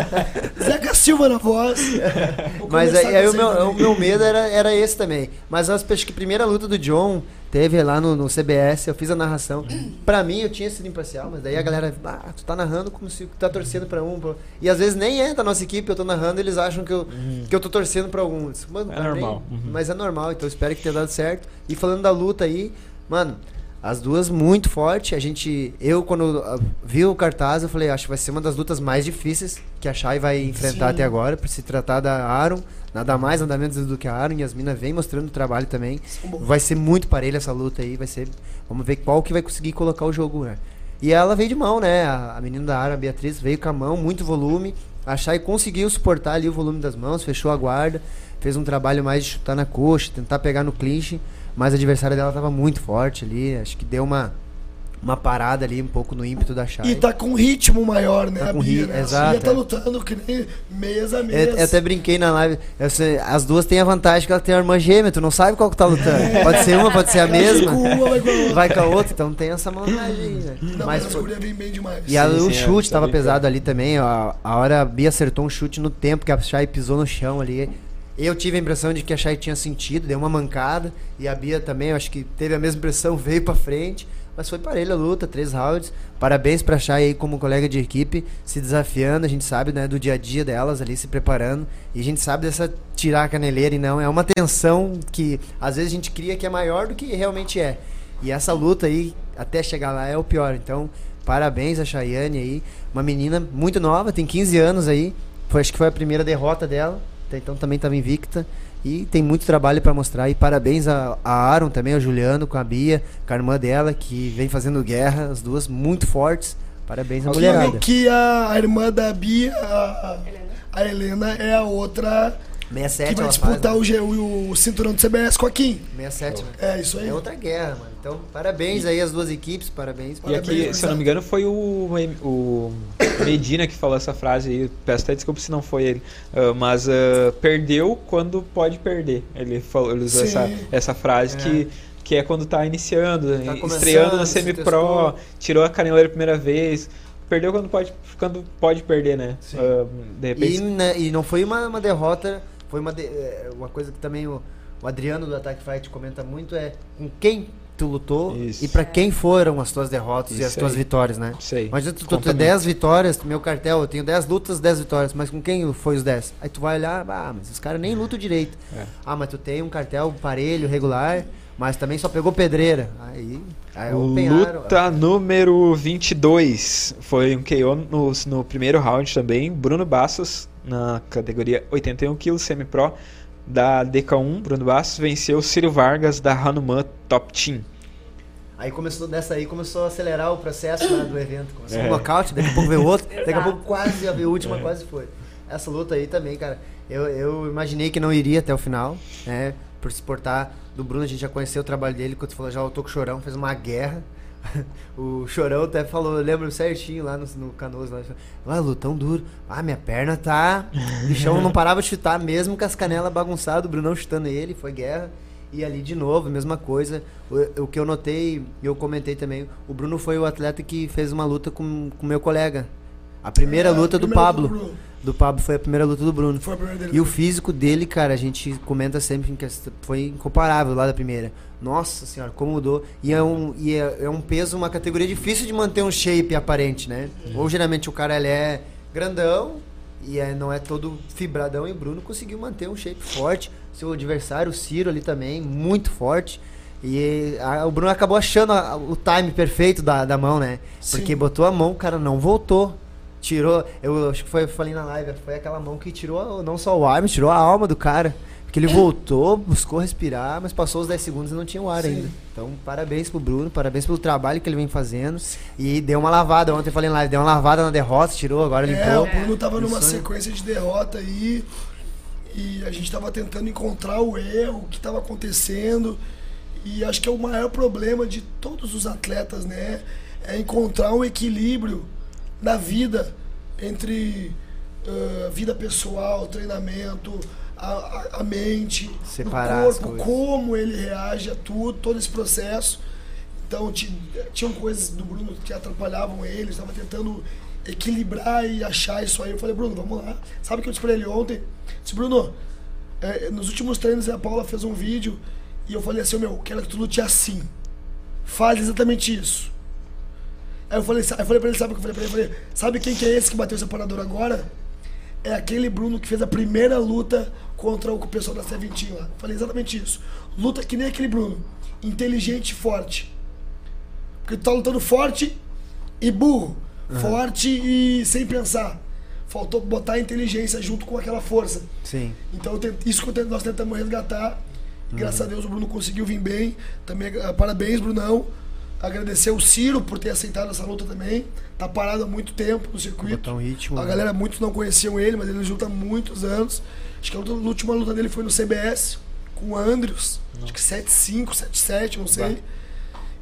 Zeca Silva na voz. Mas aí, aí o, meu, o meu medo era, era esse também. Mas eu acho que a primeira luta do John teve lá no, no CBS, eu fiz a narração. Pra mim, eu tinha sido imparcial, mas daí a galera, ah, tu tá narrando como se tu tá torcendo pra um. pro-" E às vezes nem é da nossa equipe, eu tô narrando, eles acham que eu, que eu tô torcendo pra algum. Disse, Mano, É normal. Uhum. Mas é normal, então espero que tenha dado certo. E falando da luta aí, mano. As duas muito forte. A gente. Eu, quando ah, vi o cartaz, eu falei, acho que vai ser uma das lutas mais difíceis que a Shai vai enfrentar Sim. até agora, por se tratar da Aaron. Nada mais, nada menos do que a Aaron. E as minas vem mostrando o trabalho também. Vai ser muito parelha essa luta aí. Vai ser. Vamos ver qual que vai conseguir colocar o jogo, né? E ela veio de mão, né? A, a menina da Aaron, a Beatriz, veio com a mão, muito volume. A Shai conseguiu suportar ali o volume das mãos, fechou a guarda. Fez um trabalho mais de chutar na coxa, tentar pegar no clinch. Mas a adversária dela tava muito forte ali. Acho que deu uma, uma parada ali um pouco no ímpeto da Shai. E tá com ritmo maior, né? Tá a com né? exato, tá é. lutando que nem mês a Eu, mês. eu até brinquei na live. eu sei, as duas têm a vantagem que ela tem a irmã gêmea, tu não sabe qual que tá lutando. Pode ser uma, pode ser a mesma. com uma, vai com a outra. Vai com a outra, então tem essa aí, né? Não, mas, Mas bem demais. E a- Sim, o sim, chute é, tava tá pesado ali também. A, a hora a Bia acertou um chute no tempo que a Shai pisou no chão ali. Eu tive a impressão de que a Shai tinha sentido, deu uma mancada. E a Bia também, eu acho que teve a mesma impressão, veio pra frente. Mas foi parelha a luta, três rounds. Parabéns pra Shai aí como colega de equipe, se desafiando. A gente sabe, né, do dia a dia delas ali, se preparando. E a gente sabe dessa tirar a caneleira e não. É uma tensão que às vezes a gente cria que é maior do que realmente é. E essa luta aí, até chegar lá, é o pior. Então, parabéns a Chayane aí. Uma menina muito nova, tem 15 anos aí. Foi, acho que foi a primeira derrota dela. Então também estava invicta. E tem muito trabalho para mostrar. E parabéns a, a Aaron também, ao Juliano, com a Bia, com a irmã dela, que vem fazendo guerra. As duas muito fortes. Parabéns Que, mulherada. que a, a irmã da Bia, a, a Helena, é a outra 67 que vai disputar faz, né? o, G- o, o cinturão do CBS com a Kim. 67, né? É isso aí. É outra guerra, mano. Então, parabéns aí às duas equipes, parabéns. E Parabéns, aqui, se eu não me engano, foi o, o Medina que falou essa frase aí. Peço até desculpa se não foi ele. Ah, mas ah, perdeu quando pode perder. Ele, falou, ele usou Sim. essa, essa frase É. que, que é quando tá iniciando, Tá estreando na se semi-pro, tirou a caneleira a primeira vez. Perdeu quando pode, quando pode perder, né? Sim. Ah, de E, repente. né, e não foi uma, uma derrota, foi uma, de- é, uma coisa que também o, o Adriano do Attack Fight comenta muito é com quem tu lutou Isso. e pra quem foram as tuas derrotas e Isso as tuas aí. vitórias, né? Sei. Mas tu, tu Conta tem muito. 10 vitórias, meu cartel, eu tenho 10 lutas, 10 vitórias, mas com quem foi os 10? Aí tu vai olhar, ah, mas os caras nem lutam direito. É. Ah, mas tu tem um cartel parelho, regular, mas também só pegou pedreira. Aí, aí é. Luta número 22. Foi um KO no, no primeiro round também. Bruno Bastos, na categoria 81 kg, semi-pro da DK1. Bruno Bastos venceu Círio Vargas da Hanuman Top Team. Aí começou dessa aí, começou a acelerar o processo lá do evento. Começou É. um nocaute, daqui a pouco veio outro, daqui a pouco quase a a última quase foi. Essa luta aí também, cara, eu, eu imaginei que não iria até o final, né? Por se portar do Bruno, a gente já conheceu o trabalho dele, quando tu falou já o Chorão, fez uma guerra. O Chorão até falou, lembro certinho lá no, no Canoas, lá, ah, lutão duro. Ah, minha perna tá. O bichão não parava de chutar, mesmo com as canelas bagunçadas, o Brunão chutando ele, foi guerra. E ali de novo, mesma coisa. O, o que eu notei, e eu comentei também, o Bruno foi o atleta que fez uma luta com o meu colega. A primeira É, luta do primeira Pablo. do Bruno. Do Pablo foi a primeira luta do Bruno. Foi a primeira dele. E o físico dele, cara, a gente comenta sempre que foi incomparável lá da primeira. Nossa senhora, como mudou. E é um, e é, é um peso, uma categoria difícil de manter um shape aparente, né? Ou geralmente o cara ele é grandão e é, não é todo fibradão. E o Bruno conseguiu manter um shape forte. Seu adversário, o Ciro, ali também, muito forte. E a- o Bruno acabou achando a- o time perfeito da, da mão, né? Sim. Porque botou a mão, o cara não voltou. Tirou, eu acho que foi, eu falei na live, foi aquela mão que tirou não só o ar, mas tirou a alma do cara. Porque ele voltou, buscou respirar, mas passou os 10 segundos e não tinha o ar Sim. ainda. Então, parabéns pro Bruno, parabéns pelo trabalho que ele vem fazendo. E deu uma lavada, ontem eu falei na live, deu uma lavada na derrota, tirou, agora É, limpou. o Bruno tava numa aí. sequência de derrota aí e a gente tava tentando encontrar o erro, o que tava acontecendo. E acho que é o maior problema de todos os atletas, né? É encontrar um equilíbrio na vida, entre uh, vida pessoal, treinamento, a, a, a mente, Separar o corpo, como ele reage a tudo, todo esse processo. Então ti- tinham coisas do Bruno que atrapalhavam ele, estava tentando equilibrar e achar isso aí. Eu falei, Bruno, vamos lá. Sabe o que eu disse pra ele ontem? Eu disse, Bruno, é, nos últimos treinos a Paula fez um vídeo e eu falei assim, meu, quero que tu lute assim. Faz exatamente isso. Aí eu falei, eu falei pra ele, sabe o que eu falei pra ele? Falei, sabe quem que é esse que bateu o separador agora? É aquele Bruno que fez a primeira luta contra o pessoal da Seventeen lá. Eu falei exatamente isso. Luta que nem aquele Bruno. Inteligente e forte. Porque tu tá lutando forte e burro. Forte e sem pensar. Faltou botar a inteligência junto com aquela força. Sim. Então isso que nós tentamos resgatar. Graças a Deus o Bruno conseguiu vir bem. Também ah, parabéns, Brunão. Agradecer o Ciro por ter aceitado essa luta também. Tá parado há muito tempo no circuito. Um ritmo, A né? galera muitos não conheciam ele, mas ele luta há muitos anos. Acho que a, luta- a última luta dele foi no CBS com o Andrews. Acho que 7-5, 7-7, não sei.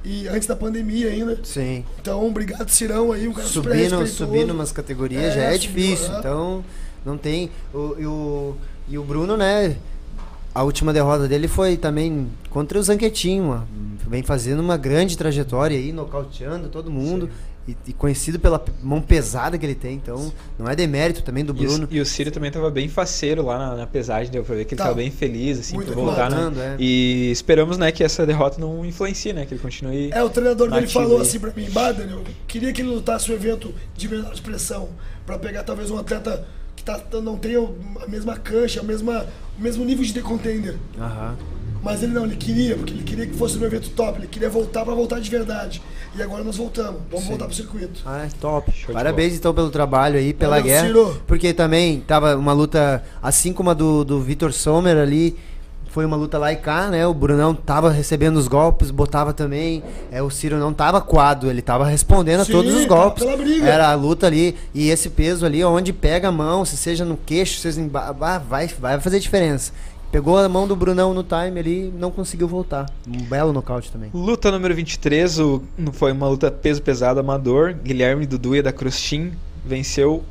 E antes da pandemia ainda. Sim. Então, obrigado, Cirão aí, um cara Subindo, subindo umas categorias É, já é subiu, difícil. aham. Então, não tem. O, e, o, e o Bruno, né? A última derrota dele foi também contra o Zanquetinho, mano. Vem fazendo uma grande trajetória aí, nocauteando todo mundo. E, e conhecido pela mão pesada que ele tem. Então, não é demérito também do E o, Bruno. e o Ciro também tava bem faceiro lá na, na pesagem, deu pra ver que ele Tá. tava bem feliz, assim, Muito por voltar, né? é. E esperamos, né, que essa derrota não influencie, né? Que ele continue. É, o treinador dele falou aí. assim pra mim, bah, Daniel, eu queria que ele lutasse um evento de menor expressão, pra pegar talvez um atleta que tá, não tenha a mesma cancha, a mesma, o mesmo nível de The Contender. Aham. Mas ele não, ele queria, porque ele queria que fosse um evento top, ele queria voltar pra voltar de verdade. E agora nós voltamos, vamos voltar pro circuito. Ah, é top. Show Parabéns então pelo trabalho aí, pela Valeu, guerra. Ciro. Porque também tava uma luta, assim como a do, do Vitor Sommer ali, foi uma luta lá e cá, né? O Brunão tava recebendo os golpes, botava também. É, o Ciro não tava coado, ele tava respondendo a Sim, todos os golpes. pela briga. Era a luta ali, e esse peso ali, onde pega a mão, se seja no queixo, seja em vai, vai fazer diferença. Pegou a mão do Brunão no time ali não conseguiu voltar. Um belo nocaute também. Luta número 23, o, foi uma luta peso pesado amador. Guilherme Duduia da Cruxim venceu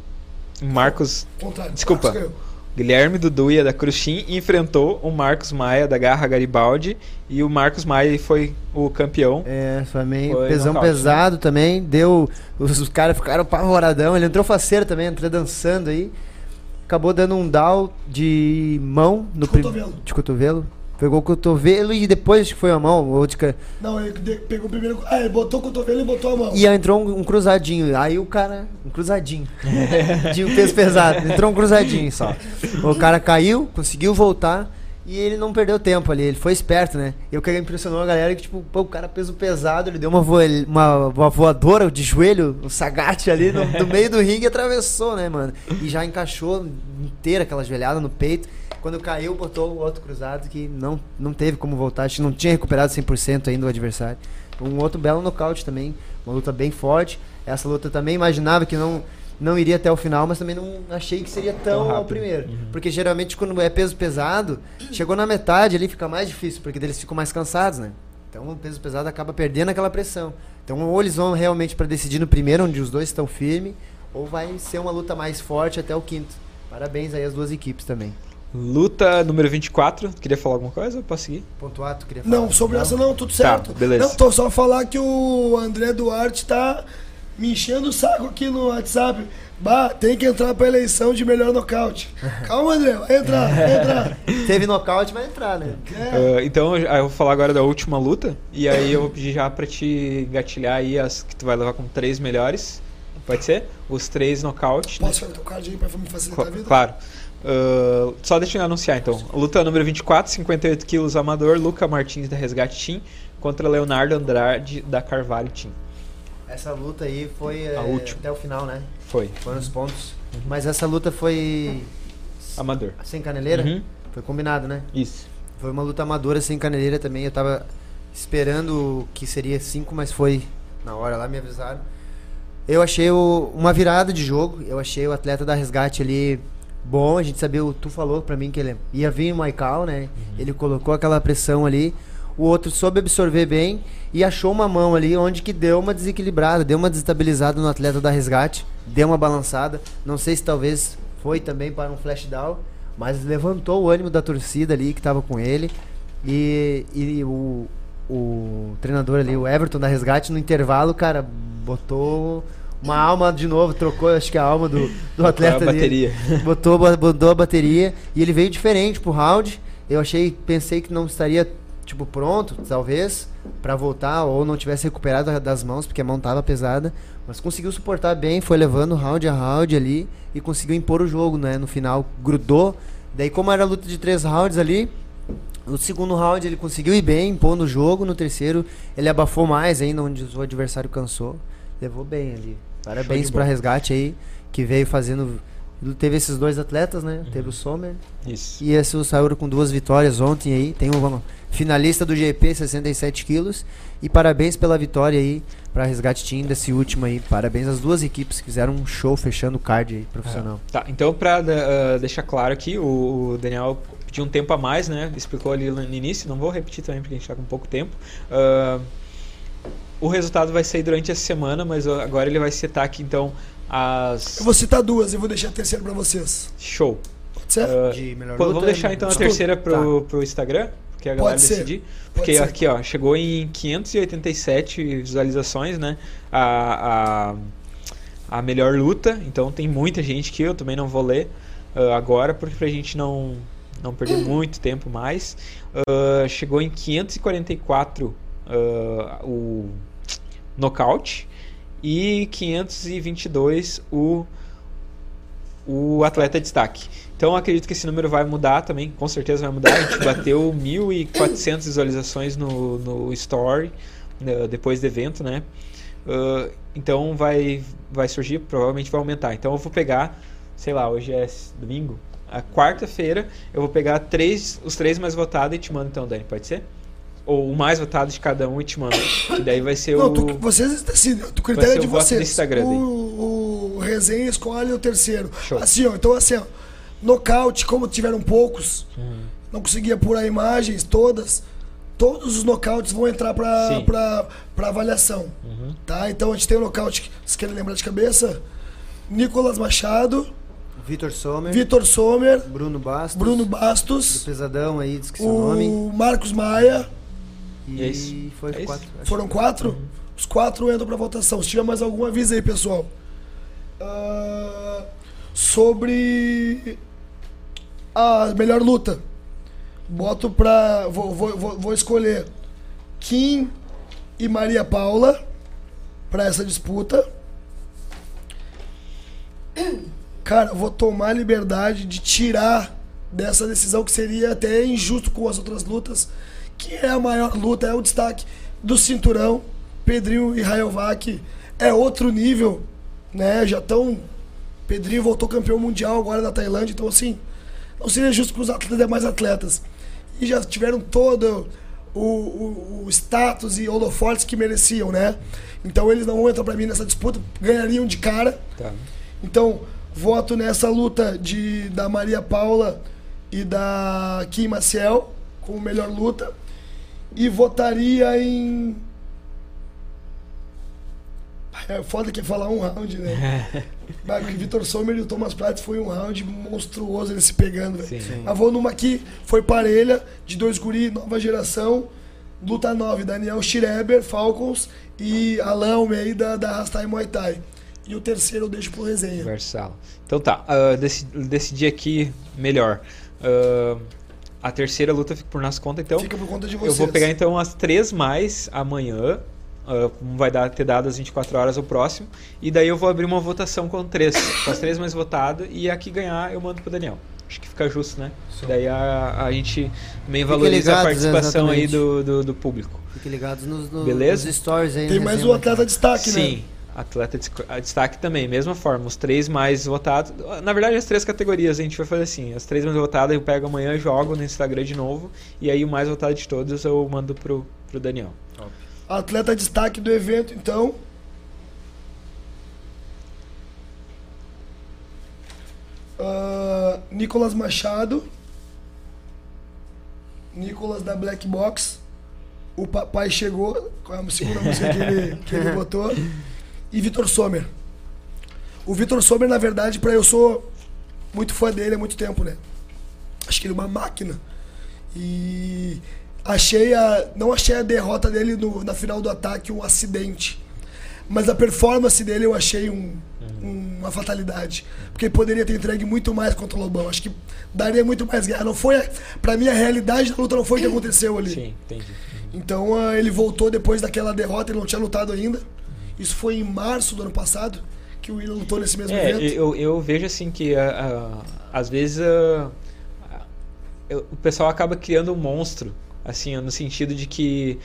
Marcos. Contrário. Desculpa. Marcos. Guilherme Duduia da Cruxim enfrentou o Marcos Maia da Garra Garibaldi e o Marcos Maia foi o campeão. É, foi meio Foi pesão nocaute, né? pesado também. Deu. Os, os caras ficaram apavoradão. Ele entrou faceiro também, entrou dançando aí. Acabou dando um down de mão no De cotovelo. De cotovelo. Pegou o cotovelo e depois foi a mão. Ou de Não, ele pegou primeiro. Ah, ele botou o cotovelo e botou a mão. E aí entrou um, um cruzadinho. Aí o cara. Um cruzadinho. de um peso pesado. Entrou um cruzadinho só. O cara caiu, conseguiu voltar. E ele não perdeu tempo ali, ele foi esperto, né? E o que impressionou a galera é que, tipo, pô, o cara peso pesado, ele deu uma, voa- uma, uma voadora de joelho, um sagate ali no, no meio do ringue e atravessou, né, mano? E já encaixou inteira aquela joelhada no peito. Quando caiu, botou o outro cruzado que não, não teve como voltar, acho que não tinha recuperado 100% ainda o adversário. Um outro belo nocaute também, uma luta bem forte. Essa luta também imaginava que não, não iria até o final, mas também não achei que seria tão, Tão ao rápido. primeiro. Porque geralmente quando é peso pesado, chegou na metade ali fica mais difícil, porque eles ficam mais cansados, né? Então o peso pesado acaba perdendo aquela pressão. Então ou eles vão realmente para decidir no primeiro, onde os dois estão firmes, ou vai ser uma luta mais forte até o quinto. Parabéns aí às duas equipes também. Luta número 24. Queria falar alguma coisa? Posso seguir? Pontuar, tu queria falar? Não, sobre essa não, tudo certo. beleza. Não, tô só falar que o André Duarte tá me enchendo o saco aqui no WhatsApp. Bah, tem que entrar pra eleição de melhor nocaute. Calma, André, vai entrar, vai entrar. Teve nocaute, vai entrar, né? É, Ah, então eu vou falar agora da última luta. E aí eu vou pedir já pra te gatilhar aí as que tu vai levar como três melhores. Pode ser? Os três nocaute. né? posso fazer teu card aí pra me facilitar a vida? Claro. Ah, só deixa eu anunciar então. Luta número 24, 58 quilos amador, Luca Martins da Resgate Team contra Leonardo Andrade da Carvalho Team. Essa luta aí foi é, até o final, né? Foi. Foram os pontos. Mas essa luta foi Amador. sem caneleira? Uhum. Foi combinado, né? Isso. Foi uma luta amadora sem caneleira também. Eu tava esperando que seria 5, mas foi na hora lá, me avisaram. Eu achei o- uma virada de jogo. Eu achei o atleta da resgate ali bom. A gente sabia, o- tu falou pra mim que ele ia vir o Maicao, né? Ele colocou aquela pressão ali. O outro soube absorver bem e achou uma mão ali onde que deu uma desequilibrada, deu uma desestabilizada no atleta da resgate. deu uma balançada. Não sei se talvez foi também para um flash down, mas levantou o ânimo da torcida ali que estava com ele. E, e o, o treinador ali, o Everton da Resgate, no intervalo, cara, botou uma alma de novo, trocou, acho que a alma do, do atleta ali. Botou, botou a bateria e ele veio diferente pro round. Eu achei, pensei que não estaria tipo pronto, talvez, para voltar ou não tivesse recuperado das mãos, porque a mão tava pesada, mas conseguiu suportar bem, foi levando round a round ali e conseguiu impor o jogo, né? No final grudou. Daí como era a luta de três rounds ali, no segundo round ele conseguiu ir bem, impondo o jogo. No terceiro ele abafou mais ainda, onde o adversário cansou. Levou bem ali. Parabéns para resgate aí, que veio fazendo. Teve esses dois atletas, né? Uhum. Teve o Sommer. Isso. E esse o Sauro com duas vitórias ontem aí. Tem um finalista do GP, 67 quilos. E parabéns pela vitória aí para Resgate Team desse último aí. Parabéns às duas equipes que fizeram um show fechando o card aí, profissional. É. Tá, então para uh, eh, deixar claro aqui, o Daniel pediu um tempo a mais, né? Explicou ali no início, não vou repetir também porque a gente está com pouco tempo. Uh, o resultado vai sair durante essa semana, mas agora ele vai citar aqui então as. Eu vou citar duas e vou deixar a terceira para vocês. Show. Pode ser? Uh, De melhor luta, vamos deixar então a terceira pro, tá. pro Instagram, porque a galera decidir. Porque Pode aqui, ser. ó, chegou em 587 visualizações, né? A, a, a melhor luta. Então tem muita gente que eu também não vou ler uh, agora, porque pra gente não, não perder muito tempo mais. Uh, chegou em 544 uh, o nocaute e 522 o, o atleta de destaque. Então acredito que esse número vai mudar também, com certeza vai mudar. A gente bateu 1.400 visualizações no, no Story né, depois do evento, né? Uh, então vai, vai surgir, provavelmente vai aumentar. Então eu vou pegar, sei lá, hoje é domingo, a quarta-feira eu vou pegar três, os três mais votados e te mando então, Dani, pode ser? ou o mais votado de cada um e te manda. Que daí vai ser não, o. Tu, vocês decidem, o critério é de vocês. Instagram o, o resenha escolhe o terceiro. Show. Assim, ó, então assim, ó, nocaute, como tiveram poucos, uhum. não conseguia apurar imagens todas. Todos os nocautes vão entrar para avaliação. Uhum. Tá? Então a gente tem o nocaute, vocês querem lembrar de cabeça? Nicolas Machado. Vitor Sommer. Vitor Sommer. Bruno Bastos. Bruno Bastos. Do Pesadão aí, esqueci o, o nome. Marcos Maia. E, é foi é quatro. Foram quatro? Uhum. Os quatro entram para votação. Se tiver mais algum, avisa aí, pessoal. Uh, sobre a melhor luta. Boto pra. Vou, vou, vou, escolher Kim e Maria Paula para essa disputa. Cara, vou tomar a liberdade de tirar dessa decisão que seria até injusto com as outras lutas que é a maior luta, é o destaque do cinturão. Pedrinho e Rayovac é outro nível, né? Já estão. Pedrinho voltou campeão mundial agora na Tailândia, então assim, não seria justo com os atletas demais atletas. E já tiveram todo o, o, o status e holofotes que mereciam, né? Então eles não vão entrar para mim nessa disputa, ganhariam de cara. Tá. Então, voto nessa luta de da Maria Paula e da Kim Maciel como melhor luta e votaria em. É foda que é falar um round, né? Mas o Vitor Sommer e o Thomas Pratt foi um round monstruoso eles se pegando, velho. Mas vou numa aqui, foi parelha, de dois guri, nova geração. Luta 9, Daniel Schreber, Falcons e Alain Almeida da Rastai Muay Thai. E o terceiro eu deixo pro resenha. Universal. Então tá, uh, decidi, decidi aqui melhor. Uh, a terceira luta fica por nossa conta, então. Fica por conta de vocês. Eu vou pegar então as três mais amanhã. Uh, vai dar, ter dado as 24 horas o próximo. E daí eu vou abrir uma votação com três. com as três mais votadas. E a que ganhar eu mando pro Daniel. Acho que fica justo, né? Sim. Daí a, a gente também valoriza ligados, a participação exatamente. aí do, do, do, público. Fiquem ligados nos, no, Beleza? nos stories aí. Tem mais o atleta destaque, Sim. né? Sim. Atleta de destaque também, mesma forma. Os três mais votados. Na verdade, as três categorias a gente vai fazer assim: as três mais votadas eu pego amanhã, jogo no Instagram de novo. E aí o mais votado de todos eu mando pro, pro Daniel. Top. Atleta destaque do evento, então. Uh, Nicolas Machado. Nicolas da Black Box. O papai chegou. Qual é a segunda música que ele, que ele botou? e Vitor Sommer. O Vitor Sommer, na verdade, para eu sou muito fã dele há muito tempo, né? Acho que ele é uma máquina. E achei a. Não achei a derrota dele no, na final do ataque um acidente. Mas a performance dele eu achei um, um, uma fatalidade. Porque ele poderia ter entregue muito mais contra o Lobão. Acho que daria muito mais guerra. Não foi. Pra mim, a realidade da luta não foi o que aconteceu ali. Sim, entendi. Então uh, ele voltou depois daquela derrota, ele não tinha lutado ainda. Isso foi em março do ano passado que o William lutou nesse mesmo É, evento. eu, eu vejo assim que ah, ah, às vezes ah, ah, eu- o pessoal acaba criando um monstro, assim, no sentido de que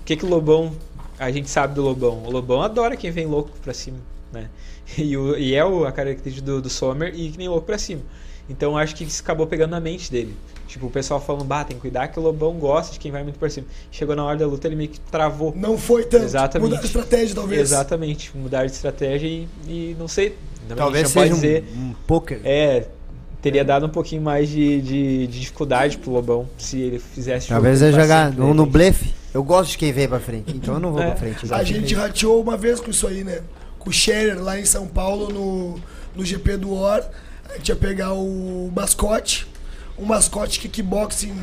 o que que o Lobão, a gente sabe do Lobão, o Lobão adora quem vem louco pra cima, né? E, o- e é o- a característica do, do Sommer e que nem louco pra cima. Então acho que isso acabou pegando na mente dele. Tipo, o pessoal falando, bah, tem que cuidar que o Lobão gosta de quem vai muito pra cima. Chegou na hora da luta, ele meio que travou. Não foi tanto. Exatamente. Mudar a estratégia, talvez. Exatamente, mudar de estratégia e, e não sei. Talvez a gente não seja pode dizer. um, um poker. É, teria dado um pouquinho mais de, de, de dificuldade pro Lobão se ele fizesse Talvez jogo eu jogar no, no blefe. Eu gosto de quem vem pra frente, então eu não vou É, pra frente. A exatamente. gente rateou uma vez com isso aí, né? Com o Scherer lá em São Paulo, no, no GP do OR. A gente ia pegar o mascote. Um mascote kickboxing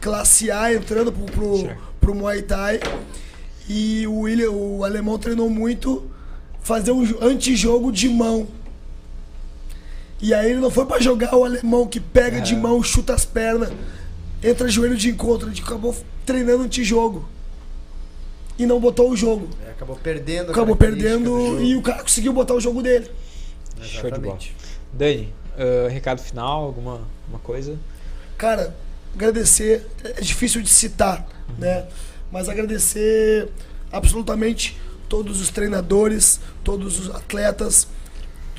classe A entrando pro, pro, Certo. pro Muay Thai. E o, William, o alemão treinou muito fazer um jo- antijogo de mão. E aí ele não foi pra jogar o alemão que pega de mão, chuta as pernas, entra joelho de encontro. A gente acabou treinando antijogo. E não botou o jogo. É, acabou perdendo. a Acabou perdendo e o cara conseguiu botar o jogo dele. Show de bola. Exatamente. Dani, ah, recado final, alguma uma coisa? Cara, agradecer, é difícil de citar, né? Mas agradecer absolutamente todos os treinadores, todos os atletas,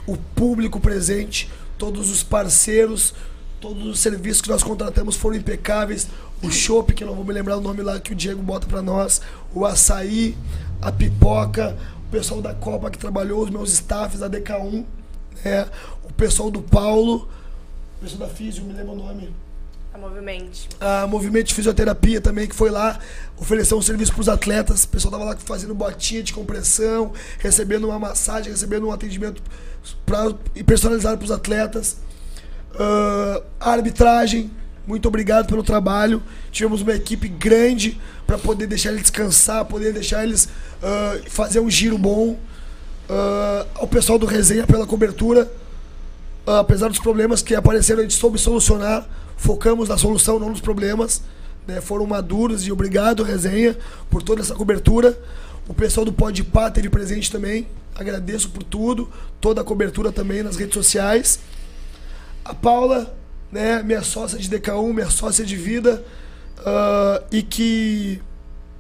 o público presente, todos os parceiros, todos os serviços que nós contratamos foram impecáveis. O chopp, que eu não vou me lembrar o nome lá que o Diego bota pra nós, o açaí, a pipoca, o pessoal da Copa que trabalhou, os meus staffs da DK1, né? o pessoal do Paulo, o pessoal da Físio, me lembra o nome A Movimente. a Movimento de Fisioterapia também, que foi lá oferecer um serviço para os atletas. O pessoal tava lá fazendo botinha de compressão, recebendo uma massagem, recebendo um atendimento pra, personalizado para os atletas. A arbitragem, muito obrigado pelo trabalho. Tivemos uma equipe grande para poder deixar eles descansar, poder deixar eles ah, fazer um giro bom. Ah, ao pessoal do Resenha pela cobertura. Ah, apesar dos problemas que apareceram, a gente soube solucionar. Focamos na solução, não nos problemas. né? Foram maduros e obrigado, Resenha, por toda essa cobertura. O pessoal do Podpah teve presente também. Agradeço por tudo. Toda a cobertura também nas redes sociais. A Paula, né, minha sócia de DK1, minha sócia de vida. ah, e que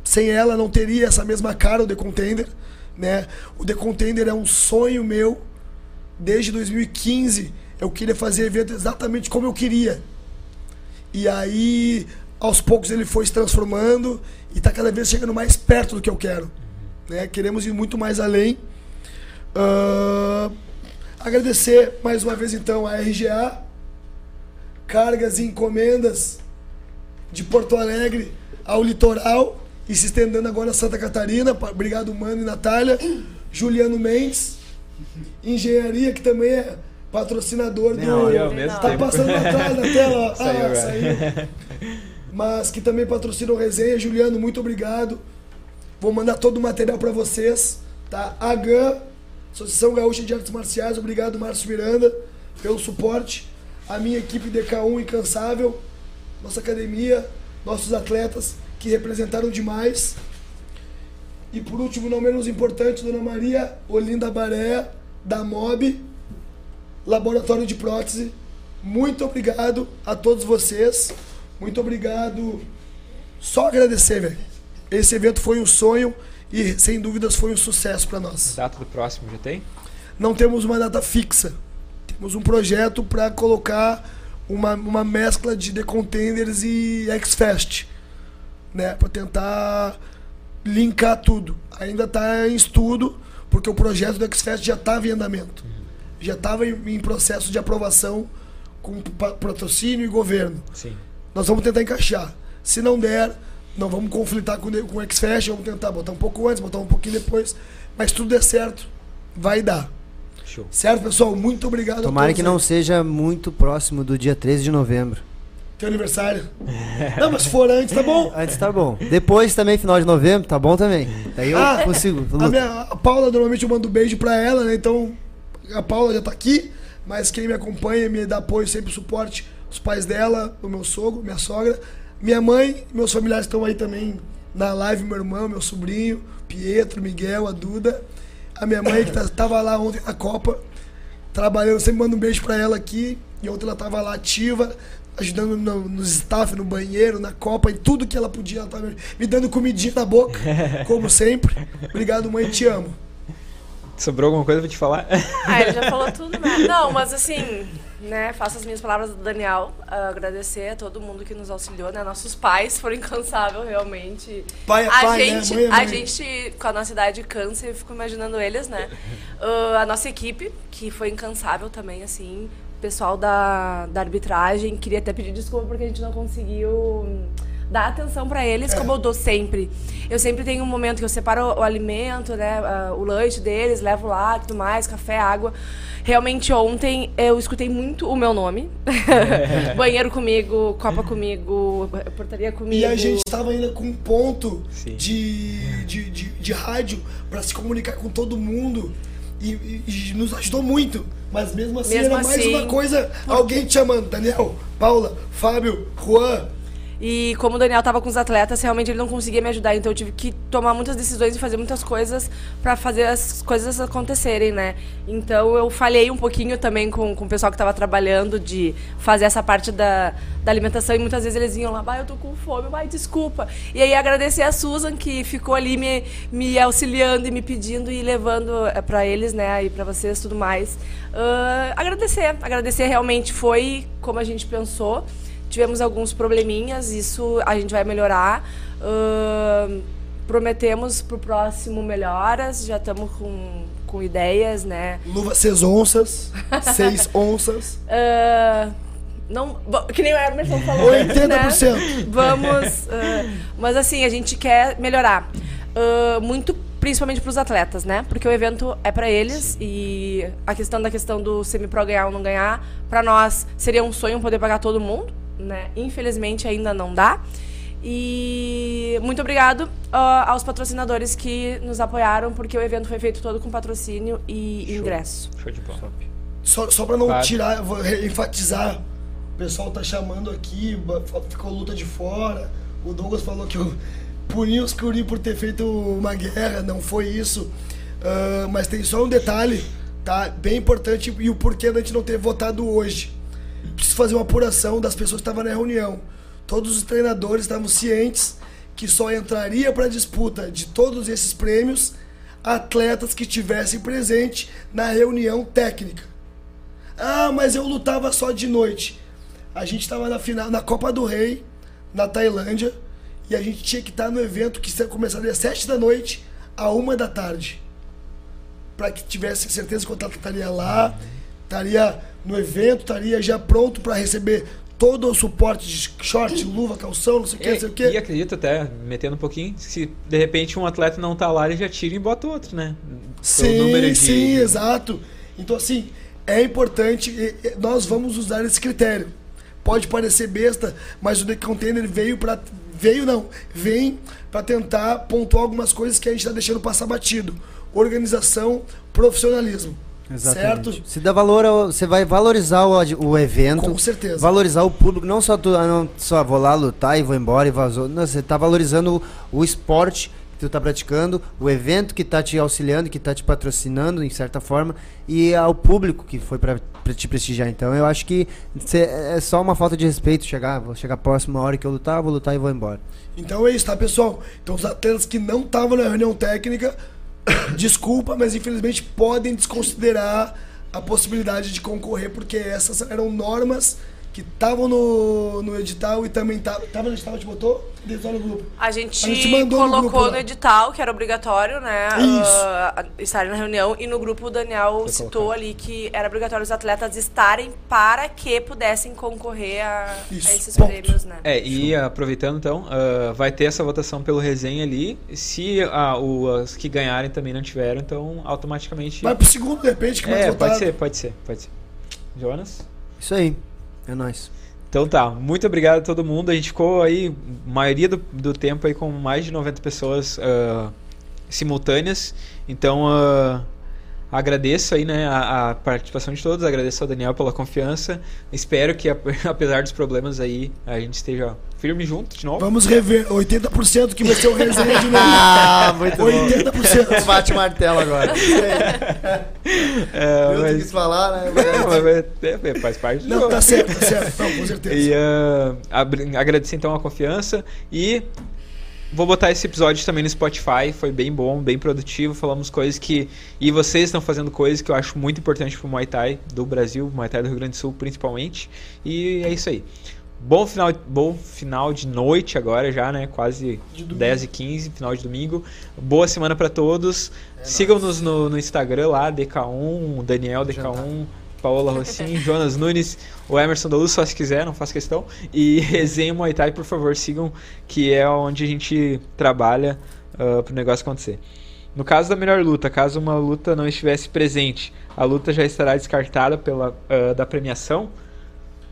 sem ela não teria essa mesma cara o The Contender. Né? O The Contender é um sonho meu desde 2015 eu queria fazer evento exatamente como eu queria. E aí, aos poucos, ele foi se transformando e está cada vez chegando mais perto do que eu quero. Né? Queremos ir muito mais além. Ah, agradecer mais uma vez, então, a RGA, cargas e encomendas de Porto Alegre ao litoral e se estendendo agora a Santa Catarina. Obrigado, Mano e Natália. Juliano Mendes, Engenharia, que também é patrocinador do. Não, eu ao mesmo tá tempo. passando atrás na tela. ó. Ah, saiu. Mas que também patrocina o Resenha. Juliano, muito obrigado. Vou mandar todo o material para vocês. Tá? AGAN, Associação Gaúcha de Artes Marciais. Obrigado, Márcio Miranda, pelo suporte. A minha equipe DK1 incansável. Nossa academia, nossos atletas que representaram demais. E por último, não menos importante, Dona Maria Olinda Baré, da MOB, Laboratório de Prótese. Muito obrigado a todos vocês. Muito obrigado. Só agradecer, velho. Esse evento foi um sonho e, sem dúvidas, foi um sucesso para nós. Data do próximo já tem? Não temos uma data fixa. Temos um projeto para colocar uma, uma mescla de The Contenders e X-Fest. Né? Para tentar linkar tudo. Ainda está em estudo, porque o projeto do X-Fest já estava em andamento. Já estava em, em processo de aprovação com pa- patrocínio e governo. Sim. Nós vamos tentar encaixar. Se não der, não vamos conflitar com, o- com o X-Fest, vamos tentar botar um pouco antes, botar um pouquinho depois. Mas tudo der certo, vai dar. Show. Certo, pessoal? Muito obrigado Tomara a que todos. não seja muito próximo do dia 13 de novembro. Teu aniversário. Não, mas se for antes, tá bom. Antes tá bom. Depois também, final de novembro, tá bom também. Daí eu Ah, consigo. A, minha, a Paula, normalmente eu mando um beijo pra ela, né? Então, a Paula já tá aqui, mas quem me acompanha, me dá apoio, sempre suporte, os pais dela, o meu sogro, minha sogra, minha mãe, meus familiares estão aí também na live, meu irmão, meu sobrinho, Pietro, Miguel, a Duda, a minha mãe que tá- tava lá ontem na Copa, trabalhando, sempre mando um beijo pra ela aqui, e ontem ela tava lá ativa, ajudando no, nos staff, no banheiro, na Copa, em tudo que ela podia, ela tava me dando comidinha na boca, como sempre. Obrigado, mãe, te amo. Sobrou alguma coisa pra te falar? Ah, ele já falou tudo, né? Não, mas assim, né, faço as minhas palavras do Daniel, ah, agradecer a todo mundo que nos auxiliou, né? Nossos pais foram incansáveis, realmente. Pai é a pai, gente, né? Mãe é a mãe. gente, com a nossa idade cansa, eu fico imaginando eles, né? Ah, a nossa equipe, que foi incansável também, assim, o pessoal da, da arbitragem, queria até pedir desculpa porque a gente não conseguiu dar atenção pra eles como eu dou sempre. Eu sempre tenho um momento que eu separo o alimento, né, o lanche deles, levo lá, tudo mais, café, água. Realmente ontem eu escutei muito o meu nome. Banheiro comigo, copa comigo, portaria comigo. E a gente estava ainda com um ponto de, de, de, de rádio para se comunicar com todo mundo e, e- e nos ajudou muito. Mas mesmo assim Mesmo era mais assim, uma coisa, alguém te chamando, Daniel, Paula, Fábio, Juan. E como o Daniel tava com os atletas, realmente ele não conseguia me ajudar, então eu tive que tomar muitas decisões e fazer muitas coisas pra fazer as coisas acontecerem, né? Então eu falhei um pouquinho também com, com o pessoal que tava trabalhando de fazer essa parte da, da alimentação e muitas vezes eles vinham lá, vai, eu tô com fome, vai, desculpa. E aí agradecer a Susan que ficou ali me, me auxiliando e me pedindo e levando eh, pra eles, né, e pra vocês tudo mais. Ah, agradecer, agradecer realmente foi como a gente pensou. Tivemos alguns probleminhas, isso a gente vai melhorar. Ahn, prometemos pro próximo melhoras, já estamos com, com ideias, né? Luva seis onças, seis onças, Ah, não, que nem o Emerson falou. antes, 80%. Né? Vamos. ah, mas assim, a gente quer melhorar. Ah, muito principalmente para os atletas, né? Porque o evento é para eles e a questão da questão do semi-pro ganhar ou não ganhar, para nós seria um sonho poder pagar todo mundo, né? Infelizmente ainda não dá. E muito obrigado ah, aos patrocinadores que nos apoiaram, porque o evento foi feito todo com patrocínio e ingresso. Show de bola. Só, só pra não Claro. tirar, vou enfatizar. O pessoal tá chamando aqui, ficou luta de fora. O Douglas falou que eu puni os Curi por ter feito uma guerra, não foi isso. Ah, mas tem só um detalhe, tá? Bem importante e o porquê da gente não ter votado hoje. Preciso fazer uma apuração das pessoas que estavam na reunião. Todos os treinadores estavam cientes que só entraria para a disputa de todos esses prêmios atletas que tivessem presente na reunião técnica. Ah, mas eu lutava só de noite. A gente estava na final, na Copa do Rei, na Tailândia, e a gente tinha que estar no evento que começaria às sete da noite a uma da tarde. Para que tivesse certeza que o atleta estaria lá, estaria no evento, estaria já pronto para receber todo o suporte de short, luva, calção, não sei o que, não sei o E, que. e acredito até, metendo um pouquinho, se de repente um atleta não tá lá, ele já tira e bota outro, né? Sim, sim, de- exato. Então, assim, é importante, nós vamos usar esse critério. Pode parecer besta, mas o The Container veio para Veio não, vem para tentar pontuar algumas coisas que a gente está deixando passar batido. Organização, profissionalismo. Exatamente. Certo? Se dá valor, ao- você vai valorizar o, o evento. Com certeza. Valorizar o público, não só tu, ah, não só vou lá lutar e vou embora e vazou. Não, você tá valorizando o, o esporte que tu tá praticando, o evento que tá te auxiliando, que tá te patrocinando em certa forma e ao público que foi para te prestigiar. Então eu acho que cê- é só uma falta de respeito chegar, vou chegar próximo a hora que eu lutar, vou lutar e vou embora. Então é isso, tá, pessoal? Então os atletas que não estavam na reunião técnica, desculpa, mas infelizmente podem desconsiderar a possibilidade de concorrer, porque essas eram normas que estavam no, no edital e também estavam. Tava no edital, a gente botou? Dentro no grupo. A gente, A gente mandou no colocou grupo no, lá. edital, que era obrigatório, né? Isso. ah, estarem na reunião. E no grupo o Daniel citou ali que era obrigatório os atletas estarem para que pudessem concorrer a, Isso, a esses ponto. prêmios, né? É, e aproveitando então, ah, vai ter essa votação pelo resenha ali. Se ah, o- as que ganharem também não tiveram, então automaticamente. Vai pro segundo, de repente, que mais é, votado. pode ser, pode ser, pode ser. Jonas? Isso aí. É nóis. Então tá, muito obrigado a todo mundo. A gente ficou aí, maioria do, do tempo aí com mais de 90 pessoas ah, simultâneas. Então ah, agradeço aí, né, a, a participação de todos, agradeço ao Daniel pela confiança. Espero que, ap- apesar dos problemas aí, a gente esteja firme junto de novo. Vamos rever 80% que vai ser o resenha de novo. Ah, muito bom. 80%. Bate martelo agora. É, Eu mas- quis falar, né? Mas é, faz parte do Não, jogo. tá certo, tá certo. Não, com certeza. E abri- agradecer então a confiança e vou botar esse episódio também no Spotify, foi bem bom, bem produtivo, falamos coisas que e vocês estão fazendo coisas que eu acho muito importante pro Muay Thai do Brasil, Muay Thai do Rio Grande do Sul principalmente. E é isso aí. Bom final, bom final de noite agora já, né? Quase De domingo. 10 e 15, final de domingo. Boa semana pra todos. Sigam-nos no, no Instagram lá, DK1, Daniel DK1, Paola Rossin, Jonas Nunes, o Emerson da Luz, só se quiser, não faço questão. E Resenha Muay Thai, por favor, sigam, que é onde a gente trabalha uh, pro negócio acontecer. No caso da melhor luta, caso uma luta não estivesse presente, a luta já estará descartada pela ah, da premiação.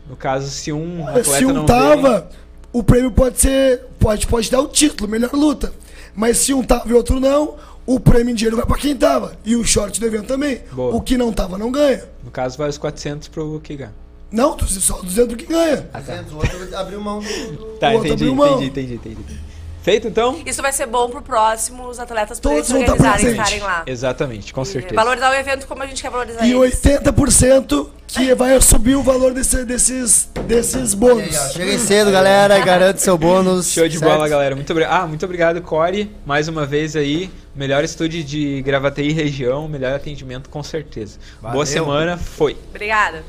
No caso, se um Olha, atleta se um não tava, o prêmio pode ser. Pode, pode dar o título, melhor luta. Mas se um tava e outro não, o prêmio em dinheiro vai pra quem tava. E o short do evento também. Boa. O que não tava não ganha. no caso, vai os 400 pro Kiga. Não, só 200 que ganha. O outro abriu mão do... Tá, O outro entendi, abriu mão. entendi, entendi, entendi. Feito então? Isso vai ser bom pro próximo, os atletas poderem Todos se estar organizarem e estarem lá. Exatamente, com E certeza. Valorizar o evento como a gente quer valorizar E eles. 80% que vai subir o valor desse- desses, desses bônus. Cheguem cedo, galera, garante seu bônus. Show de certo? bola, galera. Muito obrigado. Ah, muito obrigado, Core. Mais uma vez aí. Melhor estúdio de Gravataí região, melhor atendimento com certeza. Boa Valeu. semana, foi. Obrigada.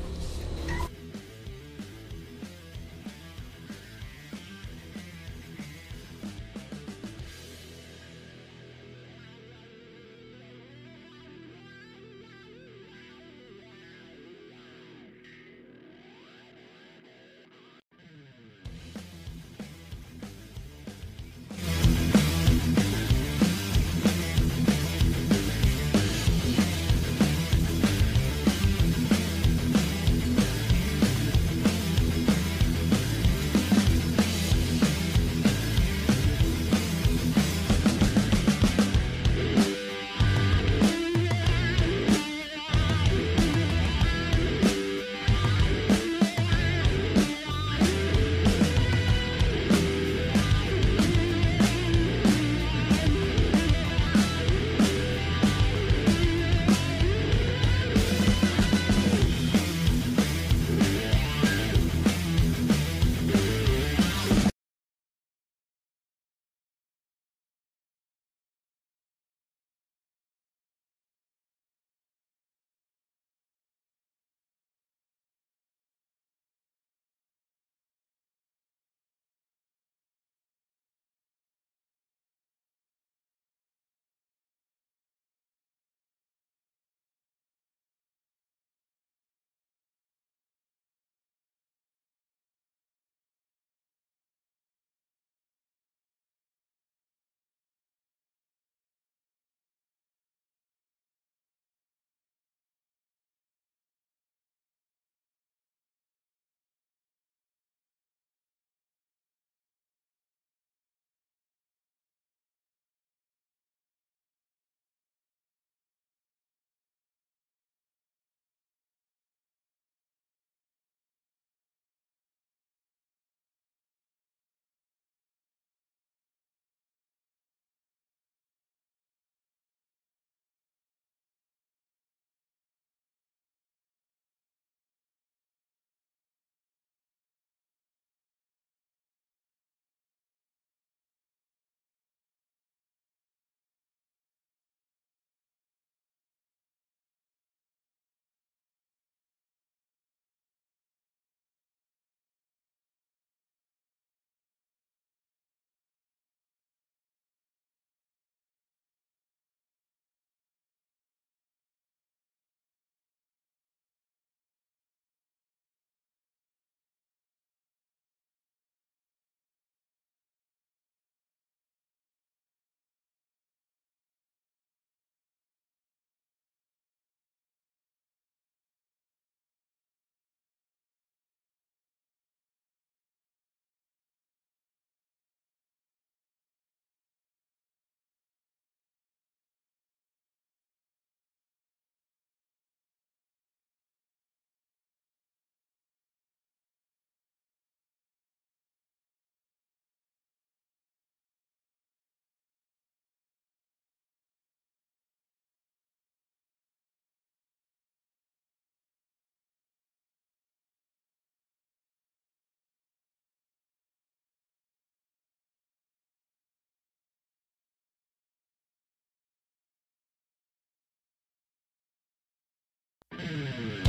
Valeu.